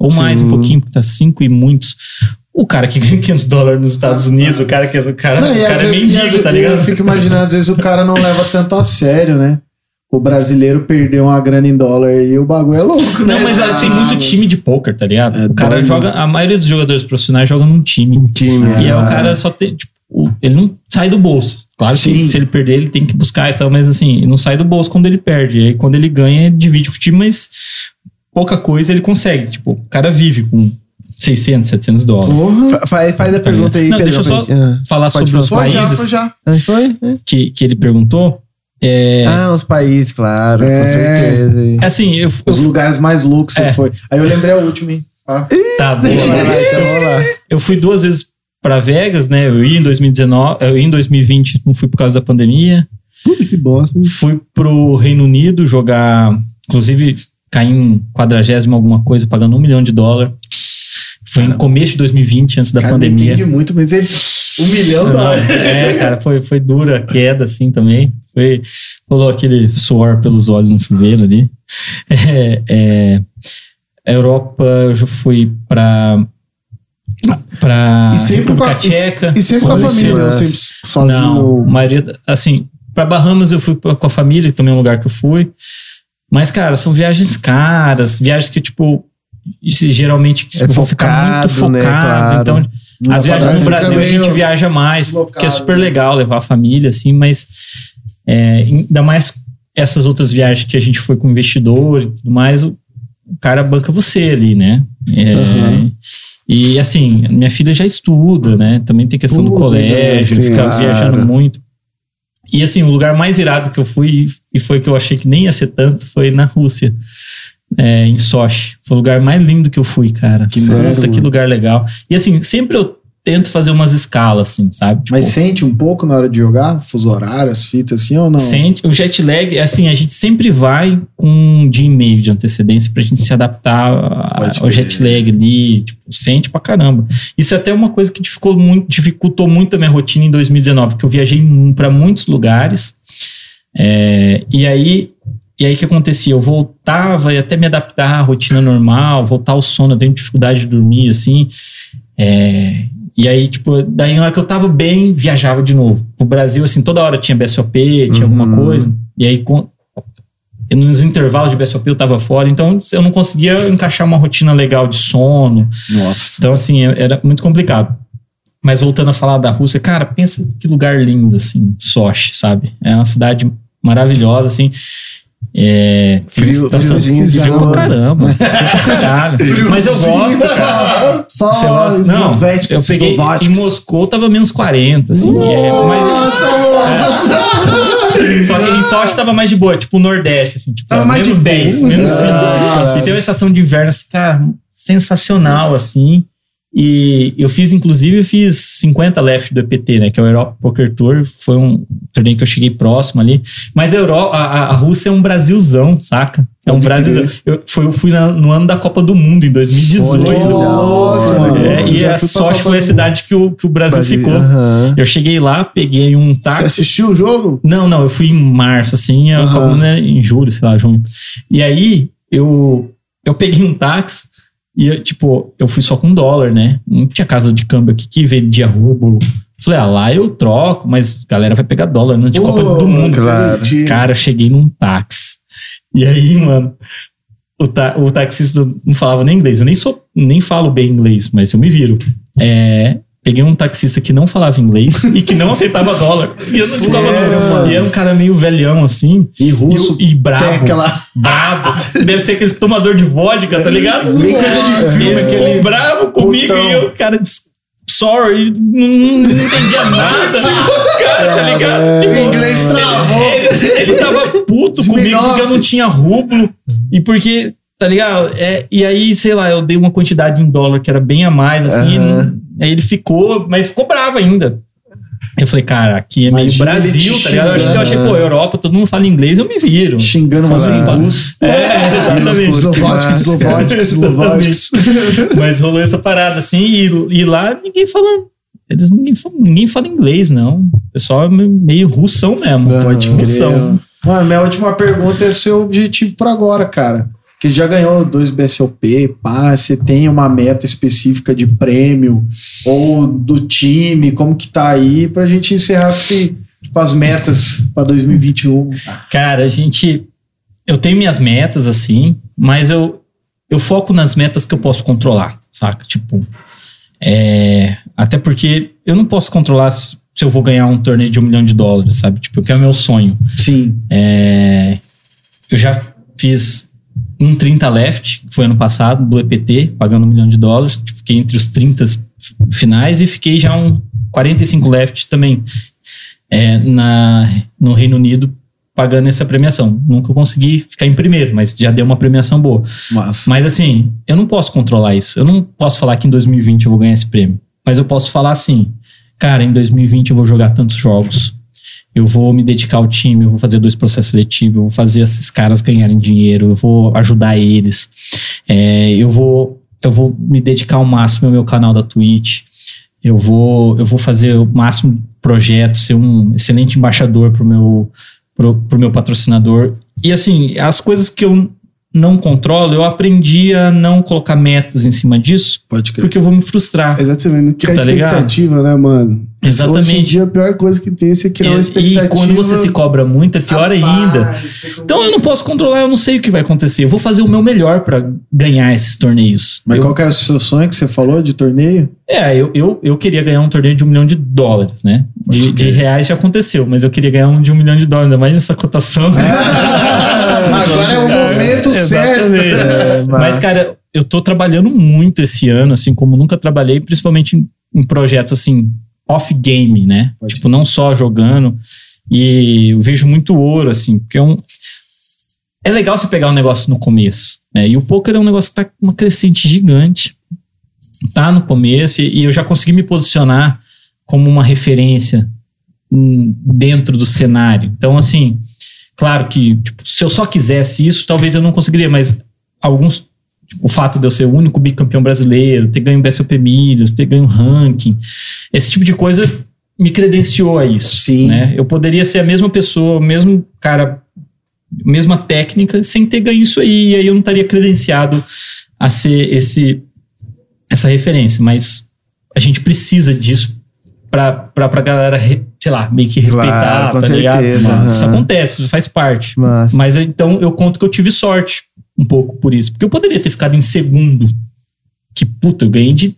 Ou mais Sim. um pouquinho, porque tá 5 e muitos. O cara que ganha 500 dólares nos Estados Unidos, o cara que o cara, Não, o cara é vezes- às mendigo, tá ligado? Eu fico imaginando, às vezes o cara não leva tanto a sério, né? O brasileiro perdeu uma grana em dólar e o bagulho é louco, né? Não, mas ah, tem muito time de poker, tá ligado? É o cara doido. joga, a maioria dos jogadores profissionais jogam num time. Time, E aí o ah, cara só tem, tipo, ele não sai do bolso. Claro que Sim. se ele perder, ele tem que buscar e tal, mas assim, não sai do bolso quando ele perde. E aí quando ele ganha, divide com o time, mas pouca coisa ele consegue. Tipo, o cara vive com 600, 700 dólares. Porra. fa- Faz, faz a pergunta aí, Não, Pedro. deixa eu só. Ah. falar Pode sobre os falar. Foi já, países foi já. Ah, foi? É. que, que ele perguntou. É, Ah, os países, claro, com É. certeza. assim, eu, Os eu, lugares mais loucos É. você foi. Aí eu lembrei a última, hein? Tá? tá. Vai lá, então, vamos lá. Eu fui duas vezes pra Vegas, né? Eu ia em 2019, eu ia em 2020, não fui por causa da pandemia. Puta que bosta. hein? Fui pro Reino Unido jogar, inclusive caí em quadragésimo alguma coisa, pagando um milhão de dólar. Foi em começo de 2020, antes da Cara, pandemia. Entende muito, mas ele. Um milhão de dólares. é, cara, foi, foi dura a queda, assim, também. Foi, rolou aquele suor pelos olhos no chuveiro ali. É, é, a Europa, eu já fui pra, pra E sempre, com a, República Tcheca. e, e sempre com a família, né? ou sempre sozinho. Não, maioria, assim, pra Bahamas eu fui com a família, também é um lugar que eu fui. Mas, cara, são viagens caras, viagens que, tipo, geralmente É vou ficar muito focado, né? Claro. Então, Não as viagens no Brasil a gente viaja mais, deslocado, que é super né? legal levar a família, assim, mas é, ainda mais essas outras viagens que a gente foi com investidor e tudo mais, o, o cara banca você ali, né? É, Uhum. E assim, minha filha já estuda, né? Também tem questão do colégio, né? fica Claro. viajando muito. E assim, o lugar mais irado que eu fui, e foi que eu achei que nem ia ser tanto, foi na Rússia. é, em Sochi. Foi o lugar mais lindo que eu fui, cara. Que, Sério, que lugar legal. E assim, sempre eu tento fazer umas escalas, assim, sabe? Tipo, Mas sente um pouco na hora de jogar? Fuso horário, as fitas assim ou não? Sente, o jet lag, assim, a gente sempre vai com um dia e meio de antecedência pra gente se adaptar a- ao jet lag ali, tipo, sente pra caramba. Isso é até uma coisa que dificultou muito, dificultou muito a minha rotina em 2019, que eu viajei para muitos lugares, é, e aí e aí o que acontecia? Eu voltava e até me adaptar à rotina normal, voltar ao sono, eu tenho dificuldade de dormir, assim, é, e aí, tipo, daí na hora que eu tava bem, viajava de novo. O Brasil, assim, toda hora tinha BSOP, tinha alguma Uhum. coisa. E aí, com, nos intervalos de BSOP eu tava fora. Então, eu não conseguia encaixar uma rotina legal de sono. Nossa. Então, assim, era muito complicado. Mas voltando a falar da Rússia, cara, pensa que lugar lindo, assim, Sochi, sabe? É uma cidade maravilhosa, assim. É, Frio- friozinho de frio pra caramba. Frio pra caralho. Mas eu gosto, cara. Só Você gosta? Não, eu peguei em. Moscou tava menos 40, assim. é, mas, é, só que em Sochi tava mais de boa, tipo o Nordeste, assim, tipo, Tava mais menos de 10, boa. menos 5. Ah, e tem uma estação de inverno, assim, cara, sensacional, assim. E eu fiz, inclusive, eu fiz 50 left do EPT, né? Que é o Europa Poker Tour. Foi um torneio que eu cheguei próximo ali. Mas a, Europa, a, a- Rússia é um Brasilzão, saca? É um Brasilzão. Eu, foi, eu fui na- no ano da Copa do Mundo, em 2018. Nossa, mano. É, e a Sochi Copa foi a cidade que o, que o Brasil, Brasil, ficou. aham. Eu cheguei lá, peguei um Você táxi. assistiu o jogo? Não, não, eu fui em março, assim, a Aham. Copa do Mundo era em julho, sei lá, junho. E aí, eu, eu peguei um táxi e, eu, tipo, eu fui só com dólar, né? Não tinha casa de câmbio aqui que vendia rublo. Falei, ah, lá eu troco, mas a galera vai pegar dólar antes de Copa do Mundo. claro. Cara, eu cheguei num táxi. E aí, mano, o, ta o taxista não falava nem inglês. Eu nem sou, nem falo bem inglês, mas eu me viro. É, peguei um taxista que não falava inglês e que não aceitava dólar. E eu não ficava? E era um cara meio velhão, assim. E russo e, e brabo. aquela. Brabo. Deve ser aquele tomador de vodka, tá ligado? Coisa de filme, Ele ficou aquele bravo comigo putão. e eu, cara, sorry, não, não entendia nada. cara, tá ligado? Tipo, O inglês travou. Ele, ele, ele tava puto comigo porque eu não tinha rublo e porque, tá ligado? É, e aí, sei lá, eu dei uma quantidade em dólar que era bem a mais, assim. Aham. Aí ele ficou, mas ficou bravo ainda. Eu falei, cara, aqui é meio Imagina Brasil, tá ligado? Eu achei, eu achei, pô, Europa, todo mundo fala inglês, eu me viro. Xingando em Fala- russo. É, exatamente. Eslováticos, eslováticos, eslováticos. Mas rolou essa parada assim, e, e lá ninguém falando. Eles, ninguém, ninguém fala inglês, não. O pessoal é me- meio russão mesmo. Pode russão. Mano, minha última pergunta é seu objetivo por agora, cara. Que já ganhou dois BSOP, pá, você tem uma meta específica de prêmio ou do time, como que tá aí pra gente encerrar com, as metas pra 2021. Cara, a gente. Eu tenho minhas metas, assim, mas eu, eu foco nas metas que eu posso controlar, saca? Tipo. é, até porque eu não posso controlar se, se eu vou ganhar um torneio de um milhão de dólares, sabe? Tipo, que é o meu sonho. Sim. É, eu já fiz um 30 left, que foi ano passado, do EPT, pagando um milhão de dólares. Fiquei entre os 30 finais e fiquei já um 45 left também é, na, no Reino Unido, pagando essa premiação. Nunca consegui ficar em primeiro, mas já deu uma premiação boa. Massa. Mas assim, eu não posso controlar isso. Eu não posso falar que em 2020 eu vou ganhar esse prêmio. Mas eu posso falar assim, cara, em 2020 eu vou jogar tantos jogos. Eu vou me dedicar ao time, eu vou fazer dois processos seletivos, eu vou fazer esses caras ganharem dinheiro, eu vou ajudar eles. É, eu vou eu vou me dedicar ao máximo ao meu canal da Twitch. Eu vou eu vou fazer o máximo de projetos, ser um excelente embaixador pro meu pro, pro meu patrocinador. E assim, as coisas que eu não controlo, eu aprendi a não colocar metas em cima disso, Pode crer. porque eu vou me frustrar. Exatamente. Criar Tá ligado? expectativa, né, mano? Exatamente. Hoje em dia a pior coisa que tem é você criar uma E, expectativa. e quando você se cobra muito, é pior ainda. Então eu não posso controlar, eu não sei o que vai acontecer. Eu vou fazer o meu melhor pra ganhar esses torneios. Mas eu, qual que é o seu sonho que você falou de torneio? É, eu, eu, eu queria ganhar um torneio de um milhão de dólares, né? De, de reais já aconteceu, mas eu queria ganhar um de um milhão de dólares, ainda mais nessa cotação. Agora é o momento certo. É, Mas, cara, eu tô trabalhando muito esse ano, assim, como nunca trabalhei, principalmente em, em projetos, assim, off-game, né? Pode tipo, não só jogando. E eu vejo muito ouro, assim, porque é um. É legal você pegar um negócio no começo, né? E o poker é um negócio que tá com uma crescente gigante. Tá no começo, e, e eu já consegui me posicionar como uma referência hum, dentro do cenário. Então, assim, claro que tipo, se eu só quisesse isso, talvez eu não conseguiria, mas alguns. tipo, o fato de eu ser o único bicampeão brasileiro, ter ganho o BSOP Milhos, ter ganho ranking, esse tipo de coisa me credenciou a isso. Sim. Né? Eu poderia ser a mesma pessoa, o mesmo cara, mesma técnica, sem ter ganho isso aí, e aí eu não estaria credenciado a ser esse essa referência, mas a gente precisa disso pra, pra galera, re- sei lá, meio que respeitar, Claro, tá ligado? certeza, Isso acontece, faz parte. Mas, Mas então eu conto que eu tive sorte um pouco por isso. Porque eu poderia ter ficado em segundo. Que puta, eu ganhei de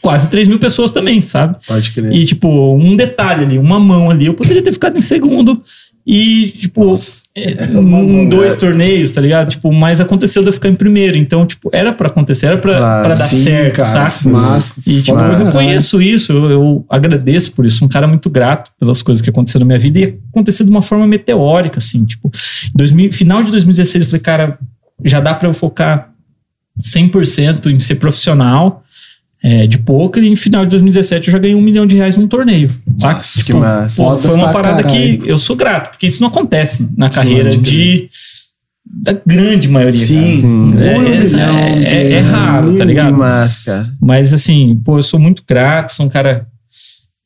quase 3 mil pessoas também, sabe? Pode crer. E tipo, um detalhe ali, uma mão ali, eu poderia ter ficado em segundo. E, tipo, é, um, dois torneios, tá ligado? Tipo, mas aconteceu de eu ficar em primeiro. Então, tipo, era pra acontecer, era pra, Claro, pra dar sim, certo, cara, saca? Mas, E, tipo, eu reconheço isso, eu, eu agradeço por isso. Um cara muito grato pelas coisas que aconteceram na minha vida e aconteceu de uma forma meteórica, assim. Tipo, 2000, final de 2016, eu falei, cara, já dá pra eu focar 100% em ser profissional é, de poker. E em final de 2017, eu já ganhei um milhão de reais num torneio. Saca? Nossa, que massa. Pô, foi uma parada caralho. que eu sou grato, porque isso não acontece na carreira de. Da grande maioria. Sim. cara. Sim. É, Um é- milhão é- de- é- é raro, tá ligado? massa. Mas assim, pô, eu sou muito grato, sou um cara.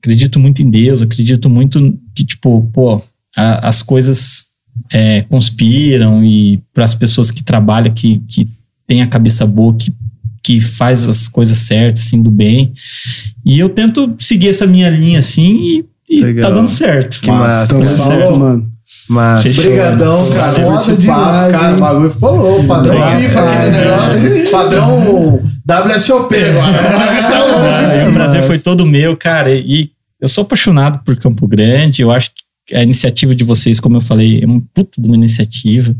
Acredito muito em Deus, acredito muito que, tipo, pô, a- as coisas é, conspiram e para as pessoas que trabalham, que, que tem a cabeça boa, que, que faz as coisas certas, assim, do bem. E eu tento seguir essa minha linha, assim, e, e tá dando certo. Que massa, tá cara. certo. mano. Massa. Fechou. Obrigadão, cara, Foda demais, papo, cara. O bagulho ficou louco. Padrão Obrigado. FIFA, aquele negócio. Padrão WSOP agora. Ah, o prazer foi todo meu, cara. E eu sou apaixonado por Campo Grande. Eu acho que a iniciativa de vocês, como eu falei, é uma puta de uma iniciativa.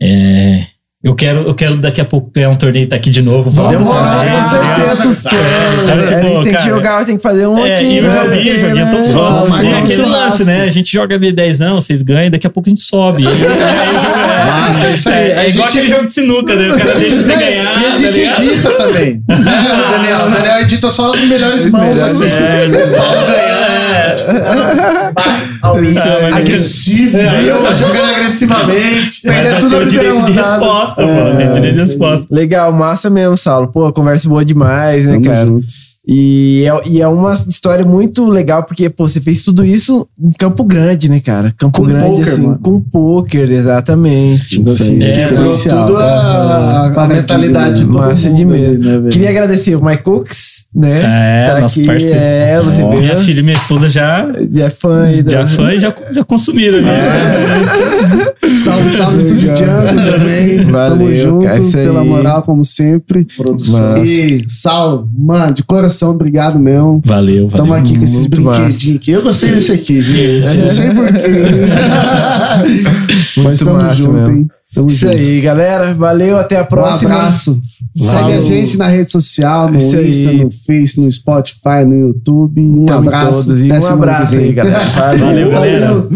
É, eu, quero, eu quero daqui a pouco ganhar um torneio e tá aqui de novo. também, com tá certeza, Tá, Luciano. então, a tipo, gente tem que cara, jogar, tem que fazer um É, aqui. e o né? joguinho, joguinho, eu tô É, é aquele churrasco. lance, né? A gente joga ali 10 não, vocês ganham, daqui a pouco a gente sobe. E aí, Massa, é, isso aí. é, A é igual gente- aquele jogo de sinuca, né? O cara deixa você ganhar. E a tá gente ligado? edita também. Né, Daniel? O Daniel edita só as melhores mãos. melhores. assim. É. Alminho Ah, mas- agressivo. Eu jogando agressivamente. Mas Perdeu tem tudo na primeira rodada. Resposta, pô. Tem direito de resposta. Legal, massa mesmo, Saulo. Pô, conversa boa demais, né, Tamo cara? junto. E é, e é uma história muito legal, porque, pô, você fez tudo isso em Campo Grande, né, cara? Campo Com Grande, poker, assim, mano. com poker, exatamente. Isso aí, É, Quebrou tudo a, a mentalidade de todo Massa mundo de medo. né, velho? Queria agradecer o Mike Cooks, né? É, Tá nosso aqui, parceiro. É, Minha filha e minha esposa já, Já é fã aí já fã e já, já consumiram. Né? Salve, salve, Estúdio Django também. Valeu, Tamo junto, cara, pela moral, como sempre. Produção. Massa. E, Sal, mano, de coração, obrigado mesmo. Valeu, valeu. Tamo aqui com esses Muito brinquedinhos aqui. Eu gostei desse aqui, gente. Esse. Não sei porquê. Mas Muito tamo massa junto, mesmo. hein? Tamo Isso junto. aí, galera. Valeu, até a Um próxima. abraço. Valeu. Segue a gente na rede social, no Isso aí. Insta, no Face, no Spotify, no YouTube. Um Tamo abraço. todos. E um abraço aí, galera. Valeu, galera. Valeu.